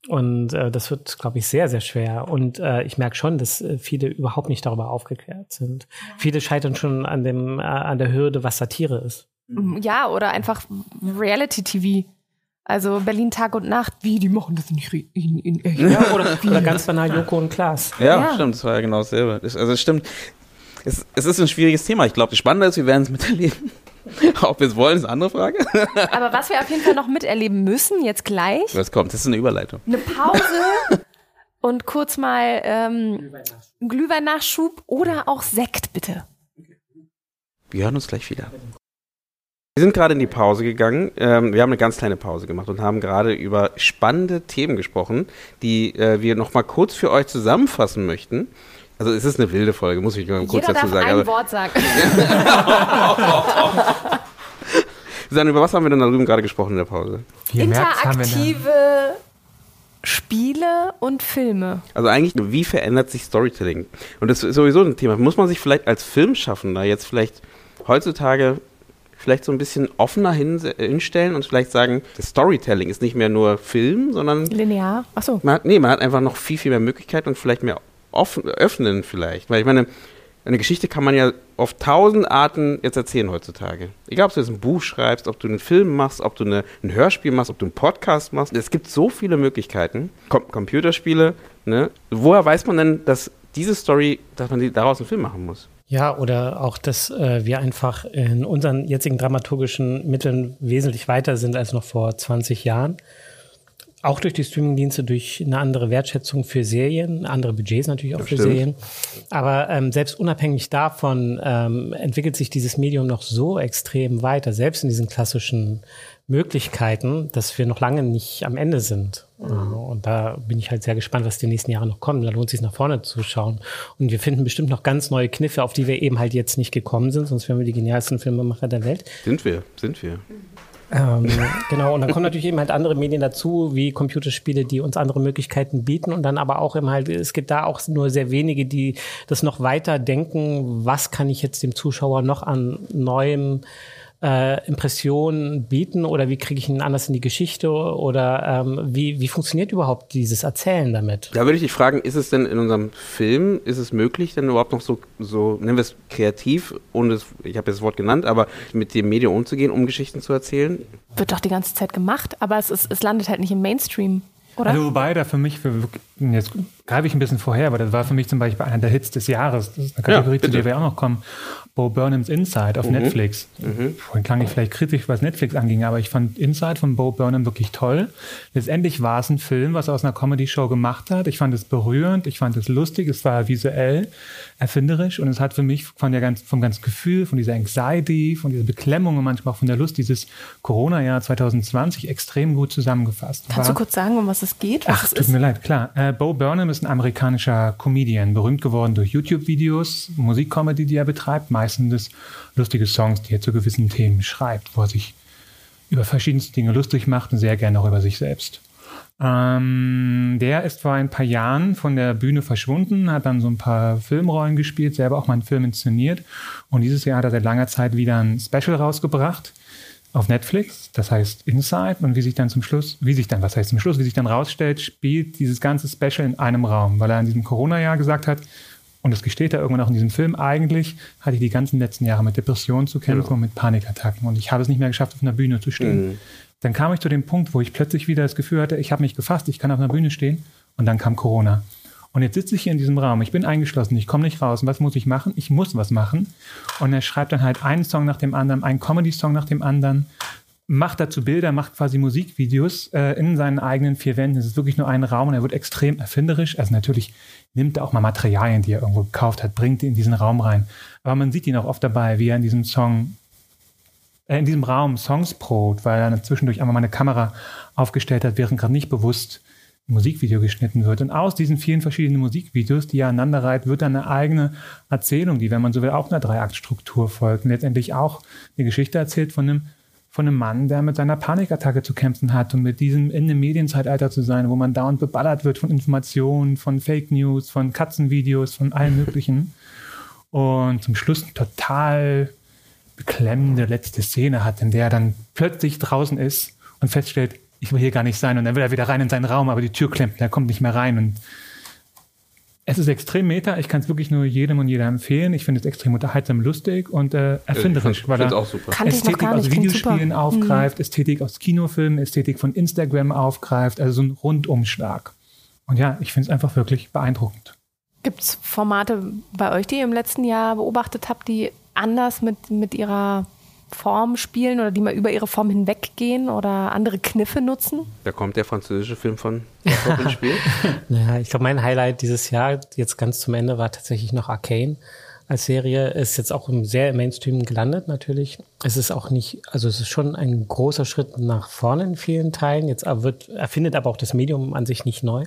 Und äh, das wird, glaube ich, sehr, sehr schwer. Und äh, ich merke schon, dass äh, viele überhaupt nicht darüber aufgeklärt sind. Viele scheitern schon an dem, äh, an der Hürde, was Satire ist. Ja, oder einfach Reality-TV. Also Berlin Tag und Nacht, wie, die machen das nicht in, in echt. Ja, oder, oder ganz banal Joko und Klaas. Ja, ja, stimmt, das war ja genau dasselbe. Also es stimmt, es, es ist ein schwieriges Thema. Ich glaube, das Spannende ist, wir werden es miterleben. *laughs* Ob wir es wollen, ist eine andere Frage. *laughs* Aber was wir auf jeden Fall noch miterleben müssen, jetzt gleich. Was kommt? Das ist eine Überleitung. Eine Pause *laughs* und kurz mal ähm, Glühwein-Nachschub oder auch Sekt, bitte. Wir hören uns gleich wieder. Wir sind gerade in die Pause gegangen. Ähm, wir haben eine ganz kleine Pause gemacht und haben gerade über spannende Themen gesprochen, die äh, wir noch mal kurz für euch zusammenfassen möchten. Also es ist eine wilde Folge, muss ich mal kurz Jeder dazu darf sagen. ein Wort sagen. *laughs* Susanne, über was haben wir denn da drüben gerade gesprochen in der Pause? Wie ihr Interaktive Spiele und Filme. Also eigentlich, wie verändert sich Storytelling? Und das ist sowieso ein Thema. Muss man sich vielleicht als Filmschaffender jetzt vielleicht heutzutage vielleicht so ein bisschen offener hin, hinstellen und vielleicht sagen, das Storytelling ist nicht mehr nur Film, sondern Linear. Achso. man hat, nee, man hat einfach noch viel, viel mehr Möglichkeiten und vielleicht mehr offen, öffnen vielleicht. Weil ich meine, eine Geschichte kann man ja auf tausend Arten jetzt erzählen heutzutage. Egal, ob du jetzt ein Buch schreibst, ob du einen Film machst, ob du eine, ein Hörspiel machst, ob du einen Podcast machst. Es gibt so viele Möglichkeiten. Com Computerspiele, ne? Woher weiß man denn, dass diese Story, dass man die, daraus einen Film machen muss? Ja, oder auch, dass äh, wir einfach in unseren jetzigen dramaturgischen Mitteln wesentlich weiter sind als noch vor 20 Jahren. Auch durch die Streamingdienste, durch eine andere Wertschätzung für Serien, andere Budgets natürlich auch Das für stimmt. Serien. Aber ähm, selbst unabhängig davon ähm, entwickelt sich dieses Medium noch so extrem weiter, selbst in diesen klassischen Möglichkeiten, dass wir noch lange nicht am Ende sind. Äh, Und da bin ich halt sehr gespannt, was die nächsten Jahre noch kommen. Da lohnt es sich nach vorne zu schauen. Und wir finden bestimmt noch ganz neue Kniffe, auf die wir eben halt jetzt nicht gekommen sind, sonst wären wir die genialsten Filmemacher der Welt. Sind wir, sind wir. Ähm, genau, und dann kommen natürlich eben halt andere Medien dazu, wie Computerspiele, die uns andere Möglichkeiten bieten und dann aber auch eben halt, es gibt da auch nur sehr wenige, die das noch weiter denken, was kann ich jetzt dem Zuschauer noch an neuem äh, Impressionen bieten oder wie kriege ich ihn anders in die Geschichte oder ähm, wie, wie funktioniert überhaupt dieses Erzählen damit? Da würde ich dich fragen, ist es denn in unserem Film, ist es möglich, denn überhaupt noch so, so nennen wir es kreativ, ohne das, ich habe jetzt das Wort genannt, aber mit dem Medium umzugehen, um Geschichten zu erzählen? Wird doch die ganze Zeit gemacht, aber es, ist, es landet halt nicht im Mainstream, oder? Also wobei da für mich, für, jetzt greife ich ein bisschen vorher, aber das war für mich zum Beispiel einer der Hits des Jahres. Das ist eine Kategorie, Ja, zu der wir auch noch kommen. Bo Burnhams Inside auf Netflix. Vorhin klang ich vielleicht kritisch, was Netflix anging, aber ich fand Inside von Bo Burnham wirklich toll. Letztendlich war es ein Film, was er aus einer Comedy-Show gemacht hat. Ich fand es berührend, ich fand es lustig, es war visuell, erfinderisch und es hat für mich von der ganz, vom ganzen Gefühl, von dieser Anxiety, von dieser Beklemmung und manchmal auch von der Lust dieses Corona-Jahr 2020 extrem gut zusammengefasst. Kannst War- du kurz sagen, um was es geht? Was Ach, es tut ist? mir leid, klar. Äh, Bo Burnham ist ein amerikanischer Comedian, berühmt geworden durch YouTube-Videos, Musikcomedy, die er betreibt, meistens lustige Songs, die er zu gewissen Themen schreibt, wo er sich über verschiedenste Dinge lustig macht und sehr gerne auch über sich selbst. Ähm, der ist vor ein paar Jahren von der Bühne verschwunden, hat dann so ein paar Filmrollen gespielt, selber auch mal einen Film inszeniert. Und dieses Jahr hat er seit langer Zeit wieder ein Special rausgebracht auf Netflix, das heißt Inside. Und wie sich dann zum Schluss, wie sich dann, was heißt zum Schluss, wie sich dann rausstellt, spielt dieses ganze Special in einem Raum, weil er in diesem Corona-Jahr gesagt hat, und das gesteht er irgendwann auch in diesem Film, eigentlich hatte ich die ganzen letzten Jahre mit Depressionen zu kämpfen und mit Panikattacken. Und ich habe es nicht mehr geschafft, auf einer Bühne zu stehen. Dann kam ich zu dem Punkt, wo ich plötzlich wieder das Gefühl hatte, ich habe mich gefasst, ich kann auf einer Bühne stehen. Und dann kam Corona. Und jetzt sitze ich hier in diesem Raum, ich bin eingeschlossen, ich komme nicht raus. Und was muss ich machen? Ich muss was machen. Und er schreibt dann halt einen Song nach dem anderen, einen Comedy-Song nach dem anderen, macht dazu Bilder, macht quasi Musikvideos äh, in seinen eigenen vier Wänden. Es ist wirklich nur ein Raum und er wird extrem erfinderisch. Also natürlich nimmt er auch mal Materialien, die er irgendwo gekauft hat, bringt die in diesen Raum rein. Aber man sieht ihn auch oft dabei, wie er in diesem Song, äh, in diesem Raum Songs probt, weil er dann zwischendurch einmal mal eine Kamera aufgestellt hat, während gerade nicht bewusst Musikvideo geschnitten wird. Und aus diesen vielen verschiedenen Musikvideos, die er aneinander reiht, wird dann eine eigene Erzählung, die, wenn man so will, auch einer Dreiaktstruktur folgt und letztendlich auch eine Geschichte erzählt von einem von einem Mann, der mit seiner Panikattacke zu kämpfen hat und mit diesem in einem Medienzeitalter zu sein, wo man dauernd beballert wird von Informationen, von Fake News, von Katzenvideos, von allem Möglichen. Und zum Schluss eine total beklemmende letzte Szene hat, in der er dann plötzlich draußen ist und feststellt, ich will hier gar nicht sein. Und dann will er wieder rein in seinen Raum, aber die Tür klemmt und er kommt nicht mehr rein. Und es ist extrem meta. Ich kann es wirklich nur jedem und jeder empfehlen. Ich finde es extrem unterhaltsam, lustig und äh, erfinderisch, Ich weil finde er auch super. Kannte ich noch Ästhetik aus. Klingt super. Videospielen aufgreift, Ästhetik aus Kinofilmen, Ästhetik von Instagram aufgreift, also so ein Rundumschlag. Und ja, ich finde es einfach wirklich beeindruckend. Gibt es Formate bei euch, die ihr im letzten Jahr beobachtet habt, die anders mit, mit ihrer Form spielen oder die mal über ihre Form hinweggehen oder andere Kniffe nutzen? Da kommt der französische Film von *laughs* ins Spiel. Naja, ich glaube, mein Highlight dieses Jahr, jetzt ganz zum Ende, war tatsächlich noch Arcane. als Serie. Ist jetzt auch im sehr Mainstream gelandet natürlich. Es ist auch nicht, also es ist schon ein großer Schritt nach vorne in vielen Teilen. Jetzt wird, erfindet aber auch das Medium an sich nicht neu,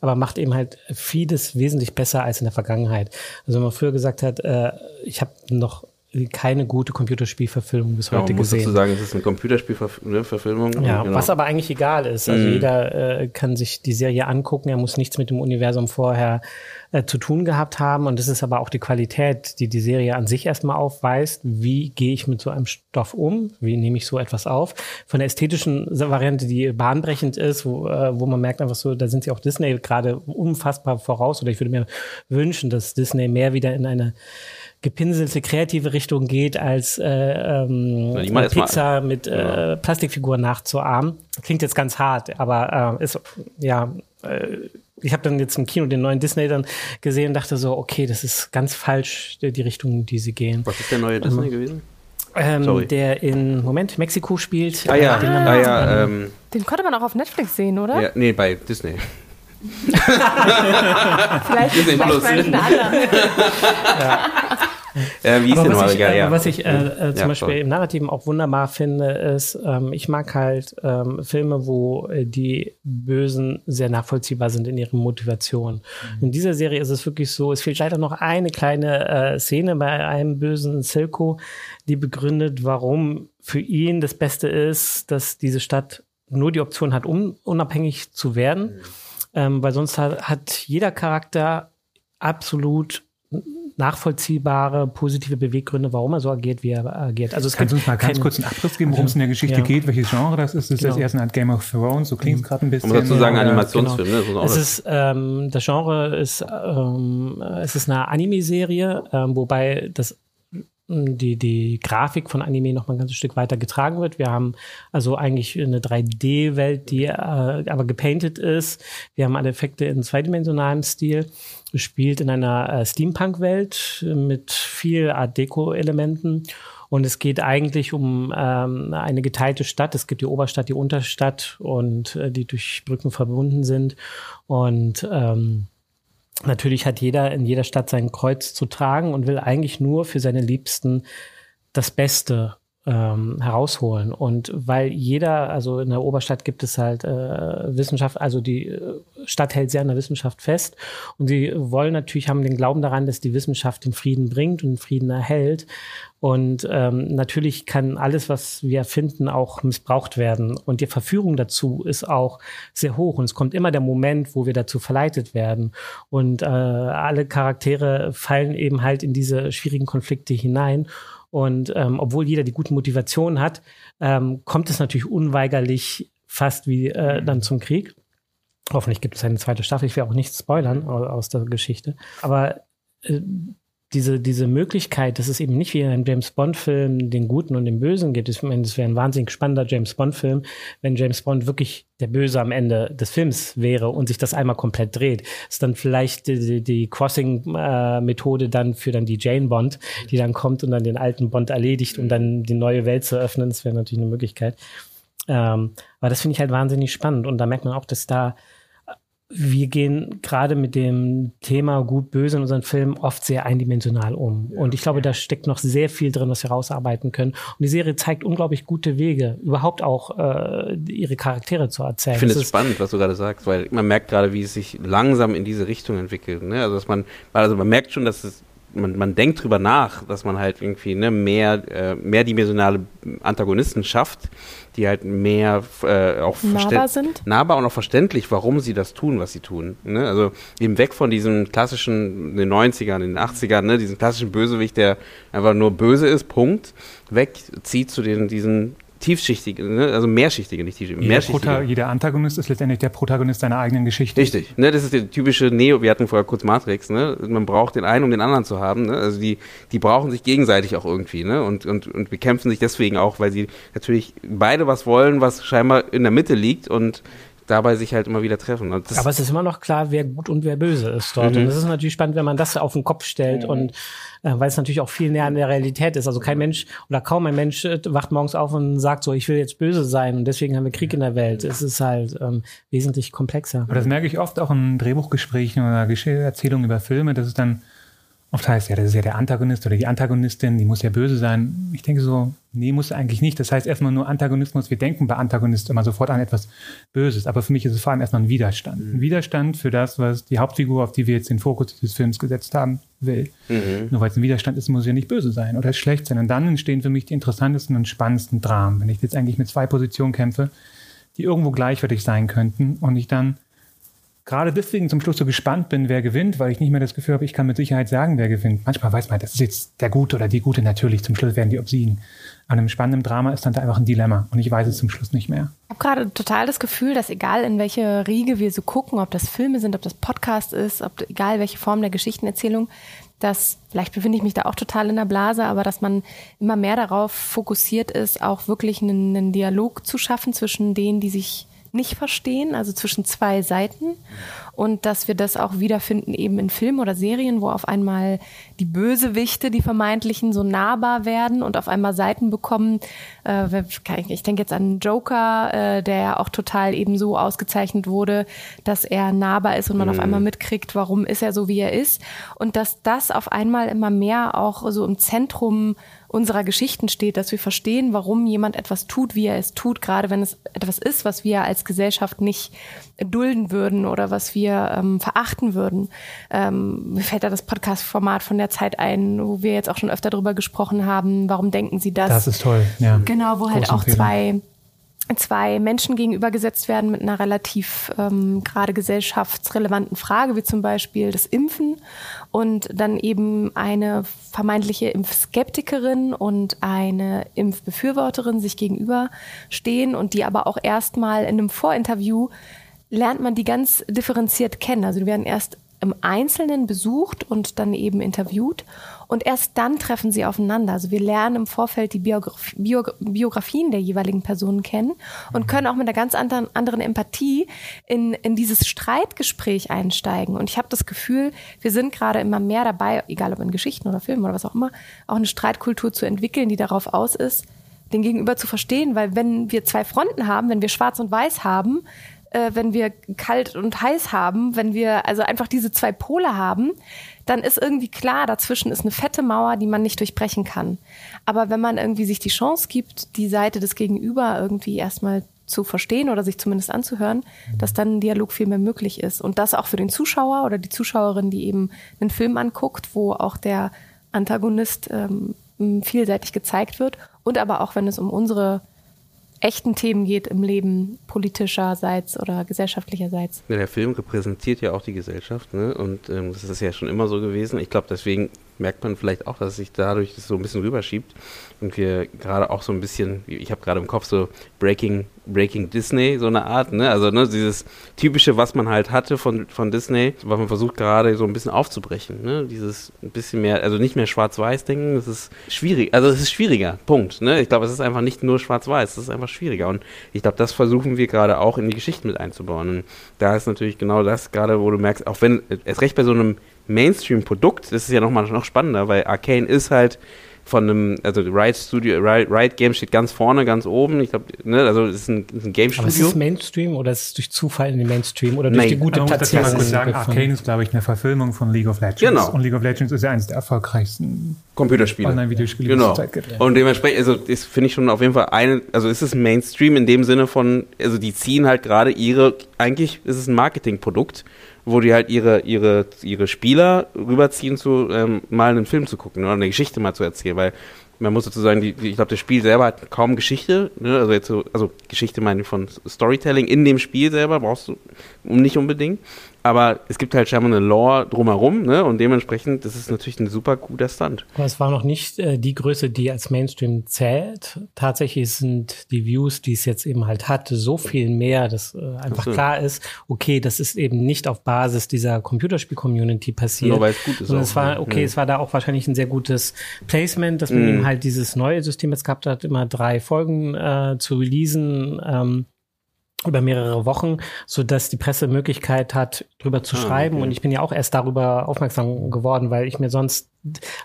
aber macht eben halt vieles wesentlich besser als in der Vergangenheit. Also wenn man früher gesagt hat, äh, ich habe noch keine gute Computerspielverfilmung bis heute ja, muss gesehen. Dazu sagen, es ist eine Computerspielverfilmung. Ja, genau. was aber eigentlich egal ist. Also mm. jeder äh, kann sich die Serie angucken, er muss nichts mit dem Universum vorher äh, zu tun gehabt haben. Und das ist aber auch die Qualität, die die Serie an sich erstmal aufweist. Wie gehe ich mit so einem Stoff um? Wie nehme ich so etwas auf? Von der ästhetischen Variante, die bahnbrechend ist, wo, äh, wo man merkt einfach so, da sind sie auch Disney gerade unfassbar voraus. Oder ich würde mir wünschen, dass Disney mehr wieder in eine gepinselte kreative Richtung geht, als äh, ähm, Pixar mit äh, ja. Plastikfiguren nachzuahmen. Klingt jetzt ganz hart, aber äh, ist ja. Äh, ich habe dann jetzt im Kino den neuen Disney dann gesehen und dachte so, okay, das ist ganz falsch, die Richtung, die sie gehen. Was ist der neue Disney ähm, gewesen? Ähm, der in Moment Mexiko spielt. Ah ja, den, ah, ja ähm, den konnte man auch auf Netflix sehen, oder? Ja, nee, bei Disney. Vielleicht Disney vielleicht Plus. *laughs* ja. Äh, wie ist denn was, ich, äh, ja. was ich äh, äh, zum ja, Beispiel sorry. im Narrativen auch wunderbar finde, ist, ähm, ich mag halt ähm, Filme, wo äh, die Bösen sehr nachvollziehbar sind in ihrer Motivation. Mhm. In dieser Serie ist es wirklich so, es fehlt leider noch eine kleine äh, Szene bei einem bösen Silko, die begründet, warum für ihn das Beste ist, dass diese Stadt nur die Option hat, um unabhängig zu werden. Mhm. Ähm, weil sonst hat, hat jeder Charakter absolut nachvollziehbare, positive Beweggründe, warum er so agiert, wie er agiert. Also es Kannst du uns mal ganz kurz einen Abriss geben, worum es in der Geschichte ja. geht, welches Genre das ist? Ist genau. das erst eine Art Game of Thrones? So klingt es gerade ein bisschen. Um dazu sagen, Animationsfilm, genau. ne? Das es ist, ähm, das Genre ist, ähm, es ist eine Anime-Serie, ähm, wobei das die, die Grafik von Anime noch mal ein ganzes Stück weiter getragen wird. Wir haben also eigentlich eine 3D-Welt, die äh, aber gepainted ist. Wir haben alle Effekte in zweidimensionalem Stil. Spielt in einer äh, Steampunk-Welt mit viel Art Deco-Elementen. Und es geht eigentlich um ähm, eine geteilte Stadt. Es gibt die Oberstadt, die Unterstadt und äh, die durch Brücken verbunden sind. Und ähm, Natürlich hat jeder in jeder Stadt sein Kreuz zu tragen und will eigentlich nur für seine Liebsten das Beste ähm, herausholen. Und weil jeder, also in der Oberstadt gibt es halt äh, Wissenschaft, also die äh, Stadt hält sehr an der Wissenschaft fest. Und sie wollen natürlich, haben den Glauben daran, dass die Wissenschaft den Frieden bringt und den Frieden erhält. Und ähm, natürlich kann alles, was wir finden, auch missbraucht werden. Und die Verführung dazu ist auch sehr hoch. Und es kommt immer der Moment, wo wir dazu verleitet werden. Und äh, alle Charaktere fallen eben halt in diese schwierigen Konflikte hinein. Und ähm, obwohl jeder die guten Motivationen hat, ähm, kommt es natürlich unweigerlich fast wie äh, dann zum Krieg. Hoffentlich gibt es eine zweite Staffel. Ich will auch nichts spoilern aus der Geschichte. Aber äh, diese, diese Möglichkeit, dass es eben nicht wie in einem James Bond-Film den Guten und den Bösen gibt. Ich meine, es wäre ein wahnsinnig spannender James Bond-Film, wenn James Bond wirklich der Böse am Ende des Films wäre und sich das einmal komplett dreht. Das ist dann vielleicht die, die Crossing-Methode dann für dann die Jane Bond, die dann kommt und dann den alten Bond erledigt, um dann die neue Welt zu öffnen. Das wäre natürlich eine Möglichkeit. Ähm, aber das finde ich halt wahnsinnig spannend. Und da merkt man auch, dass da wir gehen gerade mit dem Thema gut böse in unseren Filmen oft sehr eindimensional um. Ja, und ich glaube, ja. da steckt noch sehr viel drin, was wir rausarbeiten können. Und die Serie zeigt unglaublich gute Wege, überhaupt auch äh, ihre Charaktere zu erzählen. Ich finde es spannend, was du gerade sagst, weil man merkt gerade, wie es sich langsam in diese Richtung entwickelt. Ne? Also dass man, also man merkt schon, dass es man, man denkt drüber nach, dass man halt irgendwie ne, mehr äh, mehrdimensionale Antagonisten schafft, die halt mehr äh, auch nahbar sind. Nahbar und auch verständlich, warum sie das tun, was sie tun. Ne? Also eben weg von diesem klassischen, in den 90ern, in den 80ern, ne, diesen klassischen Bösewicht, der einfach nur böse ist, Punkt, weg, zieht zu den, diesen tiefschichtige, ne? also mehrschichtige, nicht tiefschichtige, jeder mehrschichtige. jeder Antagonist ist letztendlich der Protagonist seiner eigenen Geschichte. Richtig, ne? das ist der typische Neo, wir hatten vorher kurz Matrix, ne? man braucht den einen, um den anderen zu haben, ne? also die, die brauchen sich gegenseitig auch irgendwie ne? und, und, und bekämpfen sich deswegen auch, weil sie natürlich beide was wollen, was scheinbar in der Mitte liegt und dabei sich halt immer wieder treffen. Aber es ist immer noch klar, wer gut und wer böse ist dort. Mhm. Und das ist natürlich spannend, wenn man das auf den Kopf stellt mhm. und äh, weil es natürlich auch viel näher an der Realität ist. Also kein Mensch oder kaum ein Mensch äh, wacht morgens auf und sagt so, ich will jetzt böse sein und deswegen haben wir Krieg in der Welt. Es ist halt ähm, wesentlich komplexer. Aber das merke ich oft auch in Drehbuchgesprächen oder Erzählungen über Filme, dass es dann Oft heißt ja, das ist ja der Antagonist oder die Antagonistin, die muss ja böse sein. Ich denke so, nee, muss eigentlich nicht. Das heißt erstmal nur Antagonismus. Wir denken bei Antagonist immer sofort an etwas Böses. Aber für mich ist es vor allem erstmal ein Widerstand. Mhm. Ein Widerstand für das, was die Hauptfigur, auf die wir jetzt den Fokus dieses Films gesetzt haben, will. Mhm. Nur weil es ein Widerstand ist, muss es ja nicht böse sein oder schlecht sein. Und dann entstehen für mich die interessantesten und spannendsten Dramen. Wenn ich jetzt eigentlich mit zwei Positionen kämpfe, die irgendwo gleichwertig sein könnten und ich dann gerade deswegen zum Schluss so gespannt bin, wer gewinnt, weil ich nicht mehr das Gefühl habe, ich kann mit Sicherheit sagen, wer gewinnt. Manchmal weiß man, das ist jetzt der Gute oder die Gute, natürlich, zum Schluss werden die obsiegen. An einem spannenden Drama ist dann da einfach ein Dilemma und ich weiß es zum Schluss nicht mehr. Ich habe gerade total das Gefühl, dass egal in welche Riege wir so gucken, ob das Filme sind, ob das Podcast ist, ob egal welche Form der Geschichtenerzählung, dass, vielleicht befinde ich mich da auch total in der Blase, aber dass man immer mehr darauf fokussiert ist, auch wirklich einen, einen Dialog zu schaffen zwischen denen, die sich nicht verstehen, also zwischen zwei Seiten. Und dass wir das auch wiederfinden eben in Filmen oder Serien, wo auf einmal die Bösewichte, die vermeintlichen, so nahbar werden und auf einmal Seiten bekommen. Äh, ich denke jetzt an Joker, äh, der ja auch total eben so ausgezeichnet wurde, dass er nahbar ist und man mhm. auf einmal mitkriegt, warum ist er so, wie er ist. Und dass das auf einmal immer mehr auch so im Zentrum unserer Geschichten steht, dass wir verstehen, warum jemand etwas tut, wie er es tut, gerade wenn es etwas ist, was wir als Gesellschaft nicht dulden würden oder was wir ähm, verachten würden. Ähm, mir fällt da das Podcast-Format von der Zeit ein, wo wir jetzt auch schon öfter darüber gesprochen haben. Warum denken Sie das? Das ist toll, ja. Genau, wo halt auch zwei zwei Menschen gegenübergesetzt werden mit einer relativ ähm, gerade gesellschaftsrelevanten Frage, wie zum Beispiel das Impfen und dann eben eine vermeintliche Impfskeptikerin und eine Impfbefürworterin sich gegenüberstehen und die aber auch erstmal in einem Vorinterview lernt man die ganz differenziert kennen. Also die werden erst im Einzelnen besucht und dann eben interviewt. Und erst dann treffen sie aufeinander. Also wir lernen im Vorfeld die Biograf Bio Biografien der jeweiligen Personen kennen und können auch mit einer ganz anderen, anderen Empathie in, in dieses Streitgespräch einsteigen. Und ich habe das Gefühl, wir sind gerade immer mehr dabei, egal ob in Geschichten oder Filmen oder was auch immer, auch eine Streitkultur zu entwickeln, die darauf aus ist, den Gegenüber zu verstehen. Weil wenn wir zwei Fronten haben, wenn wir schwarz und weiß haben, äh, wenn wir kalt und heiß haben, wenn wir also einfach diese zwei Pole haben, dann ist irgendwie klar, dazwischen ist eine fette Mauer, die man nicht durchbrechen kann. Aber wenn man irgendwie sich die Chance gibt, die Seite des Gegenüber irgendwie erstmal zu verstehen oder sich zumindest anzuhören, dass dann ein Dialog viel mehr möglich ist. Und das auch für den Zuschauer oder die Zuschauerin, die eben einen Film anguckt, wo auch der Antagonist ähm, vielseitig gezeigt wird. Und aber auch, wenn es um unsere echten Themen geht im Leben, politischerseits oder gesellschaftlicherseits. Ja, der Film repräsentiert ja auch die Gesellschaft, ne? Und ähm, das ist ja schon immer so gewesen. Ich glaube, deswegen merkt man vielleicht auch, dass sich dadurch das so ein bisschen rüberschiebt und wir gerade auch so ein bisschen, ich habe gerade im Kopf so Breaking, Breaking Disney, so eine Art, ne? Also ne, dieses typische, was man halt hatte von, von Disney, was man versucht gerade so ein bisschen aufzubrechen, ne? Dieses ein bisschen mehr, also nicht mehr schwarz-weiß denken, das ist schwierig, also es ist schwieriger, Punkt, ne? Ich glaube, es ist einfach nicht nur schwarz-weiß, es ist einfach schwieriger und ich glaube, das versuchen wir gerade auch in die Geschichte mit einzubauen und da ist natürlich genau das gerade, wo du merkst, auch wenn, erst recht bei so einem Mainstream-Produkt, das ist ja nochmal noch spannender, weil Arcane ist halt von einem, also Riot Studio, Riot, Riot Games steht ganz vorne, ganz oben. Ich glaube, ne, also es ist ein, ist ein Game Studio. Aber ist es Mainstream oder ist es durch Zufall in den Mainstream oder durch Nein. die gute also, Platzierung? Ich kurz sagen, Arcane ist, glaube ich, eine Verfilmung von League of Legends. Genau. Und League of Legends ist ja eines der erfolgreichsten Computerspiele. Online-Videospiele, genau. die es gibt. Und dementsprechend, also das finde ich schon auf jeden Fall eine, also ist es Mainstream in dem Sinne von, also die ziehen halt gerade ihre, eigentlich ist es ein Marketingprodukt wo die halt ihre, ihre, ihre Spieler rüberziehen, zu ähm, mal einen Film zu gucken oder eine Geschichte mal zu erzählen, weil man muss dazu sagen, die, ich glaube, das Spiel selber hat kaum Geschichte, ne? also jetzt so, also Geschichte meine ich von Storytelling in dem Spiel selber brauchst du nicht unbedingt, aber es gibt halt scheinbar eine Lore drumherum, ne? Und dementsprechend, das ist natürlich ein super guter Stunt. Aber es war noch nicht äh, die Größe, die als Mainstream zählt. Tatsächlich sind die Views, die es jetzt eben halt hat, so viel mehr, dass äh, einfach so. klar ist, okay, das ist eben nicht auf Basis dieser Computerspiel-Community passiert. Nur weil es gut ist. Sondern es war, okay, ja. es war da auch wahrscheinlich ein sehr gutes Placement, dass man mm. eben halt dieses neue System jetzt gehabt hat, immer drei Folgen äh, zu releasen. Ähm, über mehrere Wochen, so dass die Presse Möglichkeit hat, drüber zu ah, schreiben. Okay. Und ich bin ja auch erst darüber aufmerksam geworden, weil ich mir sonst,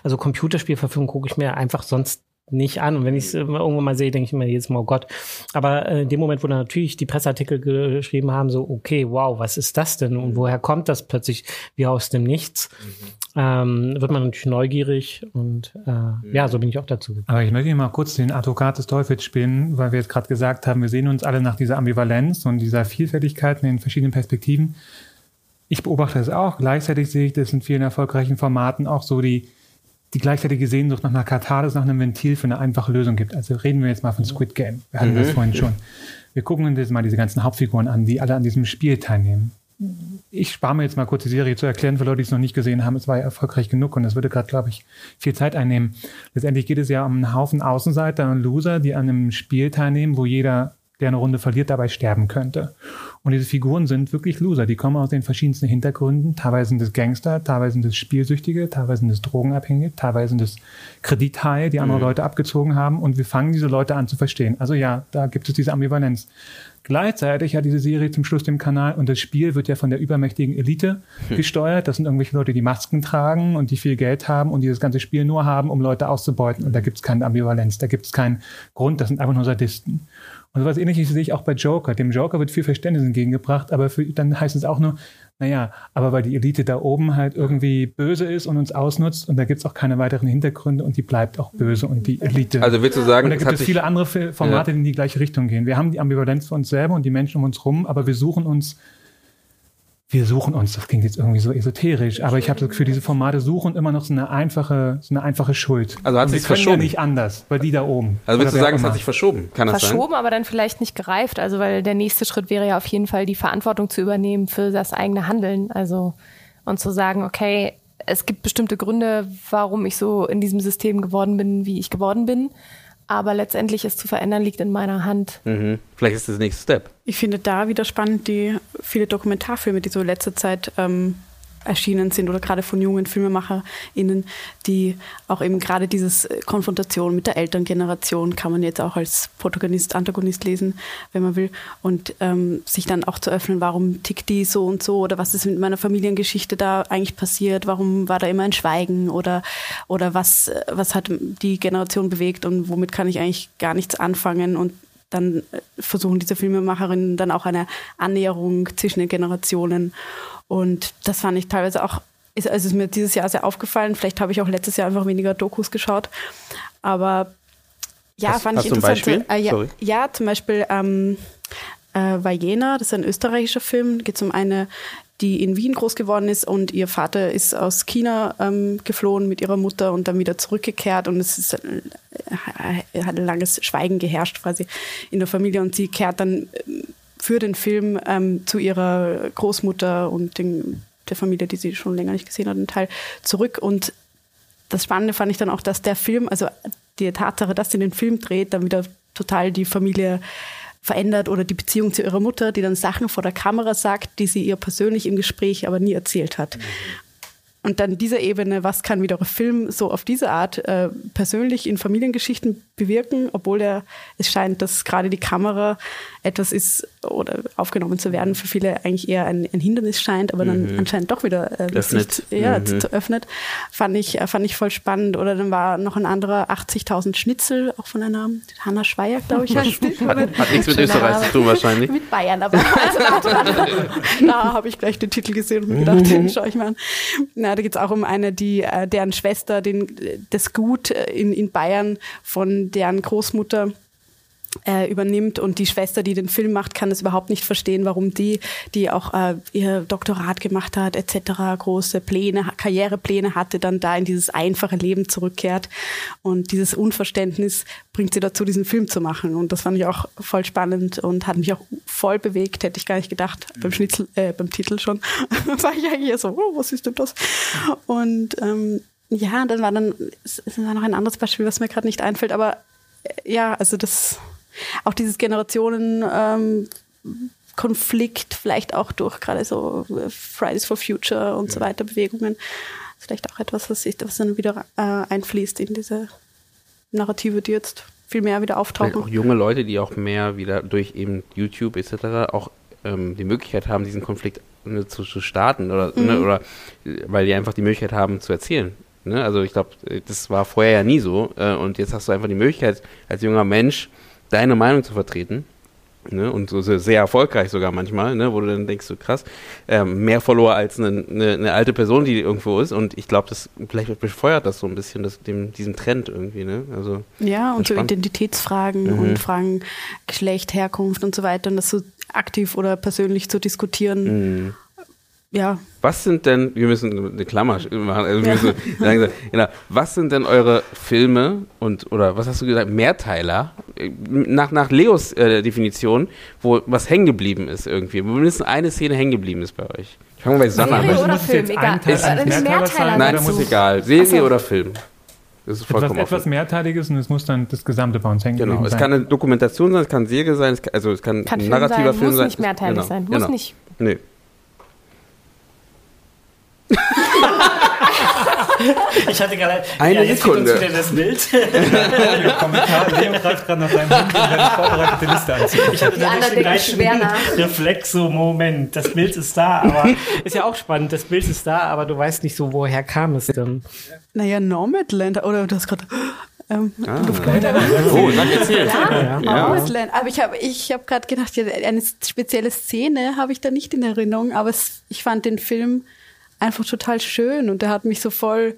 also Computerspielverfügung gucke ich mir einfach sonst nicht an. Und wenn ich es irgendwann mal sehe, denke ich mir jedes Mal, oh Gott. Aber äh, in dem Moment, wo dann natürlich die Presseartikel geschrieben haben, so, okay, wow, was ist das denn? Und woher kommt das plötzlich wie aus dem Nichts? Mhm. Ähm, wird man natürlich neugierig und äh, mhm. ja, so bin ich auch dazu gekommen. Aber ich möchte mal kurz den Advokat des Teufels spielen, weil wir jetzt gerade gesagt haben, wir sehen uns alle nach dieser Ambivalenz und dieser Vielfältigkeit in den verschiedenen Perspektiven. Ich beobachte es auch. Gleichzeitig sehe ich das in vielen erfolgreichen Formaten auch so die die gleichzeitige Sehnsucht nach einer Katharsis, nach einem Ventil für eine einfache Lösung gibt. Also reden wir jetzt mal von Squid Game. Wir hatten mhm. das vorhin schon. Wir gucken uns jetzt mal diese ganzen Hauptfiguren an, die alle an diesem Spiel teilnehmen. Ich spare mir jetzt mal kurz die Serie zu erklären für Leute, die es noch nicht gesehen haben. Es war ja erfolgreich genug und es würde gerade, glaube ich, viel Zeit einnehmen. Letztendlich geht es ja um einen Haufen Außenseiter und Loser, die an einem Spiel teilnehmen, wo jeder der eine Runde verliert, dabei sterben könnte. Und diese Figuren sind wirklich Loser. Die kommen aus den verschiedensten Hintergründen. Teilweise sind es Gangster, teilweise sind es Spielsüchtige, teilweise sind es Drogenabhängige, teilweise sind es Kredithaie, die andere mhm. Leute abgezogen haben. Und wir fangen diese Leute an zu verstehen. Also ja, da gibt es diese Ambivalenz. Gleichzeitig hat diese Serie zum Schluss den Kanal und das Spiel wird ja von der übermächtigen Elite hm. gesteuert. Das sind irgendwelche Leute, die Masken tragen und die viel Geld haben und die das ganze Spiel nur haben, um Leute auszubeuten. Und da gibt es keine Ambivalenz, da gibt es keinen Grund, das sind einfach nur Sadisten. Und sowas ähnliches sehe ich auch bei Joker. Dem Joker wird viel Verständnis entgegengebracht, aber für, dann heißt es auch nur, naja, aber weil die Elite da oben halt irgendwie böse ist und uns ausnutzt und da gibt es auch keine weiteren Hintergründe und die bleibt auch böse und die Elite. Also willst du sagen, und da gibt es viele andere Formate, ja. die in die gleiche Richtung gehen. Wir haben die Ambivalenz für uns selber und die Menschen um uns rum, aber wir suchen uns wir suchen uns, das klingt jetzt irgendwie so esoterisch, aber ich habe das Gefühl, diese Formate suchen immer noch so eine einfache, so eine einfache Schuld. Also hat sich verschoben. Ja nicht anders, bei die da oben. Also würdest du sagen, es hat sich verschoben? Kann das verschoben, sein? aber dann vielleicht nicht gereift. Also weil der nächste Schritt wäre ja auf jeden Fall die Verantwortung zu übernehmen für das eigene Handeln. Also und zu sagen, okay, es gibt bestimmte Gründe, warum ich so in diesem System geworden bin, wie ich geworden bin. Aber letztendlich es zu verändern liegt in meiner Hand. Mhm. Vielleicht ist das der nächste Step. Ich finde da wieder spannend die viele Dokumentarfilme, die so letzte Zeit ähm, erschienen sind oder gerade von jungen FilmemacherInnen, die auch eben gerade dieses äh, Konfrontation mit der Elterngeneration kann man jetzt auch als Protagonist, Antagonist lesen, wenn man will, und ähm, sich dann auch zu öffnen, warum tickt die so und so oder was ist mit meiner Familiengeschichte da eigentlich passiert, warum war da immer ein Schweigen oder, oder was, äh, was hat die Generation bewegt und womit kann ich eigentlich gar nichts anfangen? Und dann äh, versuchen diese Filmemacherinnen dann auch eine Annäherung zwischen den Generationen und das fand ich teilweise auch, ist, also ist mir dieses Jahr sehr aufgefallen. Vielleicht habe ich auch letztes Jahr einfach weniger Dokus geschaut. Aber ja, hast, fand hast ich interessant. Äh, ja, ja, zum Beispiel ähm, äh, Vajena, das ist ein österreichischer Film, geht um eine, die in Wien groß geworden ist und ihr Vater ist aus China ähm, geflohen mit ihrer Mutter und dann wieder zurückgekehrt und es ist, äh, hat ein langes Schweigen geherrscht quasi in der Familie und sie kehrt dann ähm, für den Film ähm, zu ihrer Großmutter und den, der Familie, die sie schon länger nicht gesehen hat, einen Teil zurück. Und das Spannende fand ich dann auch, dass der Film, also die Tatsache, dass sie den Film dreht, dann wieder total die Familie verändert oder die Beziehung zu ihrer Mutter, die dann Sachen vor der Kamera sagt, die sie ihr persönlich im Gespräch aber nie erzählt hat. Und dann diese Ebene, was kann wieder Film so auf diese Art äh, persönlich in Familiengeschichten bewirken, obwohl er, es scheint, dass gerade die Kamera etwas ist oder aufgenommen zu werden für viele eigentlich eher ein, ein Hindernis scheint, aber dann mhm. anscheinend doch wieder äh, öffnet. Sich, ja, mhm. zu, öffnet. Fand ich, fand ich voll spannend. Oder dann war noch ein anderer 80.000 Schnitzel, auch von einer Hanna Schweier, glaube ich. Heißt die. Hat, hat nichts mit Österreich zu tun wahrscheinlich. Mit Bayern, aber also, *laughs* da habe ich gleich den Titel gesehen und mir gedacht, den mhm. schaue ich mal an. Na, da geht es auch um eine, die, äh, deren Schwester den, das Gut äh, in, in Bayern von deren Großmutter äh, übernimmt und die Schwester, die den Film macht, kann es überhaupt nicht verstehen, warum die, die auch äh, ihr Doktorat gemacht hat, etc., große Pläne, Karrierepläne hatte, dann da in dieses einfache Leben zurückkehrt. Und dieses Unverständnis bringt sie dazu, diesen Film zu machen. Und das fand ich auch voll spannend und hat mich auch voll bewegt, hätte ich gar nicht gedacht, beim Schnitzel, äh, beim Titel schon. *laughs* war ich eigentlich so, oh, was ist denn das? Und ähm, ja, dann war dann, es war noch ein anderes Beispiel, was mir gerade nicht einfällt, aber äh, ja, also das auch dieses Generationen ähm, Konflikt, vielleicht auch durch gerade so äh, Fridays for Future und ja. so weiter Bewegungen. Vielleicht auch etwas, was, sich, was dann wieder äh, einfließt in diese Narrative, die jetzt viel mehr wieder auftauchen. Vielleicht auch junge Leute, die auch mehr wieder durch eben YouTube etc. auch ähm, die Möglichkeit haben, diesen Konflikt ne, zu, zu, starten oder, ne, mhm. ne, oder weil die einfach die Möglichkeit haben zu erzählen Ne? Also ich glaube, das war vorher ja nie so. Äh, und jetzt hast du einfach die Möglichkeit, als junger Mensch deine Meinung zu vertreten. Ne, und so sehr, erfolgreich sogar manchmal, ne, wo du dann denkst, so krass, ähm, mehr Follower als eine, eine, eine, alte Person, die irgendwo ist. Und ich glaube, das vielleicht befeuert das so ein bisschen, das, dem, diesen Trend irgendwie. Ne? Also, ja, und so spannend. Identitätsfragen Mhm. und Fragen Geschlecht, Herkunft und so weiter und das so aktiv oder persönlich zu diskutieren. Mhm. Ja, Was sind denn, wir müssen eine Klammer machen, also wir müssen langsam, genau, was sind denn eure Filme und, oder was hast du gesagt, Mehrteiler, äh, nach, nach Leos äh, Definition, wo was hängen geblieben ist irgendwie, wo mindestens eine Szene hängen geblieben ist bei euch. Ich fange mal bei Serie an. oder muss es Film, jetzt egal. Ist- Mehrteilers Mehrteiler sein, Nein, oder muss muss- egal, Serie so. oder Film. Das ist Etwas, vollkommen etwas offen. Mehrteiliges und es muss dann das Gesamte bei uns hängen Genau, es sein. kann eine Dokumentation sein, es kann Serie sein, es kann, also es kann, Kann ein Film narrativer sein, Film muss sein. nicht mehrteilig genau, sein. Muss genau. nicht. Nee. *laughs* Ich hatte gerade. Eine jetzt fehlt uns Sekunde. wieder das Bild. Kommentar, Leo greift gerade nach seinem Hund, um seine vorbereitete Liste anzugucken. Ich hatte Die anderen denken gleich schwer einen nach. Reflex, so Moment, das Bild ist da, aber ist ja auch spannend. Das Bild ist da, aber du weißt nicht so, woher kam es denn? naja, Nomadland, oder du hast gerade ähm, Ah. Oh, sag erzähl. Ja, Ja. Nomadland. Aber ich habe ich hab gerade gedacht, ja, eine spezielle Szene habe ich da nicht in Erinnerung, aber es, ich fand den Film einfach total schön und der hat mich so voll,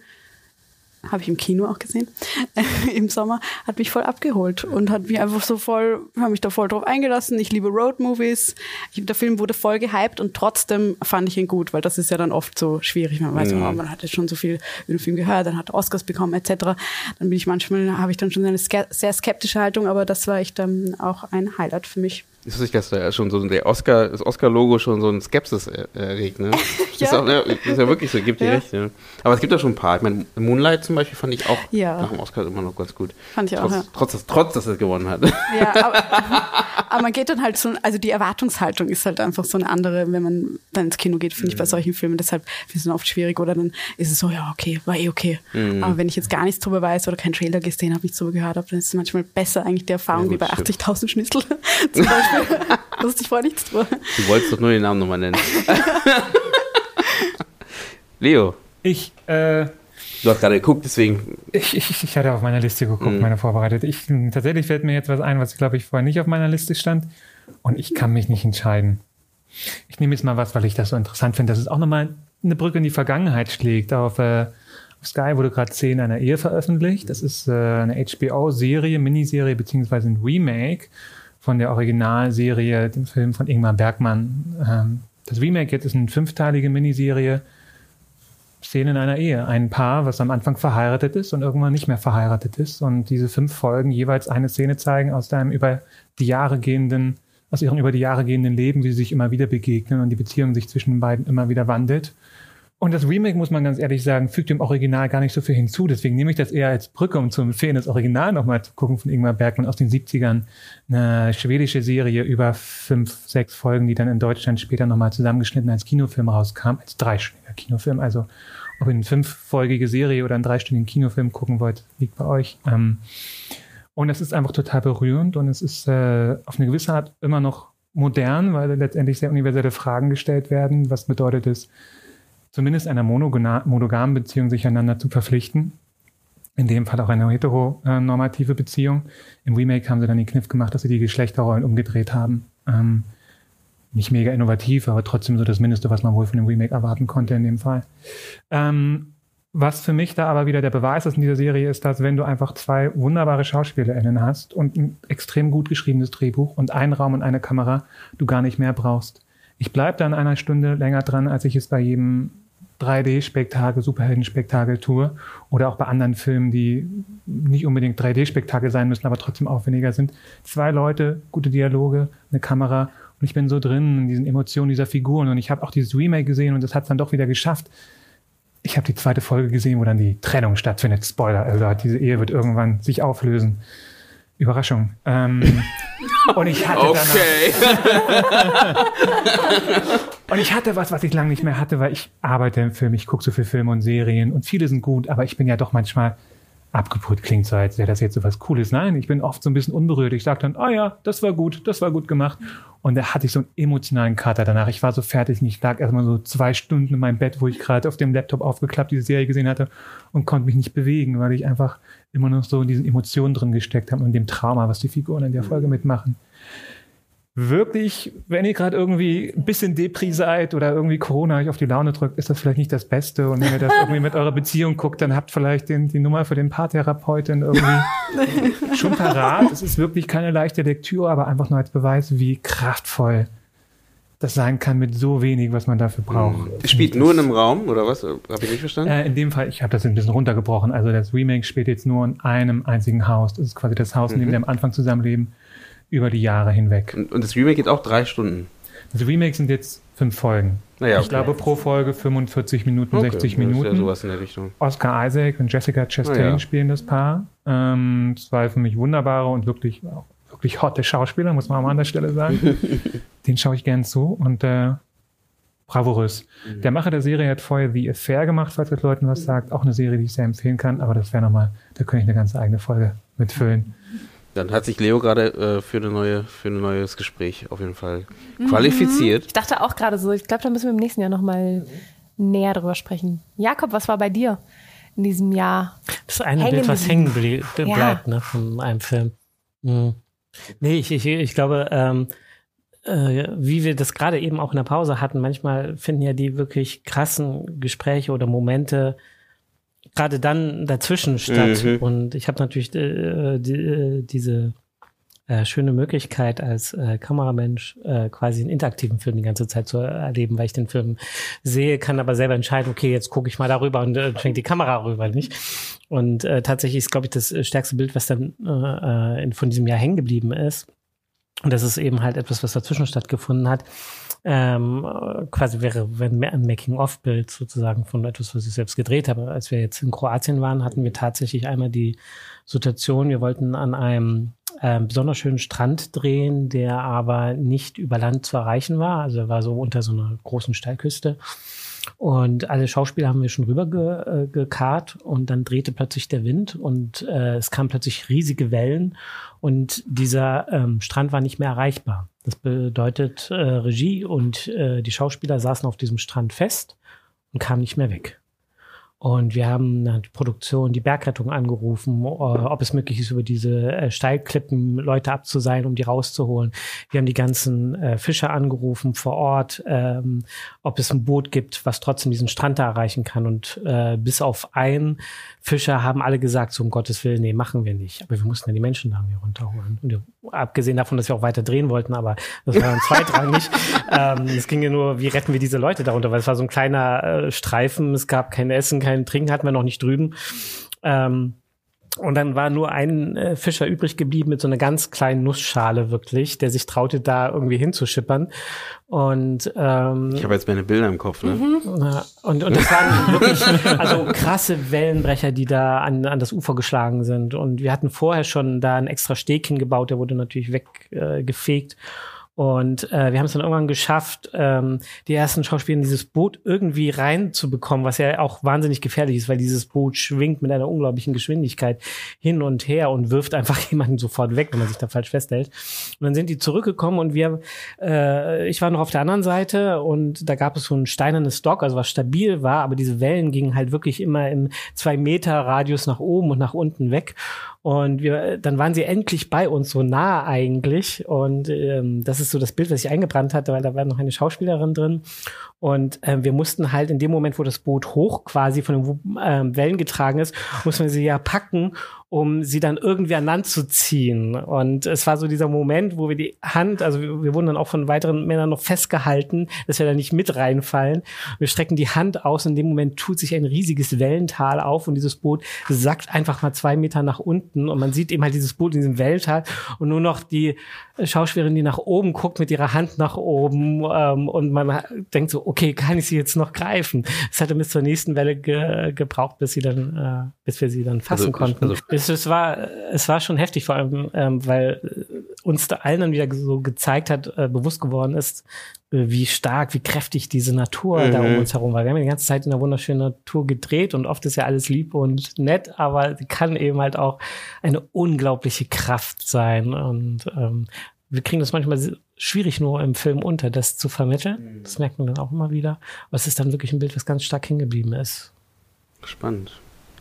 habe ich im Kino auch gesehen, *laughs* im Sommer, hat mich voll abgeholt und hat mich einfach so voll, habe mich da voll drauf eingelassen. Ich liebe Roadmovies. Der Film wurde voll gehypt und trotzdem fand ich ihn gut, weil das ist ja dann oft so schwierig. Man weiß, oh, man hat jetzt schon so viel über den Film gehört, dann hat Oscars bekommen etc. Dann bin ich manchmal, habe ich dann schon eine sehr skeptische Haltung, aber das war echt ähm, auch ein Highlight für mich. Ist nicht, dass da schon so der Oscar, das Oscar-Logo schon so ein Skepsis erregt, ne? *laughs* Ja. Ist, auch, ja, ist ja wirklich so, gibt dir Ja. recht, ja. Aber es gibt ja schon ein paar. Ich meine, Moonlight zum Beispiel fand ich auch Ja. nach dem Oscar immer noch ganz gut. Fand ich auch, trotz, ja. trotz, dass, trotz, dass er gewonnen hat. *laughs* Ja, aber, *laughs* aber man geht dann halt so, also die Erwartungshaltung ist halt einfach so eine andere, wenn man dann ins Kino geht, finde ich bei solchen Filmen. Deshalb ist es oft schwierig oder dann ist es so, ja, okay, war eh okay. Aber wenn ich jetzt gar nichts drüber weiß oder keinen Trailer gesehen habe, nichts drüber gehört habe, dann ist es manchmal besser eigentlich die Erfahrung Ja, wie bei gut, stimmt. 80.000 Schnitzel zum Beispiel. *laughs* Wusste ich vorher nichts drüber. Du wolltest doch nur den Namen nochmal nennen. *laughs* Leo, Ich, äh, du hast gerade geguckt, deswegen. ich, ich, ich hatte auf meiner Liste geguckt, Mhm. meine vorbereitet. Ich, tatsächlich fällt mir jetzt was ein, was, glaube ich, vorher nicht auf meiner Liste stand. Und ich kann mich nicht entscheiden. Ich nehme jetzt mal was, weil ich das so interessant finde, dass es auch nochmal eine Brücke in die Vergangenheit schlägt. Auf, äh, auf Sky wurde gerade Szene einer Ehe veröffentlicht. Das ist äh, eine HBO-Serie, Miniserie beziehungsweise ein Remake von der Originalserie, dem Film von Ingmar Bergmann. Ähm, das Remake jetzt ist eine fünfteilige Miniserie. Szene in einer Ehe. Ein Paar, was am Anfang verheiratet ist und irgendwann nicht mehr verheiratet ist. Und diese fünf Folgen jeweils eine Szene zeigen aus deinem über die Jahre gehenden, aus ihrem über die Jahre gehenden Leben, wie sie sich immer wieder begegnen und die Beziehung sich zwischen den beiden immer wieder wandelt. Und das Remake, muss man ganz ehrlich sagen, fügt dem Original gar nicht so viel hinzu. Deswegen nehme ich das eher als Brücke, um zu empfehlen, das Original nochmal zu gucken von Ingmar Bergmann aus den 70ern. Eine schwedische Serie über fünf, sechs Folgen, die dann in Deutschland später nochmal zusammengeschnitten als Kinofilm rauskam, als dreistündiger Kinofilm. Also ob ihr eine fünffolgige Serie oder einen dreistündigen Kinofilm gucken wollt, liegt bei euch. Ähm, und es ist einfach total berührend und es ist äh, auf eine gewisse Art immer noch modern, weil letztendlich sehr universelle Fragen gestellt werden. Was bedeutet es, zumindest einer monogamen Beziehung sich einander zu verpflichten? In dem Fall auch eine heteronormative Beziehung. Im Remake haben sie dann den Kniff gemacht, dass sie die Geschlechterrollen umgedreht haben. Ähm, nicht mega innovativ, aber trotzdem so das Mindeste, was man wohl von dem Remake erwarten konnte in dem Fall. Ähm, was für mich da aber wieder der Beweis ist in dieser Serie, ist, dass wenn du einfach zwei wunderbare SchauspielerInnen hast und ein extrem gut geschriebenes Drehbuch und einen Raum und eine Kamera, du gar nicht mehr brauchst. Ich bleib da in einer Stunde länger dran, als ich es bei jedem 3D-Spektakel, Superhelden-Spektakel tue oder auch bei anderen Filmen, die nicht unbedingt 3D-Spektakel sein müssen, aber trotzdem aufwendiger sind. Zwei Leute, gute Dialoge, eine Kamera und ich bin so drin in diesen Emotionen dieser Figuren und ich habe auch dieses Remake gesehen und das hat es dann doch wieder geschafft. Ich habe die zweite Folge gesehen, wo dann die Trennung stattfindet. Spoiler Alert, diese Ehe wird irgendwann sich auflösen. Überraschung. Ähm, *laughs* und ich hatte danach, Okay. *laughs* und ich hatte was, was ich lange nicht mehr hatte, weil ich arbeite im Film, ich gucke so viel Filme und Serien und viele sind gut, aber ich bin ja doch manchmal abgeput klingt, so als wäre das jetzt so was Cooles. Nein, ich bin oft so ein bisschen unberührt. Ich sage dann, ah oh ja, das war gut, das war gut gemacht. Und da hatte ich so einen emotionalen Kater danach. Ich war so fertig und ich lag erstmal so zwei Stunden in meinem Bett, wo ich gerade auf dem Laptop aufgeklappt diese Serie gesehen hatte und konnte mich nicht bewegen, weil ich einfach immer noch so in diesen Emotionen drin gesteckt habe und dem Trauma, was die Figuren in der Folge mitmachen wirklich, wenn ihr gerade irgendwie ein bisschen Depri seid oder irgendwie Corona euch auf die Laune drückt, ist das vielleicht nicht das Beste. Und wenn ihr das *laughs* irgendwie mit eurer Beziehung guckt, dann habt vielleicht den, die Nummer für den Paartherapeuten irgendwie *laughs* schon parat. Es ist wirklich keine leichte Lektüre, aber einfach nur als Beweis, wie kraftvoll das sein kann mit so wenig, was man dafür braucht. Es hm. spielt nur in einem Raum oder was? Habe ich nicht verstanden? Äh, in dem Fall, ich habe das ein bisschen runtergebrochen. Also das Remake spielt jetzt nur in einem einzigen Haus. Das ist quasi das Haus, in dem mhm. wir am Anfang zusammenleben über die Jahre hinweg. Und, und das Remake geht auch drei Stunden. Das Remake sind jetzt fünf Folgen. Naja, okay. Ich glaube pro Folge 45 Minuten, okay. 60 Minuten. Das ist ja sowas in der Richtung. Oscar Isaac und Jessica Chastain ja. spielen das Paar. Ähm, zwei für mich wunderbare und wirklich, wirklich hotte Schauspieler, muss man auch an der Stelle sagen. *laughs* Den schaue ich gern zu und äh, bravourös. Mhm. Der Macher der Serie hat vorher The Affair gemacht, falls das Leuten was sagt. Auch eine Serie, die ich sehr empfehlen kann, aber das wäre nochmal, da könnte ich eine ganze eigene Folge mitfüllen. Dann hat sich Leo gerade äh, für, eine neue, für ein neues Gespräch auf jeden Fall mhm. qualifiziert. Ich dachte auch gerade so, ich glaube, da müssen wir im nächsten Jahr nochmal näher drüber sprechen. Jakob, was war bei dir in diesem Jahr? Das ist ein Bild, was hängen bleibt ja. ne, von einem Film. Mhm. Nee, ich, ich, ich glaube, ähm, äh, wie wir das gerade eben auch in der Pause hatten, manchmal finden ja die wirklich krassen Gespräche oder Momente gerade dann dazwischen statt. Mhm. Und ich habe natürlich äh, die, äh, diese äh, schöne Möglichkeit als äh, Kameramensch äh, quasi einen interaktiven Film die ganze Zeit zu erleben, weil ich den Film sehe, kann aber selber entscheiden, okay, jetzt gucke ich mal darüber und äh, schwenkt die Kamera rüber, nicht? Und äh, tatsächlich ist, glaube ich, das stärkste Bild, was dann äh, in, von diesem Jahr hängen geblieben ist. Und das ist eben halt etwas, was dazwischen stattgefunden hat ähm, quasi wäre wenn ein Making-of-Bild sozusagen von etwas, was ich selbst gedreht habe. Als wir jetzt in Kroatien waren, hatten wir tatsächlich einmal die Situation, wir wollten an einem ähm, besonders schönen Strand drehen, der aber nicht über Land zu erreichen war. Also war so unter so einer großen Steilküste. Und alle Schauspieler haben wir schon rüber ge, äh, und dann drehte plötzlich der Wind und äh, es kamen plötzlich riesige Wellen und dieser ähm, Strand war nicht mehr erreichbar. Das bedeutet, äh, Regie und äh, die Schauspieler saßen auf diesem Strand fest und kamen nicht mehr weg. Und wir haben die Produktion, die Bergrettung angerufen, äh, ob es möglich ist, über diese äh, Steilklippen Leute abzuseilen, um die rauszuholen. Wir haben die ganzen äh, Fischer angerufen vor Ort, ähm, ob es ein Boot gibt, was trotzdem diesen Strand da erreichen kann. Und bis auf einen Fischer haben alle gesagt, so um Gottes Willen, nee, machen wir nicht. Aber wir mussten ja die Menschen da irgendwie runterholen. Und abgesehen davon, dass wir auch weiter drehen wollten, aber das war dann zweitrangig. *laughs* ähm, es ging ja nur, wie retten wir diese Leute darunter, weil es war so ein kleiner äh, Streifen, es gab kein Essen, kein Trinken, hatten wir noch nicht drüben. Ähm, und dann war nur ein äh, Fischer übrig geblieben mit so einer ganz kleinen Nussschale wirklich, der sich traute, da irgendwie hinzuschippern. Und ähm, ich habe jetzt meine Bilder im Kopf, ne? Mhm. Und, und das waren *laughs* wirklich also krasse Wellenbrecher, die da an, an das Ufer geschlagen sind. Und wir hatten vorher schon da ein extra Steg hingebaut, der wurde natürlich weggefegt. Äh, und äh, wir haben es dann irgendwann geschafft, ähm, die ersten Schauspieler in dieses Boot irgendwie reinzubekommen, was ja auch wahnsinnig gefährlich ist, weil dieses Boot schwingt mit einer unglaublichen Geschwindigkeit hin und her und wirft einfach *laughs* jemanden sofort weg, wenn man sich da falsch festhält. Und dann sind die zurückgekommen und wir, äh, ich war noch auf der anderen Seite und da gab es so ein steinernes Dock, also was stabil war, aber diese Wellen gingen halt wirklich immer im zwei Meter Radius nach oben und nach unten weg. Und wir, dann waren sie endlich bei uns, so nah eigentlich. Und ähm, das ist so das Bild, was sich eingebrannt hatte, weil da war noch eine Schauspielerin drin. Und ähm, wir mussten halt in dem Moment, wo das Boot hoch quasi von den ähm, Wellen getragen ist, mussten wir sie ja packen um sie dann irgendwie an Land zu ziehen. Und es war so dieser Moment, wo wir die Hand, also wir, wir wurden dann auch von weiteren Männern noch festgehalten, dass wir da nicht mit reinfallen. Wir strecken die Hand aus und in dem Moment tut sich ein riesiges Wellental auf und dieses Boot sackt einfach mal zwei Meter nach unten und man sieht eben halt dieses Boot in diesem Wellental und nur noch die Schauspielerin, die nach oben guckt mit ihrer Hand nach oben ähm, und man denkt so, okay, kann ich sie jetzt noch greifen? Es hatte bis zur nächsten Welle ge gebraucht, bis sie dann, äh, bis wir sie dann fassen also, konnten. Also es, es, war, es war schon heftig, vor allem, ähm, weil uns da allen dann wieder so gezeigt hat, äh, bewusst geworden ist, äh, wie stark, wie kräftig diese Natur mhm. da um uns herum war. Wir haben die ganze Zeit in der wunderschönen Natur gedreht und oft ist ja alles lieb und nett, aber sie kann eben halt auch eine unglaubliche Kraft sein und ähm, wir kriegen das manchmal schwierig nur im Film unter, das zu vermitteln. Mhm. Das merkt man dann auch immer wieder. Aber es ist dann wirklich ein Bild, was ganz stark hingeblieben ist. Spannend.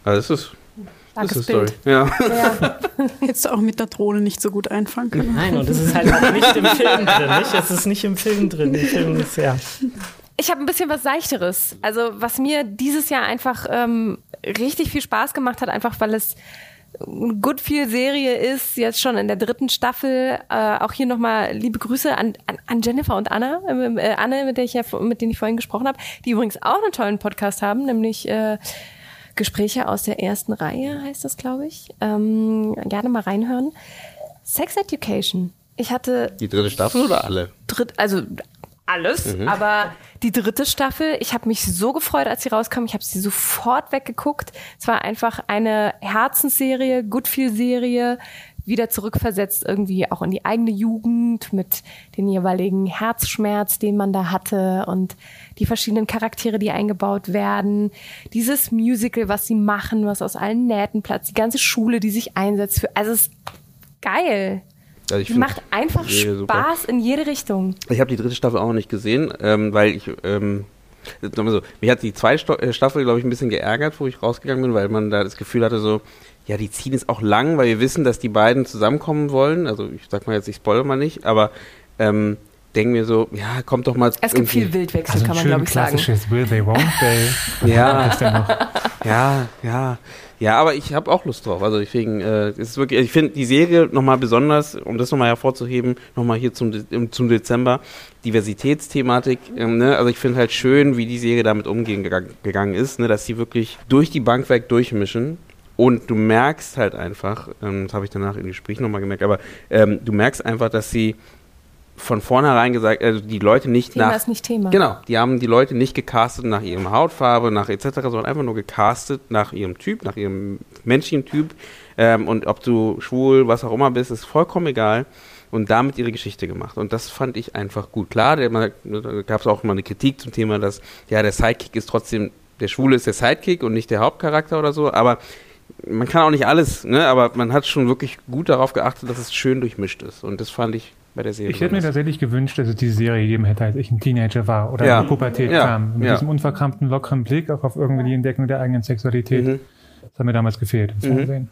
Also es ist das ist Bild. Story. Ja. ja. *laughs* Hättest du auch mit der Drohne nicht so gut einfangen können. Nein, und das ist halt auch nicht im Film drin. Nicht? Es ist nicht im Film drin. Im Film ist, ja. Ich habe ein bisschen was Seichteres. Also was mir dieses Jahr einfach ähm, richtig viel Spaß gemacht hat, einfach weil es gut viel Serie ist, jetzt schon in der dritten Staffel. Äh, auch hier nochmal liebe Grüße an, an, an Jennifer und Anna, äh, Anne, mit, der ich ja, mit denen ich vorhin gesprochen habe, die übrigens auch einen tollen Podcast haben, nämlich äh, Gespräche aus der ersten Reihe, heißt das, glaube ich. Ähm, gerne mal reinhören. Sex Education. Ich hatte. Die dritte Staffel oder alle? Dritt, also alles, mhm. aber die dritte Staffel, ich habe mich so gefreut, als sie rauskam. Ich habe sie sofort weggeguckt. Es war einfach eine Herzensserie, Goodfeel-Serie, wieder zurückversetzt irgendwie auch in die eigene Jugend mit den jeweiligen Herzschmerz, den man da hatte und die verschiedenen Charaktere, die eingebaut werden. Dieses Musical, was sie machen, was aus allen Nähten platzt, die ganze Schule, die sich einsetzt für, also es ist geil. Also ich macht einfach Spaß super. in jede Richtung. Ich habe die dritte Staffel auch noch nicht gesehen, ähm, weil ich ähm, so, mich hat die zweite äh, Staffel, glaube ich, ein bisschen geärgert, wo ich rausgegangen bin, weil man da das Gefühl hatte, so, ja, die ziehen es auch lang, weil wir wissen, dass die beiden zusammenkommen wollen. Also ich sag mal jetzt, ich spoilere mal nicht, aber ähm, denke mir so, ja, kommt doch mal. Es gibt viel Wildwechsel, also kann man glaube ich sagen. Will they won't they. ja, ja, ja, ja, aber ich habe auch Lust drauf. Also deswegen äh, ist wirklich, ich finde die Serie nochmal besonders, um das nochmal hervorzuheben, nochmal hier zum, zum Dezember, Diversitätsthematik. Ähm, ne? Also ich finde halt schön, wie die Serie damit umgehen gegangen ist, ne? dass sie wirklich durch die Bank weg durchmischen und du merkst halt einfach, ähm, das habe ich danach im Gespräch nochmal gemerkt, aber ähm, du merkst einfach, dass sie von vornherein gesagt, also die Leute nicht Thema nach. ist nicht Thema. Genau, die haben die Leute nicht gecastet nach ihrer Hautfarbe, nach etc., sondern einfach nur gecastet nach ihrem Typ, nach ihrem menschlichen Typ. Ähm, und ob du schwul, was auch immer bist, ist vollkommen egal. Und damit ihre Geschichte gemacht. Und das fand ich einfach gut. Klar, da gab es auch mal eine Kritik zum Thema, dass ja der Sidekick ist trotzdem, der Schwule ist der Sidekick und nicht der Hauptcharakter oder so, aber man kann auch nicht alles, ne? aber man hat schon wirklich gut darauf geachtet, dass es schön durchmischt ist. Und das fand ich bei der Serie. Ich hätte mir tatsächlich gewünscht, dass es diese Serie gegeben hätte, als ich ein Teenager war oder ja. in die Pubertät ja. kam. Mit ja. diesem unverkrampften, lockeren Blick auch auf irgendwie die Entdeckung der eigenen Sexualität. Mhm. Das hat mir damals gefehlt im mhm. Fernsehen.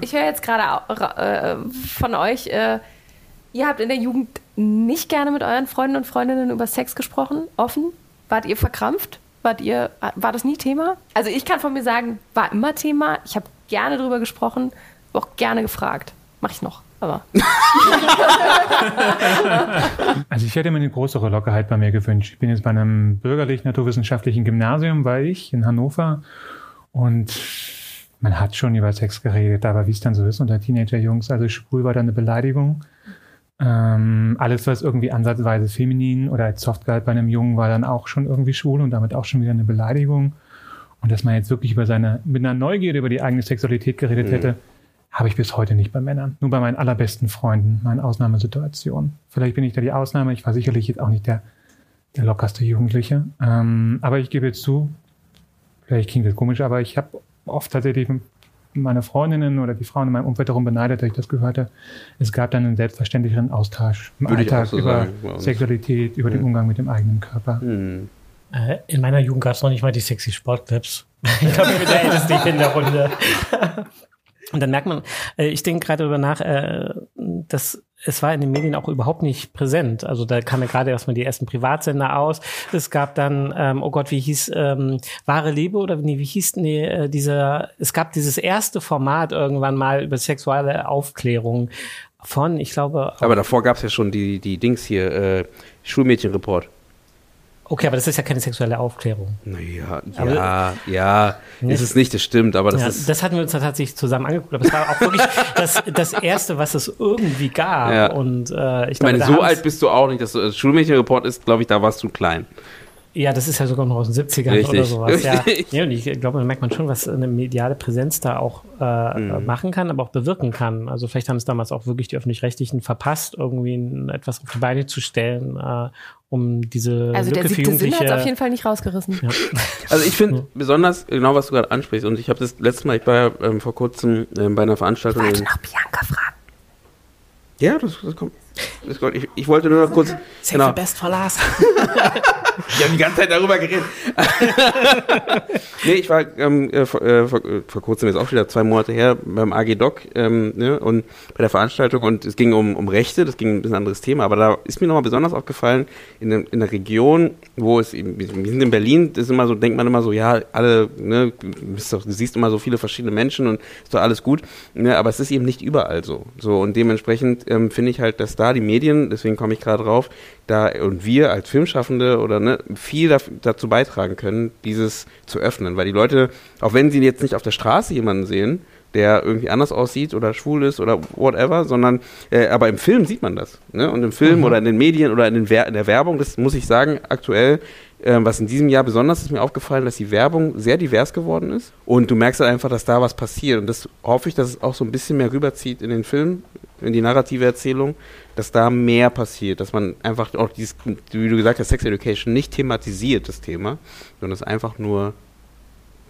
Ich höre jetzt gerade äh, von euch, äh, ihr habt in der Jugend nicht gerne mit euren Freunden und Freundinnen über Sex gesprochen, offen. Wart ihr verkrampft? Wart ihr, war das nie Thema? Also ich kann von mir sagen, war immer Thema. Ich habe gerne darüber gesprochen, auch gerne gefragt. Mache ich noch, aber. *laughs* also ich hätte mir eine größere Lockerheit bei mir gewünscht. Ich bin jetzt bei einem bürgerlich-naturwissenschaftlichen Gymnasium, war ich in Hannover und man hat schon über Sex geredet, aber wie es dann so ist unter Teenager-Jungs, also schwul war da eine Beleidigung. Ähm, alles, was irgendwie ansatzweise feminin oder als soft galt bei einem Jungen, war dann auch schon irgendwie schwul und damit auch schon wieder eine Beleidigung. Und dass man jetzt wirklich über seine, mit einer Neugierde über die eigene Sexualität geredet mhm. hätte, habe ich bis heute nicht bei Männern. Nur bei meinen allerbesten Freunden, meinen Ausnahmesituationen. Vielleicht bin ich da die Ausnahme. Ich war sicherlich jetzt auch nicht der, der lockerste Jugendliche. Ähm, aber ich gebe jetzt zu, vielleicht klingt das komisch, aber ich habe oft tatsächlich meine Freundinnen oder die Frauen in meinem Umfeld darum beneidet, dass ich das gehört habe. Es gab dann einen selbstverständlicheren Austausch im Würde Alltag so über sagen, Sexualität, über mhm. den hm. Umgang mit dem eigenen Körper. Mhm. in meiner Jugend gab es noch nicht mal die sexy Sportclips. *laughs* Ich glaube, ich bin der Älteste in der Runde. Und dann merkt man, äh, ich denke gerade darüber nach, äh, dass es war in den Medien auch überhaupt nicht präsent. Also da kam ja gerade erstmal die ersten Privatsender aus. Es gab dann, ähm, oh Gott, wie hieß ähm, Wahre Liebe oder nee, wie hieß nee, äh, dieser, es gab dieses erste Format irgendwann mal über sexuelle Aufklärung von, ich glaube. Aber davor gab es ja schon die, die Dings hier, äh, Schulmädchenreport. Okay, aber das ist ja keine sexuelle Aufklärung. Naja, ja, ja, ist es nicht, das stimmt, aber das ja, ist. Das hatten wir uns tatsächlich zusammen angeguckt, aber es war auch wirklich *laughs* das, das Erste, was es irgendwie gab. Ja. Und äh, ich, ich meine, so alt bist du auch nicht. Das, das Schulmädchenreport ist, glaube ich, da warst du klein. Ja, das ist ja sogar noch aus den 70ern Richtig. oder sowas. Ja. *laughs* Ja, und ich glaube, da merkt man schon, was eine mediale Präsenz da auch äh, Mhm. machen kann, aber auch bewirken kann. Also vielleicht haben es damals auch wirklich die Öffentlich-Rechtlichen verpasst, irgendwie ein, etwas auf die Beine zu stellen, äh, um diese Also der Lücke für siebte Sinn hat es auf jeden Fall nicht rausgerissen. *laughs* Also ich finde besonders genau, was du gerade ansprichst. Und ich habe das letzte Mal, ich war ja ähm, vor kurzem ähm, bei einer Veranstaltung. Wollte in- noch Bianca fragen. Ja, das, das kommt. Ich, ich wollte nur noch kurz. genau. best for last. *laughs* Wir haben die ganze Zeit darüber geredet. *laughs* nee, ich war ähm, äh, vor, äh, vor, äh, vor kurzem, jetzt auch wieder zwei Monate her, beim AG Doc ähm, ne, und bei der Veranstaltung und es ging um, um Rechte, das ging ein bisschen anderes Thema, aber da ist mir nochmal besonders aufgefallen, in, der- in der Region, wo es, eben- wir sind in Berlin, das ist immer so, denkt man immer so, ja, alle, ne, doch, du siehst immer so viele verschiedene Menschen und ist doch alles gut, ne, aber es ist eben nicht überall so. So und dementsprechend ähm, finde ich halt, dass da die Medien, deswegen komme ich gerade drauf, da und wir als Filmschaffende oder ne, viel daf- dazu beitragen können, dieses zu öffnen. Weil die Leute, auch wenn sie jetzt nicht auf der Straße jemanden sehen, der irgendwie anders aussieht oder schwul ist oder whatever, sondern äh, aber im Film sieht man das. Ne? Und im Film oder in den Medien oder in, den Wer in der Werbung, das muss ich sagen, aktuell, ähm, was in diesem Jahr besonders ist mir aufgefallen, dass die Werbung sehr divers geworden ist. Und du merkst halt einfach, dass da was passiert. Und das hoffe ich, dass es auch so ein bisschen mehr rüberzieht in den Film, in die narrative Erzählung, dass da mehr passiert, dass man einfach auch dieses, wie du gesagt hast, Sex Education nicht thematisiert, das Thema, sondern es einfach nur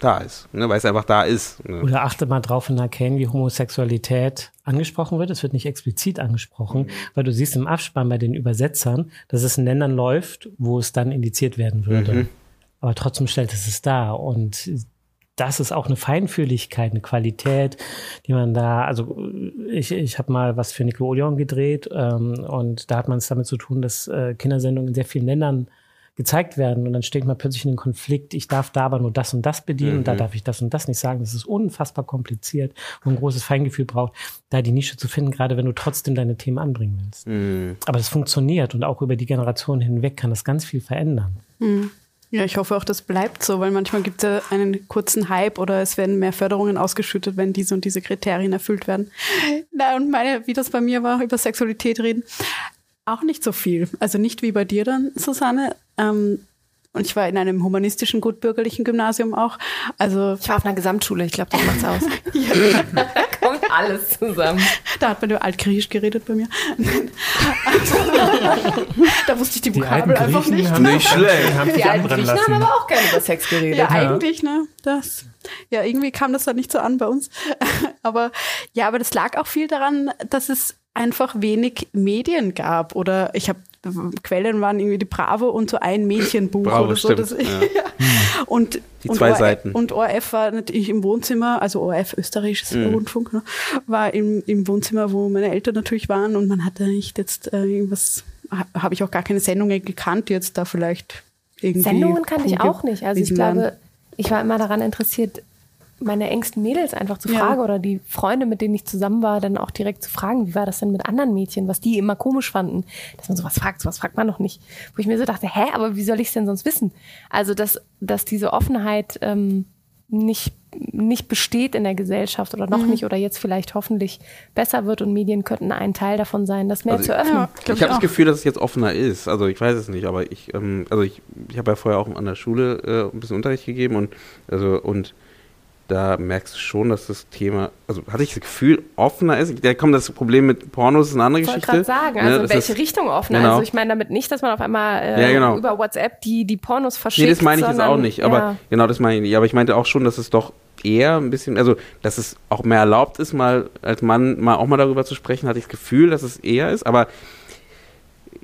da ist, ne? weil es einfach da ist. Ne? Oder achte mal drauf in Arcane, wie Homosexualität angesprochen wird. Es wird nicht explizit angesprochen, weil du siehst im Abspann bei den Übersetzern, dass es in Ländern läuft, wo es dann indiziert werden würde. Mhm. Aber trotzdem stellt es es dar. Und das ist auch eine Feinfühligkeit, eine Qualität, die man da, also ich, ich habe mal was für Nickelodeon gedreht ähm, und da hat man es damit zu tun, dass äh, Kindersendungen in sehr vielen Ländern gezeigt werden und dann steht man plötzlich in den Konflikt, ich darf da aber nur das und das bedienen und da darf ich das und das nicht sagen. Das ist unfassbar kompliziert und ein großes Feingefühl braucht, da die Nische zu finden, gerade wenn du trotzdem deine Themen anbringen willst. Mhm. Aber das funktioniert und auch über die Generationen hinweg kann das ganz viel verändern. Ja, ich hoffe auch, das bleibt so, weil manchmal gibt es ja einen kurzen Hype oder es werden mehr Förderungen ausgeschüttet, wenn diese und diese Kriterien erfüllt werden. Na, und meine, wie das bei mir war, über Sexualität reden, auch nicht so viel. Also nicht wie bei dir dann, Susanne. Ähm, und ich war in einem humanistischen, gutbürgerlichen Gymnasium auch. Also Ich war auf einer Gesamtschule, ich glaube, das macht's aus. *laughs* alles zusammen. *laughs* da hat man über Altgriechisch geredet bei mir. *laughs* da wusste ich die Vokabel einfach nicht. haben Nicht *laughs* schlecht. haben Die alten Griechen haben lassen. aber auch gerne über Sex geredet. Ja, eigentlich, ne? Das. Ja, irgendwie kam das dann nicht so an bei uns. aber ja, aber das lag auch viel daran, dass es einfach wenig Medien gab. Oder ich habe Quellen waren irgendwie die Bravo und so ein Mädchenbuch Bravo, oder so. stimmt, Das, *laughs* ja. Und, Die und zwei ORF, Seiten. Und ORF war natürlich im Wohnzimmer, also ORF, österreichisches Mhm. Rundfunk, ne, war im, im Wohnzimmer, wo meine Eltern natürlich waren und man hatte nicht jetzt äh, irgendwas, ha- habe ich auch gar keine Sendungen gekannt, die jetzt da vielleicht irgendwie. Sendungen kannte ich auch nicht. Also ich glaube, ich war immer daran interessiert, meine engsten Mädels einfach zu Ja. fragen oder die Freunde, mit denen ich zusammen war, dann auch direkt zu fragen, wie war das denn mit anderen Mädchen, was die immer komisch fanden, dass man sowas fragt, sowas fragt man noch nicht. Wo ich mir so dachte, hä, aber wie soll ich es denn sonst wissen? Also, dass, dass diese Offenheit ähm, nicht, nicht besteht in der Gesellschaft oder Mhm. noch nicht oder jetzt vielleicht hoffentlich besser wird und Medien könnten ein Teil davon sein, das mehr Also zu öffnen. Ja, ich habe das. Gefühl, dass es jetzt offener ist. Also ich weiß es nicht, aber ich, ähm, also ich, ich habe ja vorher auch an der Schule äh, ein bisschen Unterricht gegeben und also und da merkst du schon, dass das Thema, also hatte ich das Gefühl, offener ist. Da kommt das Problem mit Pornos, ist eine andere Ich wollte Geschichte. gerade sagen, Ne, also in das welche ist- Richtung offen? Genau. Also ich meine damit nicht, dass man auf einmal äh, Ja, genau. über WhatsApp die, die Pornos verschickt. Nee, das meine ich jetzt sondern, auch nicht. Aber ja. genau, das meine ich nicht. Aber ich meinte auch schon, dass es doch eher ein bisschen, also dass es auch mehr erlaubt ist, mal als Mann mal auch mal darüber zu sprechen, hatte ich das Gefühl, dass es eher ist. Aber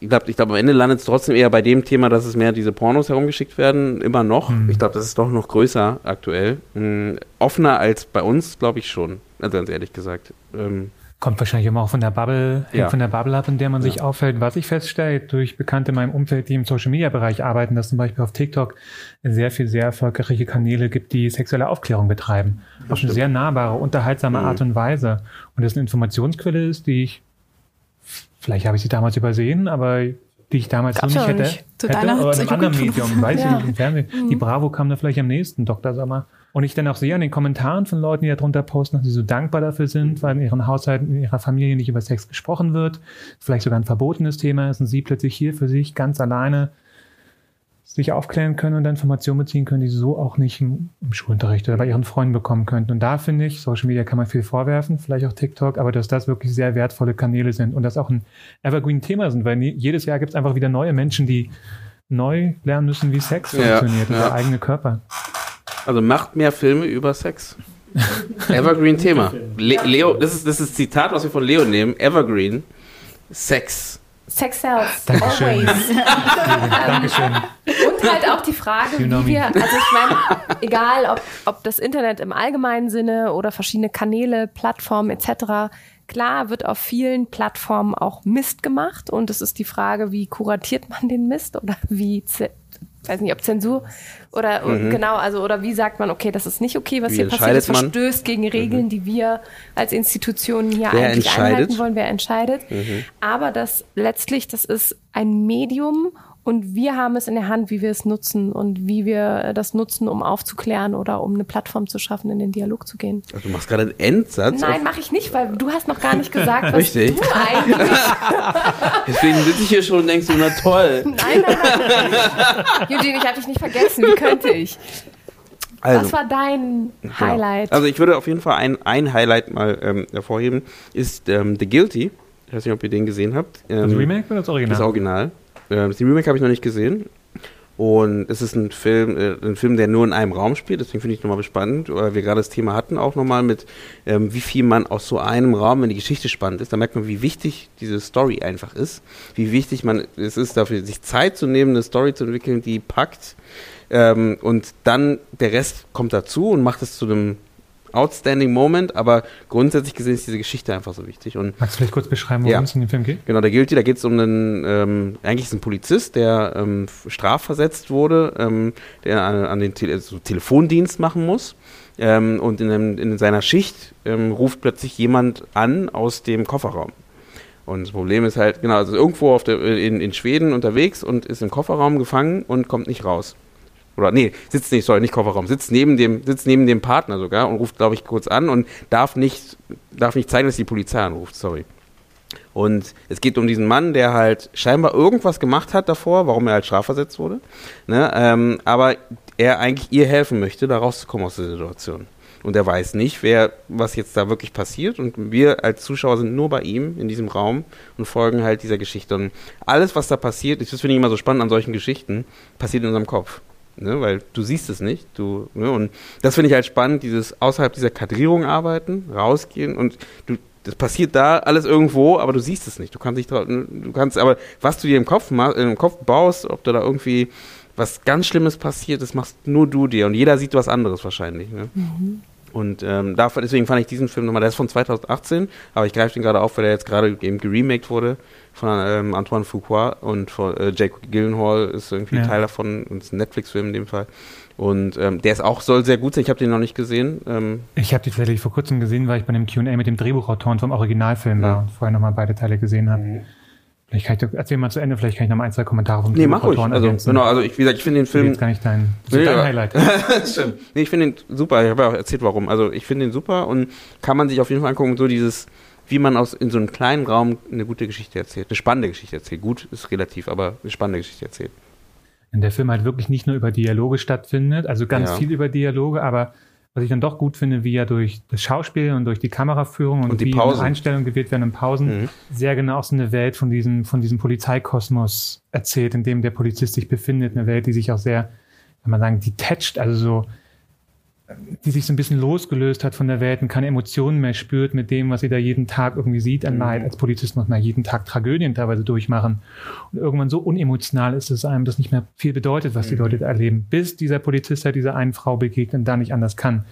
ich glaube, ich glaub, am Ende landet es trotzdem eher bei dem Thema, dass es mehr diese Pornos herumgeschickt werden, immer noch. Ich glaube, das ist doch noch größer aktuell. Mm, offener als bei uns, glaube ich schon. Also ganz ehrlich gesagt. Ähm, Kommt wahrscheinlich immer auch von der Bubble, Ja. von der Bubble ab, in der man sich Ja. aufhält. Was ich feststelle, durch Bekannte in meinem Umfeld, die im Social Media Bereich arbeiten, dass zum Beispiel auf TikTok sehr viel sehr erfolgreiche Kanäle gibt, die sexuelle Aufklärung betreiben. Auf eine sehr nahbare, unterhaltsame Mhm. Art und Weise. Und das eine Informationsquelle ist, die ich, vielleicht habe ich sie damals übersehen, aber die ich damals Gab's so nicht hätte. nicht. Zu hätte oder in einem anderen. Medium, weiß ich Ja. nicht, im Fernsehen. Die Bravo kam da vielleicht am nächsten, Dr. Sommer. Und ich dann auch sehe an den Kommentaren von Leuten, die da drunter posten, dass sie so dankbar dafür sind, weil in ihren Haushalten, in ihrer Familie nicht über Sex gesprochen wird, vielleicht sogar ein verbotenes Thema ist und sie plötzlich hier für sich ganz alleine sich aufklären können und dann Informationen beziehen können, die sie so auch nicht im, im Schulunterricht oder bei ihren Freunden bekommen könnten. Und da finde ich, Social Media kann man viel vorwerfen, vielleicht auch TikTok, aber dass das wirklich sehr wertvolle Kanäle sind und das auch ein Evergreen-Thema sind, weil nie, jedes Jahr gibt es einfach wieder neue Menschen, die neu lernen müssen, wie Sex Ja, funktioniert, ja. der eigene Körper. Also macht mehr Filme über Sex. *laughs* Evergreen Thema. Le Leo, das ist das ist Zitat, was wir von Leo nehmen. Evergreen. Sex. Sex sells. Dankeschön. Always. *laughs* Dankeschön. Und halt auch die Frage, You know wie wir, also ich meine, egal ob, ob das Internet im allgemeinen Sinne oder verschiedene Kanäle, Plattformen etc., klar wird auf vielen Plattformen auch Mist gemacht und es ist die Frage, wie kuratiert man den Mist oder wie, weiß nicht, ob Zensur oder genau, also oder wie sagt man, okay, das ist nicht okay, was Wie hier passiert, das verstößt gegen Regeln, die wir als Institutionen hier Wer eigentlich einhalten wollen, wer entscheidet. Aber das letztlich, das ist ein Medium und wir haben es in der Hand, wie wir es nutzen und wie wir das nutzen, um aufzuklären oder um eine Plattform zu schaffen, in den Dialog zu gehen. Also du machst gerade einen Endsatz. Nein, mache ich nicht, weil du hast noch gar nicht gesagt, was Richtig. du eigentlich. *laughs* Deswegen sitze ich hier schon und denkst du, na toll. *laughs* Nein, nein, nein. nein. Eugene, ich habe dich nicht vergessen. Wie könnte ich? Also, Was war dein genau. Highlight? Also ich würde auf jeden Fall ein, ein Highlight mal ähm, hervorheben, ist ähm, The Guilty. Ich weiß nicht, ob ihr den gesehen habt. Ähm, Das Remake oder das Original? Das Original. Ähm, das Remake habe ich noch nicht gesehen. Und es ist ein Film, äh, ein Film, der nur in einem Raum spielt. Deswegen finde ich nochmal spannend, weil wir gerade das Thema hatten auch nochmal mit, ähm, wie viel man aus so einem Raum, wenn die Geschichte spannend ist, da merkt man, wie wichtig diese Story einfach ist. Wie wichtig man es ist, dafür sich Zeit zu nehmen, eine Story zu entwickeln, die packt. Ähm, und dann der Rest kommt dazu und macht es zu einem outstanding Moment. Aber grundsätzlich gesehen ist diese Geschichte einfach so wichtig. Und Magst du vielleicht kurz beschreiben, worum Ja. es in dem Film geht? Genau, der Guilty, da geht es um einen, ähm, eigentlich ist ein Polizist, der ähm, strafversetzt wurde, ähm, der an, an den Tele so Telefondienst machen muss. Ähm, und in, einem, in seiner Schicht ähm, ruft plötzlich jemand an aus dem Kofferraum. Und das Problem ist halt, genau, also irgendwo der, in, in Schweden unterwegs und ist im Kofferraum gefangen und kommt nicht raus. Oder nee, sitzt nicht, sorry, nicht Kofferraum, sitzt neben dem, sitzt neben dem Partner sogar und ruft, glaube ich, kurz an und darf nicht, darf nicht zeigen, dass die Polizei anruft, sorry. Und es geht um diesen Mann, der halt scheinbar irgendwas gemacht hat davor, warum er halt strafversetzt wurde. Ne? Ähm, aber er eigentlich ihr helfen möchte, da rauszukommen aus der Situation. Und er weiß nicht, wer, was jetzt da wirklich passiert. Und wir als Zuschauer sind nur bei ihm in diesem Raum und folgen halt dieser Geschichte. Und alles, was da passiert, das finde ich immer so spannend an solchen Geschichten, passiert in unserem Kopf. Ne? Weil du siehst es nicht. Du, ne? Und das finde ich halt spannend, dieses außerhalb dieser Kadrierung arbeiten, rausgehen und du, das passiert da alles irgendwo, aber du siehst es nicht. Du kannst nicht, du kannst, aber was du dir im Kopf, im Kopf baust, ob da da irgendwie was ganz Schlimmes passiert, das machst nur du dir und jeder sieht was anderes wahrscheinlich. Ne? Und ähm, dafür, deswegen fand ich diesen Film nochmal, der ist von 2018, aber ich greife den gerade auf, weil der jetzt gerade eben geremaked wurde von ähm, Antoine Fuqua und von äh, Jake Gyllenhaal ist irgendwie Ja. Teil davon und ist ein Netflix-Film in dem Fall. Und ähm, der ist auch, soll sehr gut sein, ich habe den noch nicht gesehen. Ähm, Ich habe die tatsächlich vor kurzem gesehen, weil ich bei einem Q&A mit dem Drehbuchautoren vom Originalfilm Ja. war und vorher nochmal beide Teile gesehen habe. Vielleicht kann ich, erzähl mal zu Ende, vielleicht kann ich noch mal ein, zwei Kommentare vom nee, mach ruhig. Also, ergänzen. genau, also ich, wie gesagt, ich finde den Film jetzt gar nicht dein, das ist Nee, dein ja. Highlight. *laughs* Stimmt. Nee, ich finde ihn super. Ich habe ja auch erzählt, warum. Also ich finde ihn super und kann man sich auf jeden Fall angucken, so dieses, wie man aus in so einem kleinen Raum eine gute Geschichte erzählt, eine spannende Geschichte erzählt. Gut ist relativ, aber eine spannende Geschichte erzählt. In der Film halt wirklich nicht nur über Dialoge stattfindet, also ganz Ja. viel über Dialoge, aber was ich dann doch gut finde, wie er durch das Schauspiel und durch die Kameraführung und, Und die wie Pausen. Einstellungen gewählt werden in Pausen, Mhm. sehr genau so eine Welt von diesem, von diesem Polizeikosmos erzählt, in dem der Polizist sich befindet. Eine Welt, die sich auch sehr, kann man sagen, detached, also so, die sich so ein bisschen losgelöst hat von der Welt und keine Emotionen mehr spürt mit dem, was sie da jeden Tag irgendwie sieht an Leid. Als Polizist muss man jeden Tag Tragödien teilweise durchmachen. Und irgendwann so unemotional ist es einem, das nicht mehr viel bedeutet, was die Leute da erleben, bis dieser Polizist halt dieser einen Frau begegnet und da nicht anders kann,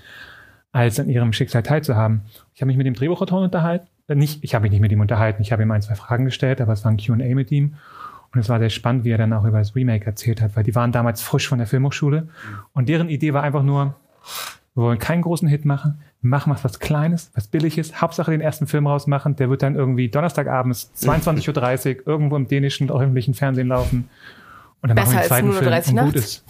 als an ihrem Schicksal teilzuhaben. Ich habe mich mit dem Drehbuchautor unterhalten. Äh, Nicht, ich habe mich nicht mit ihm unterhalten. Ich habe ihm ein, zwei Fragen gestellt, aber es war ein Q&A mit ihm. Und es war sehr spannend, wie er dann auch über das Remake erzählt hat, weil die waren damals frisch von der Filmhochschule. Und deren Idee war einfach nur, wir wollen keinen großen Hit machen. Wir machen was, was Kleines, was Billiges. Hauptsache den ersten Film rausmachen. Der wird dann irgendwie Donnerstagabends *laughs* 22.30 Uhr irgendwo im dänischen öffentlichen Fernsehen laufen. Und dann Besser machen wir den zweiten 0:30 Film und gut ist.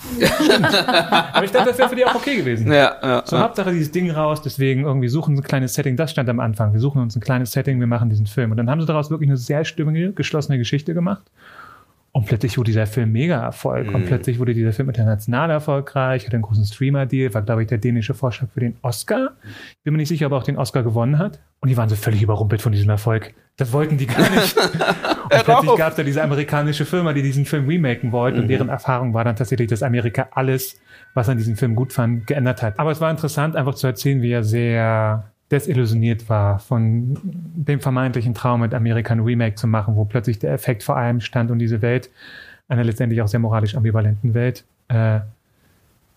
Aber ich dachte, das wäre für die auch okay gewesen. Ja, ja. So, Hauptsache dieses Ding raus, deswegen irgendwie suchen sie ein kleines Setting, das stand am Anfang. Wir suchen uns ein kleines Setting, wir machen diesen Film. Und dann haben sie daraus wirklich eine sehr stimmige, geschlossene Geschichte gemacht. Und plötzlich wurde dieser Film mega Erfolg. Und Mhm. plötzlich wurde dieser Film international erfolgreich, hatte einen großen Streamer-Deal, war, glaube ich, der dänische Vorschlag für den Oscar. Ich bin mir nicht sicher, ob er auch den Oscar gewonnen hat. Und die waren so völlig überrumpelt von diesem Erfolg. Das wollten die gar nicht. *laughs* und plötzlich gab es da diese amerikanische Firma, die diesen Film remaken wollte. Und deren Erfahrung war dann tatsächlich, dass Amerika alles, was an diesem Film gut fand, geändert hat. Aber es war interessant, einfach zu erzählen, wie er sehr desillusioniert war von dem vermeintlichen Traum, mit Amerika ein Remake zu machen, wo plötzlich der Effekt vor allem stand und diese Welt, einer letztendlich auch sehr moralisch ambivalenten Welt, äh,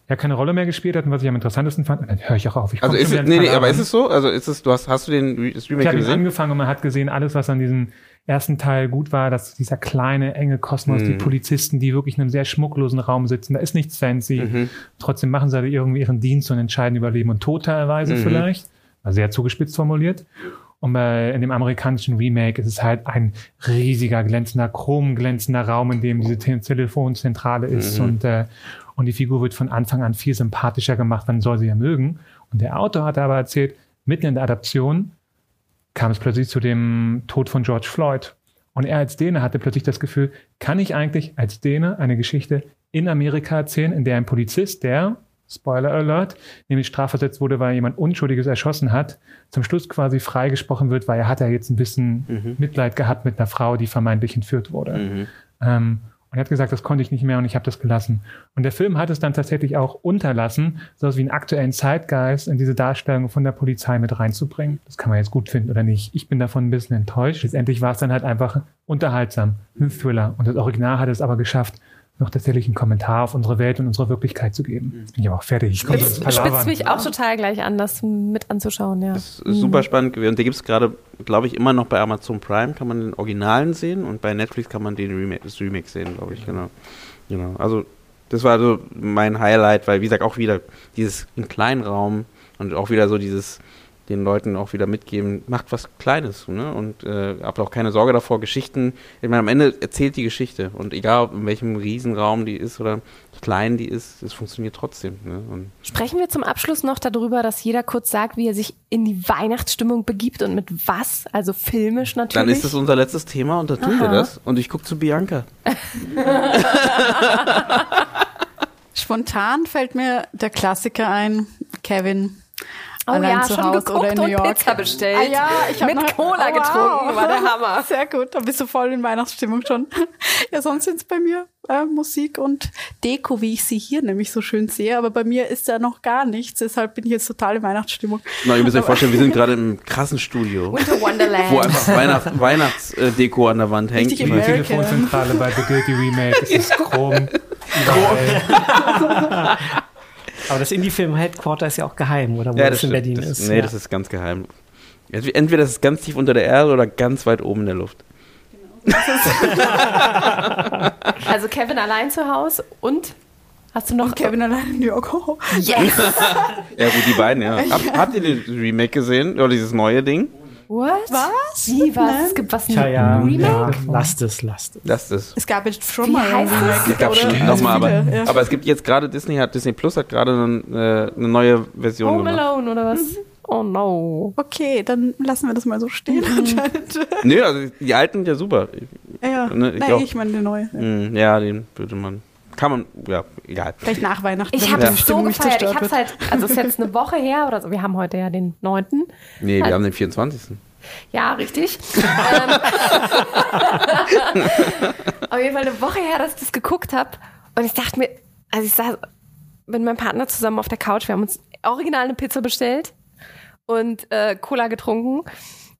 ja keine Rolle mehr gespielt hat und was ich am interessantesten fand, dann höre ich auch auf. Ich Also ist es, nee, nee, aber ist es so? Also ist es, du hast, hast du den das Ich Remake habe ihn gesehen? angefangen und man hat gesehen, alles, was an diesem ersten Teil gut war, dass dieser kleine, enge Kosmos, die Mhm. Polizisten, die wirklich in einem sehr schmucklosen Raum sitzen, da ist nichts fancy. Mhm. Trotzdem machen sie da irgendwie ihren Dienst und entscheiden über Leben und Tod teilweise Mhm. vielleicht. War sehr zugespitzt formuliert. Und bei, in dem amerikanischen Remake ist es halt ein riesiger, glänzender, chromglänzender Raum, in dem diese Te Telefonzentrale ist. Mhm. Und, äh, und die Figur wird von Anfang an viel sympathischer gemacht, man soll sie ja mögen. Und der Autor hat aber erzählt, mitten in der Adaption kam es plötzlich zu dem Tod von George Floyd. Und er als Däne hatte plötzlich das Gefühl, kann ich eigentlich als Däne eine Geschichte in Amerika erzählen, in der ein Polizist, der, Spoiler Alert, nämlich strafversetzt wurde, weil jemand Unschuldiges erschossen hat, zum Schluss quasi freigesprochen wird, weil er hat ja jetzt ein bisschen Mhm. Mitleid gehabt mit einer Frau, die vermeintlich entführt wurde. Mhm. Ähm, und er hat gesagt, das konnte ich nicht mehr und ich habe das gelassen. Und der Film hat es dann tatsächlich auch unterlassen, sowas wie einen aktuellen Zeitgeist in diese Darstellung von der Polizei mit reinzubringen. Das kann man jetzt gut finden oder nicht. Ich bin davon ein bisschen enttäuscht. Letztendlich war es dann halt einfach unterhaltsam, ein Thriller. Und das Original hat es aber geschafft, noch tatsächlich einen Kommentar auf unsere Welt und unsere Wirklichkeit zu geben. Bin ich aber auch fertig. Ich komme Das ins spitzt mich auch total gleich an, das mit anzuschauen, ja. Das ist super spannend gewesen. Und der gibt es gerade, glaube ich, immer noch bei Amazon Prime, kann man den Originalen sehen und bei Netflix kann man den Remake, das Remake sehen, glaube ich, genau. Genau. Also, das war so mein Highlight, weil, wie gesagt, auch wieder dieses im kleinen Raum und auch wieder so dieses den Leuten auch wieder mitgeben, macht was Kleines, ne? Und äh, habt auch keine Sorge davor, Geschichten, ich meine, am Ende erzählt die Geschichte und egal in welchem Riesenraum die ist oder klein die ist, es funktioniert trotzdem. Ne? Und Sprechen wir zum Abschluss noch darüber, dass jeder kurz sagt, wie er sich in die Weihnachtsstimmung begibt und mit was, also filmisch natürlich. dann ist das unser letztes Thema und dann tun wir Aha. das. Und ich gucke zu Bianca. *laughs* *laughs* Spontan fällt mir der Klassiker ein, Kevin. Oh allein ja, zu schon Hause oder in New York. Pizza bestellt. Ah ja, ich hab Mit noch, Cola oh, getrunken, war der Hammer. Sehr gut, da bist du voll in Weihnachtsstimmung schon. Ja, sonst sind's bei mir äh, Musik und Deko, wie ich sie hier nämlich so schön sehe. Aber bei mir ist da noch gar nichts, deshalb bin ich jetzt total in Weihnachtsstimmung. Na, ihr müsst euch vorstellen, wir sind gerade im krassen Studio, Winter Wonderland. wo einfach Weihnachts Weihnachtsdeko an der Wand hängt. Richtig Die. Telefonzentrale bei The Guilty Remake, es ist *laughs* Chrom. Überall. *laughs* Aber das Indie-Film Headquarter ist ja auch geheim, oder wo Ja, das, das in. Berlin das, ist. Nee, ja. das ist ganz geheim. Entweder das ist ganz tief unter der Erde oder ganz weit oben in der Luft. *laughs* Also Kevin allein zu Hause und hast du noch Kevin allein in New York. Oh. Yes! *laughs* Ja, gut, die beiden, ja. *laughs* Hab, habt ihr den Remake gesehen? Oder dieses neue Ding? What? Was? Wie was? Nein. Es gibt was Tja, ja, Remake? ja, lasst es, lasst es. Das ist. Es gab jetzt schon mal ein heißt es? Remake. Es gab bestimmt nochmal, aber, ja. aber es gibt jetzt gerade Disney hat Disney Plus hat gerade eine, äh, eine neue Version Home gemacht. Alone oder was? Oh no. Okay, dann lassen wir das mal so stehen Mhm. anscheinend. Nö, also die alten sind ja super. Ja, Ne, ich Nein, auch. ich meine die neue. Ja, den würde man. Kann man, ja, egal. Vielleicht nach Weihnachten. Ich habe es so gefeiert. Ich wird. halt, also es ist jetzt eine *laughs* Woche her oder so. Wir haben heute ja den 9. Nee, wir Also- haben den 24. Ja, richtig. ähm, *laughs* auf jeden Fall eine Woche her, dass ich das geguckt habe. Und ich dachte mir, also ich saß mit meinem Partner zusammen auf der Couch, wir haben uns original eine Pizza bestellt und äh, Cola getrunken.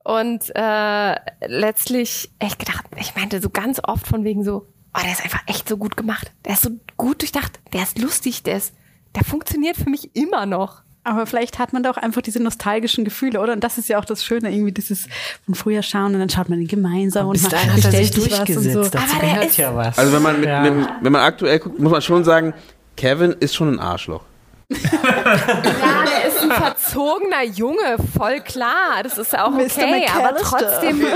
Und äh, letztlich echt gedacht, ich meinte so ganz oft von wegen so, oh, der ist einfach echt so gut gemacht. Der ist so gut durchdacht, der ist lustig, der ist, der funktioniert für mich immer noch. Aber vielleicht hat man da auch einfach diese nostalgischen Gefühle, oder? Und das ist ja auch das Schöne, irgendwie dieses von früher schauen und dann schaut man den gemeinsam und Bis man hat er sich und durchgesetzt. so. Dazu Aber der gehört ist- ja was. Also wenn man, mit, Ja. mit, wenn man aktuell guckt, muss man schon sagen, Kevin ist schon ein Arschloch. Ja, *laughs* der ist ein verzogener Junge, voll klar. Das ist auch Mr. okay, aber trotzdem. Ich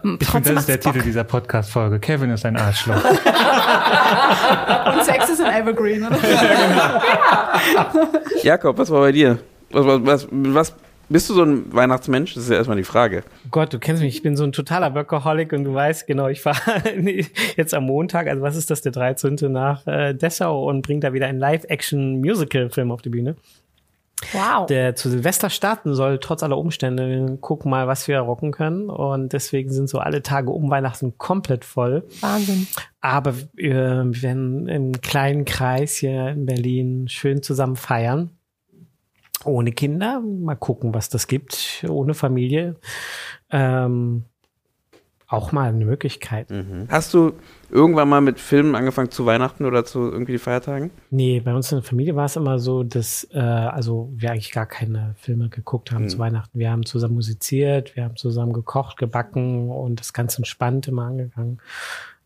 finde, trotzdem das ist der Bock. Titel dieser Podcast-Folge. Kevin ist ein Arschloch. *laughs* Und Sex ist ein Evergreen, oder? *laughs* Jakob, was war bei dir? Was, was, was, was Bist du so ein Weihnachtsmensch? Das ist ja erstmal die Frage. Gott, du kennst mich, ich bin so ein totaler Workaholic und du weißt genau, ich fahre *laughs* jetzt am Montag, also was ist das, der 13. nach äh, Dessau und bringe da wieder einen Live-Action-Musical-Film auf die Bühne. Wow. Der zu Silvester starten soll, trotz aller Umstände. Wir gucken mal, was wir rocken können. Und deswegen sind so alle Tage um Weihnachten komplett voll. Wahnsinn. Aber äh, wir werden im kleinen Kreis hier in Berlin schön zusammen feiern. Ohne Kinder. Mal gucken, was das gibt. Ohne Familie. Ähm, auch mal eine Möglichkeit. Hast du irgendwann mal mit Filmen angefangen zu Weihnachten oder zu irgendwie Feiertagen? Nee, bei uns in der Familie war es immer so, dass äh, also wir eigentlich gar keine Filme geguckt haben zu Weihnachten. Wir haben zusammen musiziert, wir haben zusammen gekocht, gebacken und das ganz entspannt immer angegangen.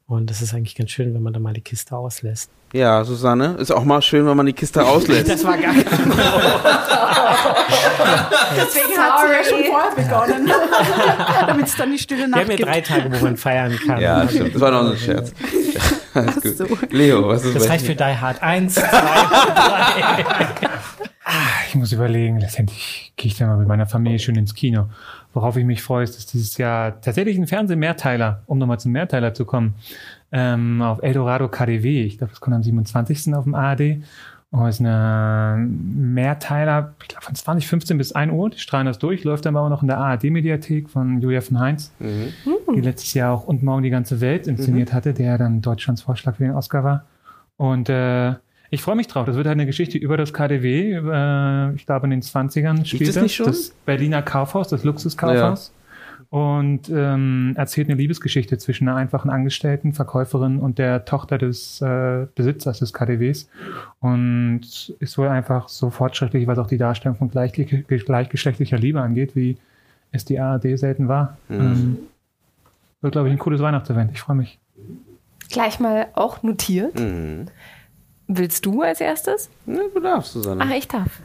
Und das ist eigentlich ganz schön, wenn man da mal die Kiste auslässt. Ja, Susanne, ist auch mal schön, wenn man die Kiste *laughs* auslässt. Das war gar *laughs* Deswegen hat sie ja schon vorher begonnen. *laughs* Damit es dann die stille Wir Nacht haben ja gibt. drei Tage, wo man feiern kann. ja, stimmt. Das war noch ein Scherz. Alles gut. Leo, was ist Das bei reicht für Die Hard 1, 2, 3. Ich muss überlegen, letztendlich gehe ich dann mal mit meiner Familie schön ins Kino. Worauf ich mich freue, ist, dass dieses Jahr tatsächlich ein Fernsehmehrteiler, um nochmal zum Mehrteiler zu kommen, ähm, auf Eldorado KDW, ich glaube, das kommt am 27. auf dem ARD. Und es ist ein Mehrteiler, ich glaube, von 2015 bis 1 Uhr. Die strahlen das durch, läuft dann aber auch noch in der ARD-Mediathek von Julia von Heinz, die letztes Jahr auch Und Morgen die ganze Welt inszeniert hatte, der dann Deutschlands Vorschlag für den Oscar war. Und äh, ich freue mich drauf. Das wird halt eine Geschichte über das KDW. Äh, ich glaube, in den 20ern spielt nicht schon? das Berliner Kaufhaus, das Luxuskaufhaus. Und ähm, erzählt eine Liebesgeschichte zwischen einer einfachen Angestellten, Verkäuferin und der Tochter des äh, Besitzers des KDWs. Und ist wohl einfach so fortschrittlich, was auch die Darstellung von gleich, gleichgeschlechtlicher Liebe angeht, wie es die ARD selten war. Ähm, wird, glaube ich, ein cooles Weihnachtsevent. Ich freue mich. Gleich mal auch notiert. Mhm. Willst du als erstes? Ja, du darfst, Susanne. Ah, ich darf.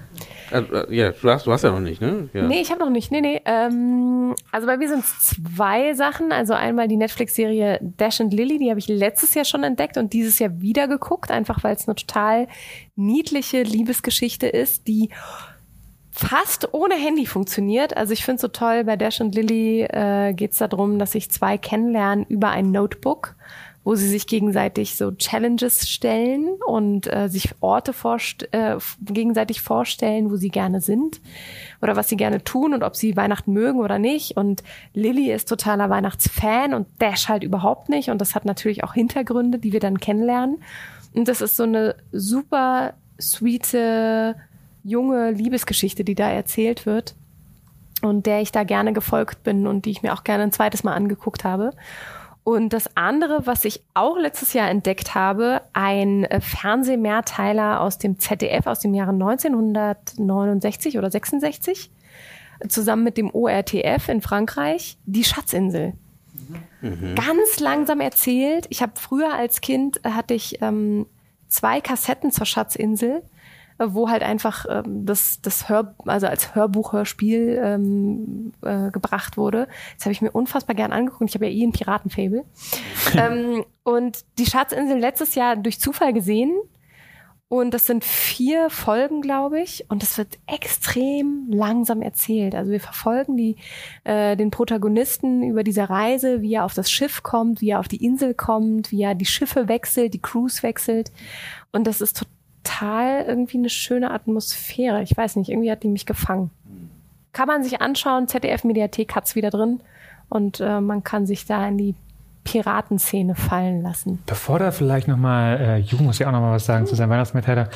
Also, äh, ja, du hast, du hast ja noch nicht, ne? Ja. Nee, ich habe noch nicht. Nee, nee. Ähm, also bei mir sind es zwei Sachen. Also einmal die Netflix-Serie Dash and Lily, die habe ich letztes Jahr schon entdeckt und dieses Jahr wieder geguckt, einfach weil es eine total niedliche Liebesgeschichte ist, die fast ohne Handy funktioniert. Also ich finde es so toll, bei Dash und Lily äh, geht es darum, dass sich zwei kennenlernen über ein Notebook, wo sie sich gegenseitig so Challenges stellen und äh, sich Orte vorst äh, gegenseitig vorstellen, wo sie gerne sind oder was sie gerne tun und ob sie Weihnachten mögen oder nicht. Und Lily ist totaler Weihnachtsfan und Dash halt überhaupt nicht. Und das hat natürlich auch Hintergründe, die wir dann kennenlernen. Und das ist so eine super sweete, junge Liebesgeschichte, die da erzählt wird und der ich da gerne gefolgt bin und die ich mir auch gerne ein zweites Mal angeguckt habe. Und das andere, was ich auch letztes Jahr entdeckt habe, ein äh, Fernsehmehrteiler aus dem ZDF aus dem Jahre 1969 oder 66, zusammen mit dem ORTF in Frankreich, die Schatzinsel. Ganz langsam erzählt. Ich habe früher als Kind äh, hatte ich ähm, zwei Kassetten zur Schatzinsel wo halt einfach ähm, das, das Hör, also als Hörbuch, Hörspiel ähm, äh, gebracht wurde. Das habe ich mir unfassbar gern angeguckt. Ich habe ja eh ein Piratenfable. *laughs* ähm, und die Schatzinsel letztes Jahr durch Zufall gesehen. Und das sind vier Folgen, glaube ich. Und das wird extrem langsam erzählt. Also wir verfolgen die, äh, den Protagonisten über diese Reise, wie er auf das Schiff kommt, wie er auf die Insel kommt, wie er die Schiffe wechselt, die Crews wechselt. Und das ist total irgendwie eine schöne Atmosphäre. Ich weiß nicht, irgendwie hat die mich gefangen. Kann man sich anschauen, ZDF-Mediathek hat's wieder drin. Und äh, man kann sich da in die Piratenszene fallen lassen. Bevor da vielleicht nochmal, äh, Jugend muss ja auch nochmal was sagen zu seinem Weihnachtsmehrteiler.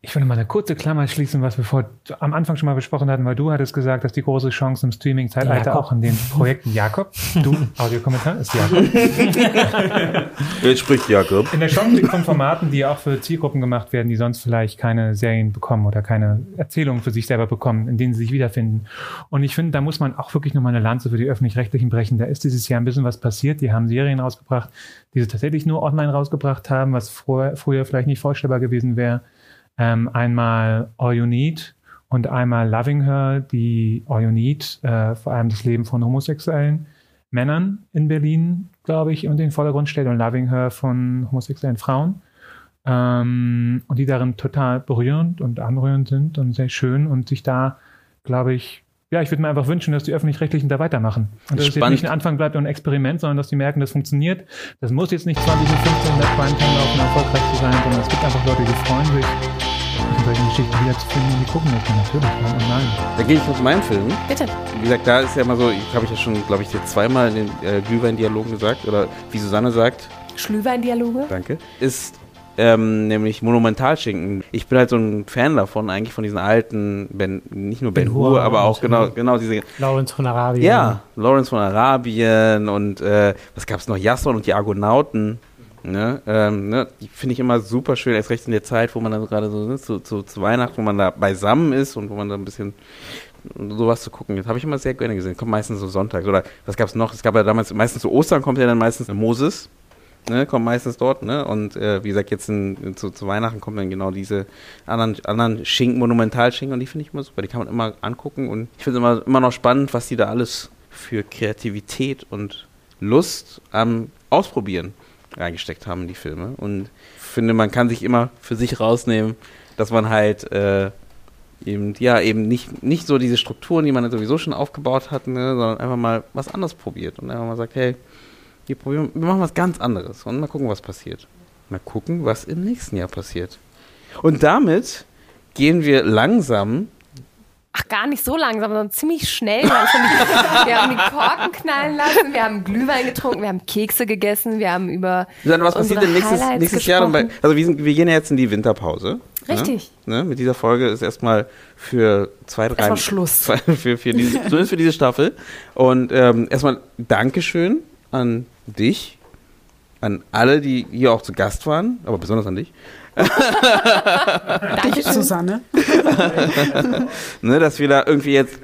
Ich würde mal eine kurze Klammer schließen, was wir vor, am Anfang schon mal besprochen hatten, weil du hattest gesagt, dass die große Chance im Streaming-Zeitalter auch in den Projekten Jakob, du, Audiokommentar, ist Jakob. *laughs* Jetzt spricht Jakob. In der Chance liegt von Formaten, die auch für Zielgruppen gemacht werden, die sonst vielleicht keine Serien bekommen oder keine Erzählungen für sich selber bekommen, in denen sie sich wiederfinden. Und ich finde, da muss man auch wirklich nochmal eine Lanze für die Öffentlich-Rechtlichen brechen. Da ist dieses Jahr ein bisschen was passiert. Die haben Serien rausgebracht, die sie tatsächlich nur online rausgebracht haben, was früher, früher vielleicht nicht vorstellbar gewesen wäre. Ähm, einmal All You Need und einmal Loving Her, die All You Need, äh, vor allem das Leben von homosexuellen Männern in Berlin, glaube ich, in den Vordergrund stellt und Loving Her von homosexuellen Frauen. Ähm, und die darin total berührend und anrührend sind und sehr schön und sich da, glaube ich, ja, ich würde mir einfach wünschen, dass die Öffentlich-Rechtlichen da weitermachen. Und dass es jetzt nicht ein Anfang bleibt und ein Experiment, sondern dass die merken, das funktioniert. Das muss jetzt nicht 20 bis 15 in der Primetime laufen, erfolgreich zu sein, sondern es gibt einfach Leute, die freuen sich, in solchen Geschichten wieder zu finden und die gucken dann natürlich. Warum und nein. Da gehe ich noch zu meinem Film. Bitte. Wie gesagt, da ist ja immer so, ich habe ich ja schon, glaube ich, jetzt zweimal in den äh, Glühwein-Dialogen gesagt, oder wie Susanne sagt, Schlühwein-Dialoge. danke, ist ähm, nämlich Monumentalschinken. Ich bin halt so ein Fan davon, eigentlich von diesen alten, ben, nicht nur Ben Ben Hur, aber auch genau, ja. genau diese, Lawrence von Arabien. ja, Lawrence von Arabien und äh, was gab es noch, Jasson und die Argonauten. Ne, ähm, ne, die finde ich immer super schön, erst recht in der Zeit, wo man dann gerade so ne, zu, zu, zu Weihnachten, wo man da beisammen ist und wo man da ein bisschen sowas zu gucken. Das habe ich immer sehr gerne gesehen. Kommt meistens so sonntags. Oder was gab es noch? Es gab ja damals, meistens zu Ostern kommt ja dann meistens Moses. Ne, kommt meistens dort, ne? Und äh, wie gesagt, jetzt in, zu, zu Weihnachten kommen dann genau diese anderen, anderen Schinken, Monumentalschinken und die finde ich immer super. Die kann man immer angucken und ich finde es immer, immer noch spannend, was die da alles für Kreativität und Lust am Ausprobieren reingesteckt haben in die Filme. Und ich finde, man kann sich immer für sich rausnehmen, dass man halt äh, eben, ja, eben nicht, nicht so diese Strukturen, die man sowieso schon aufgebaut hat, ne, sondern einfach mal was anderes probiert und einfach mal sagt, hey, wir probieren, wir machen was ganz anderes und mal gucken, was passiert. Mal gucken, was im nächsten Jahr passiert. Und damit gehen wir langsam Ach, gar nicht so langsam, sondern ziemlich schnell. Wir haben, schon die, *laughs* wir haben die Korken knallen lassen, wir haben Glühwein getrunken, wir haben Kekse gegessen, wir haben über Susanne, was passiert denn nächstes, nächstes Jahr? Bei, also wir, sind, wir gehen ja jetzt in die Winterpause. Richtig. Ne? Ne? Mit dieser Folge ist erstmal für zwei, drei... Erstmal Schluss. *laughs* Zwei, für, für diese, *laughs* zumindest für diese Staffel. Und ähm, erstmal Dankeschön an dich, an alle, die hier auch zu Gast waren, aber besonders an dich. *laughs* Dich, Susanne. *laughs* ne, dass wir da irgendwie jetzt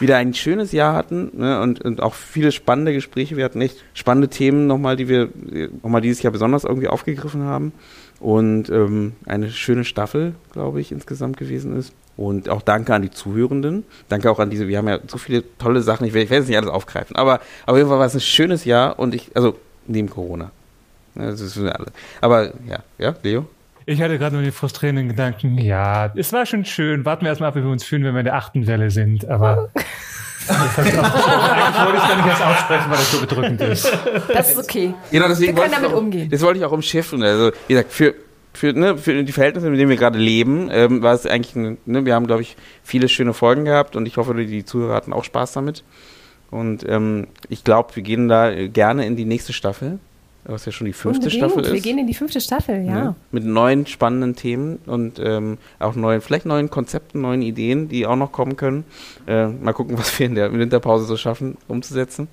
wieder ein schönes Jahr hatten ne, und, und auch viele spannende Gespräche. Wir hatten echt spannende Themen nochmal, die wir nochmal dieses Jahr besonders irgendwie aufgegriffen haben. Und ähm, eine schöne Staffel, glaube ich, insgesamt gewesen ist. Und auch danke an die Zuhörenden. Danke auch an diese, wir haben ja so viele tolle Sachen, ich werde, jetzt nicht alles aufgreifen, aber auf jeden Fall war es ein schönes Jahr und ich, also neben Corona. Ja, Das wissen wir alle. Aber ja, ja, Leo? Ich hatte gerade nur den frustrierenden Gedanken, ja, es war schon schön. Warten wir erstmal ab, wie wir uns fühlen, wenn wir in der achten Welle sind. Aber *laughs* eigentlich wollte ich gar nicht erst aussprechen, weil das so bedrückend ist. Das ist okay. Genau, deswegen Wir können damit auch, umgehen. Das wollte ich auch umschiffen. Also, wie gesagt, für, für, ne, für die Verhältnisse, mit denen wir gerade leben, ähm, war es eigentlich, ein, ne, wir haben, glaube ich, viele schöne Folgen gehabt und ich hoffe, die Zuhörer hatten auch Spaß damit. Und ähm, ich glaube, wir gehen da äh, gerne in die nächste Staffel, was ja schon die fünfte Unbedingt. Staffel ist. Wir gehen in die fünfte Staffel, ja. Ne? Mit neuen spannenden Themen und ähm, auch neuen, vielleicht neuen Konzepten, neuen Ideen, die auch noch kommen können. Äh, mal gucken, *laughs* was wir in der Winterpause so schaffen, umzusetzen.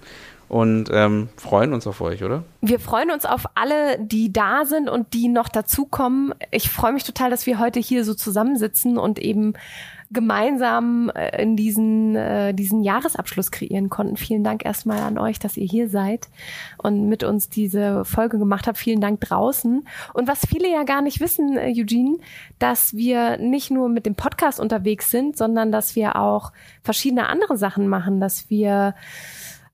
Und ähm, freuen uns auf euch, oder? Wir freuen uns auf alle, die da sind und die noch dazukommen. Ich freue mich total, dass wir heute hier so zusammensitzen und eben gemeinsam äh, in diesen, äh, diesen Jahresabschluss kreieren konnten. Vielen Dank erstmal an euch, dass ihr hier seid und mit uns diese Folge gemacht habt. Vielen Dank draußen. Und was viele ja gar nicht wissen, äh, Eugene, dass wir nicht nur mit dem Podcast unterwegs sind, sondern dass wir auch verschiedene andere Sachen machen, dass wir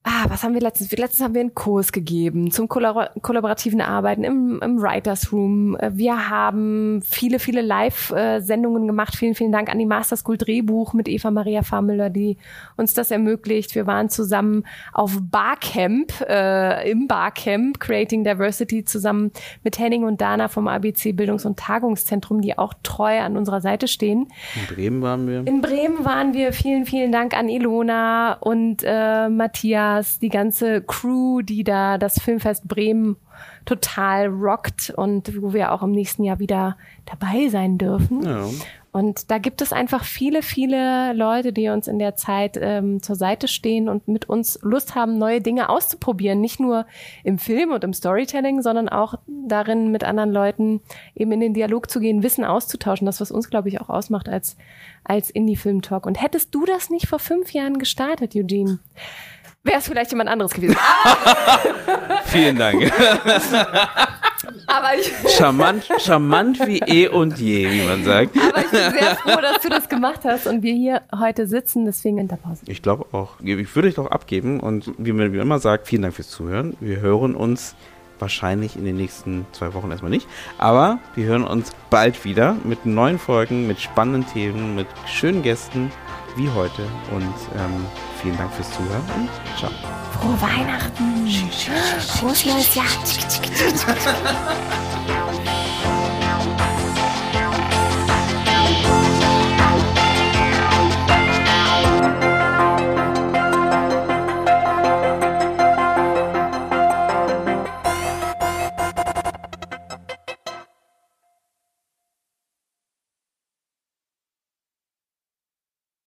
Ah, was haben wir letztens? Letztens haben wir einen Kurs gegeben zum kollabor kollaborativen Arbeiten im, im Writers Room. Äh, Wir haben viele, viele Live-Sendungen gemacht. Vielen, vielen Dank an die Master School Drehbuch mit Eva Maria Farmüller, die uns das ermöglicht. Wir waren zusammen auf Barcamp, äh, im Barcamp Creating Diversity zusammen mit Henning und Dana vom ABC Bildungs- und Tagungszentrum, die auch treu an unserer Seite stehen. In Bremen waren wir. In Bremen waren wir. Vielen, vielen Dank an Ilona und äh, Matthias, die ganze Crew, die da das Filmfest Bremen total rockt und wo wir auch im nächsten Jahr wieder dabei sein dürfen. Ja. Und da gibt es einfach viele, viele Leute, die uns in der Zeit ähm, zur Seite stehen und mit uns Lust haben, neue Dinge auszuprobieren. Nicht nur im Film und im Storytelling, sondern auch darin, mit anderen Leuten eben in den Dialog zu gehen, Wissen auszutauschen. Das, was uns, glaube ich, auch ausmacht als, als Indie-Film-Talk. Und hättest du das nicht vor fünf Jahren gestartet, Eugene? Wäre es vielleicht jemand anderes gewesen. *laughs* Vielen Dank. Aber ich, charmant, charmant wie eh und je, wie man sagt. aber ich bin sehr froh, dass du das gemacht hast und wir hier heute sitzen. Deswegen in der Pause. Ich glaube auch. Ich würde euch doch abgeben und wie man wie man immer sagt, vielen Dank fürs Zuhören. Wir hören uns wahrscheinlich in den nächsten zwei Wochen erstmal nicht, aber wir hören uns bald wieder mit neuen Folgen, mit spannenden Themen, mit schönen Gästen wie heute. Und ähm, vielen Dank fürs Zuhören und ciao. Frohe Weihnachten. Frohes neues Jahr. *laughs*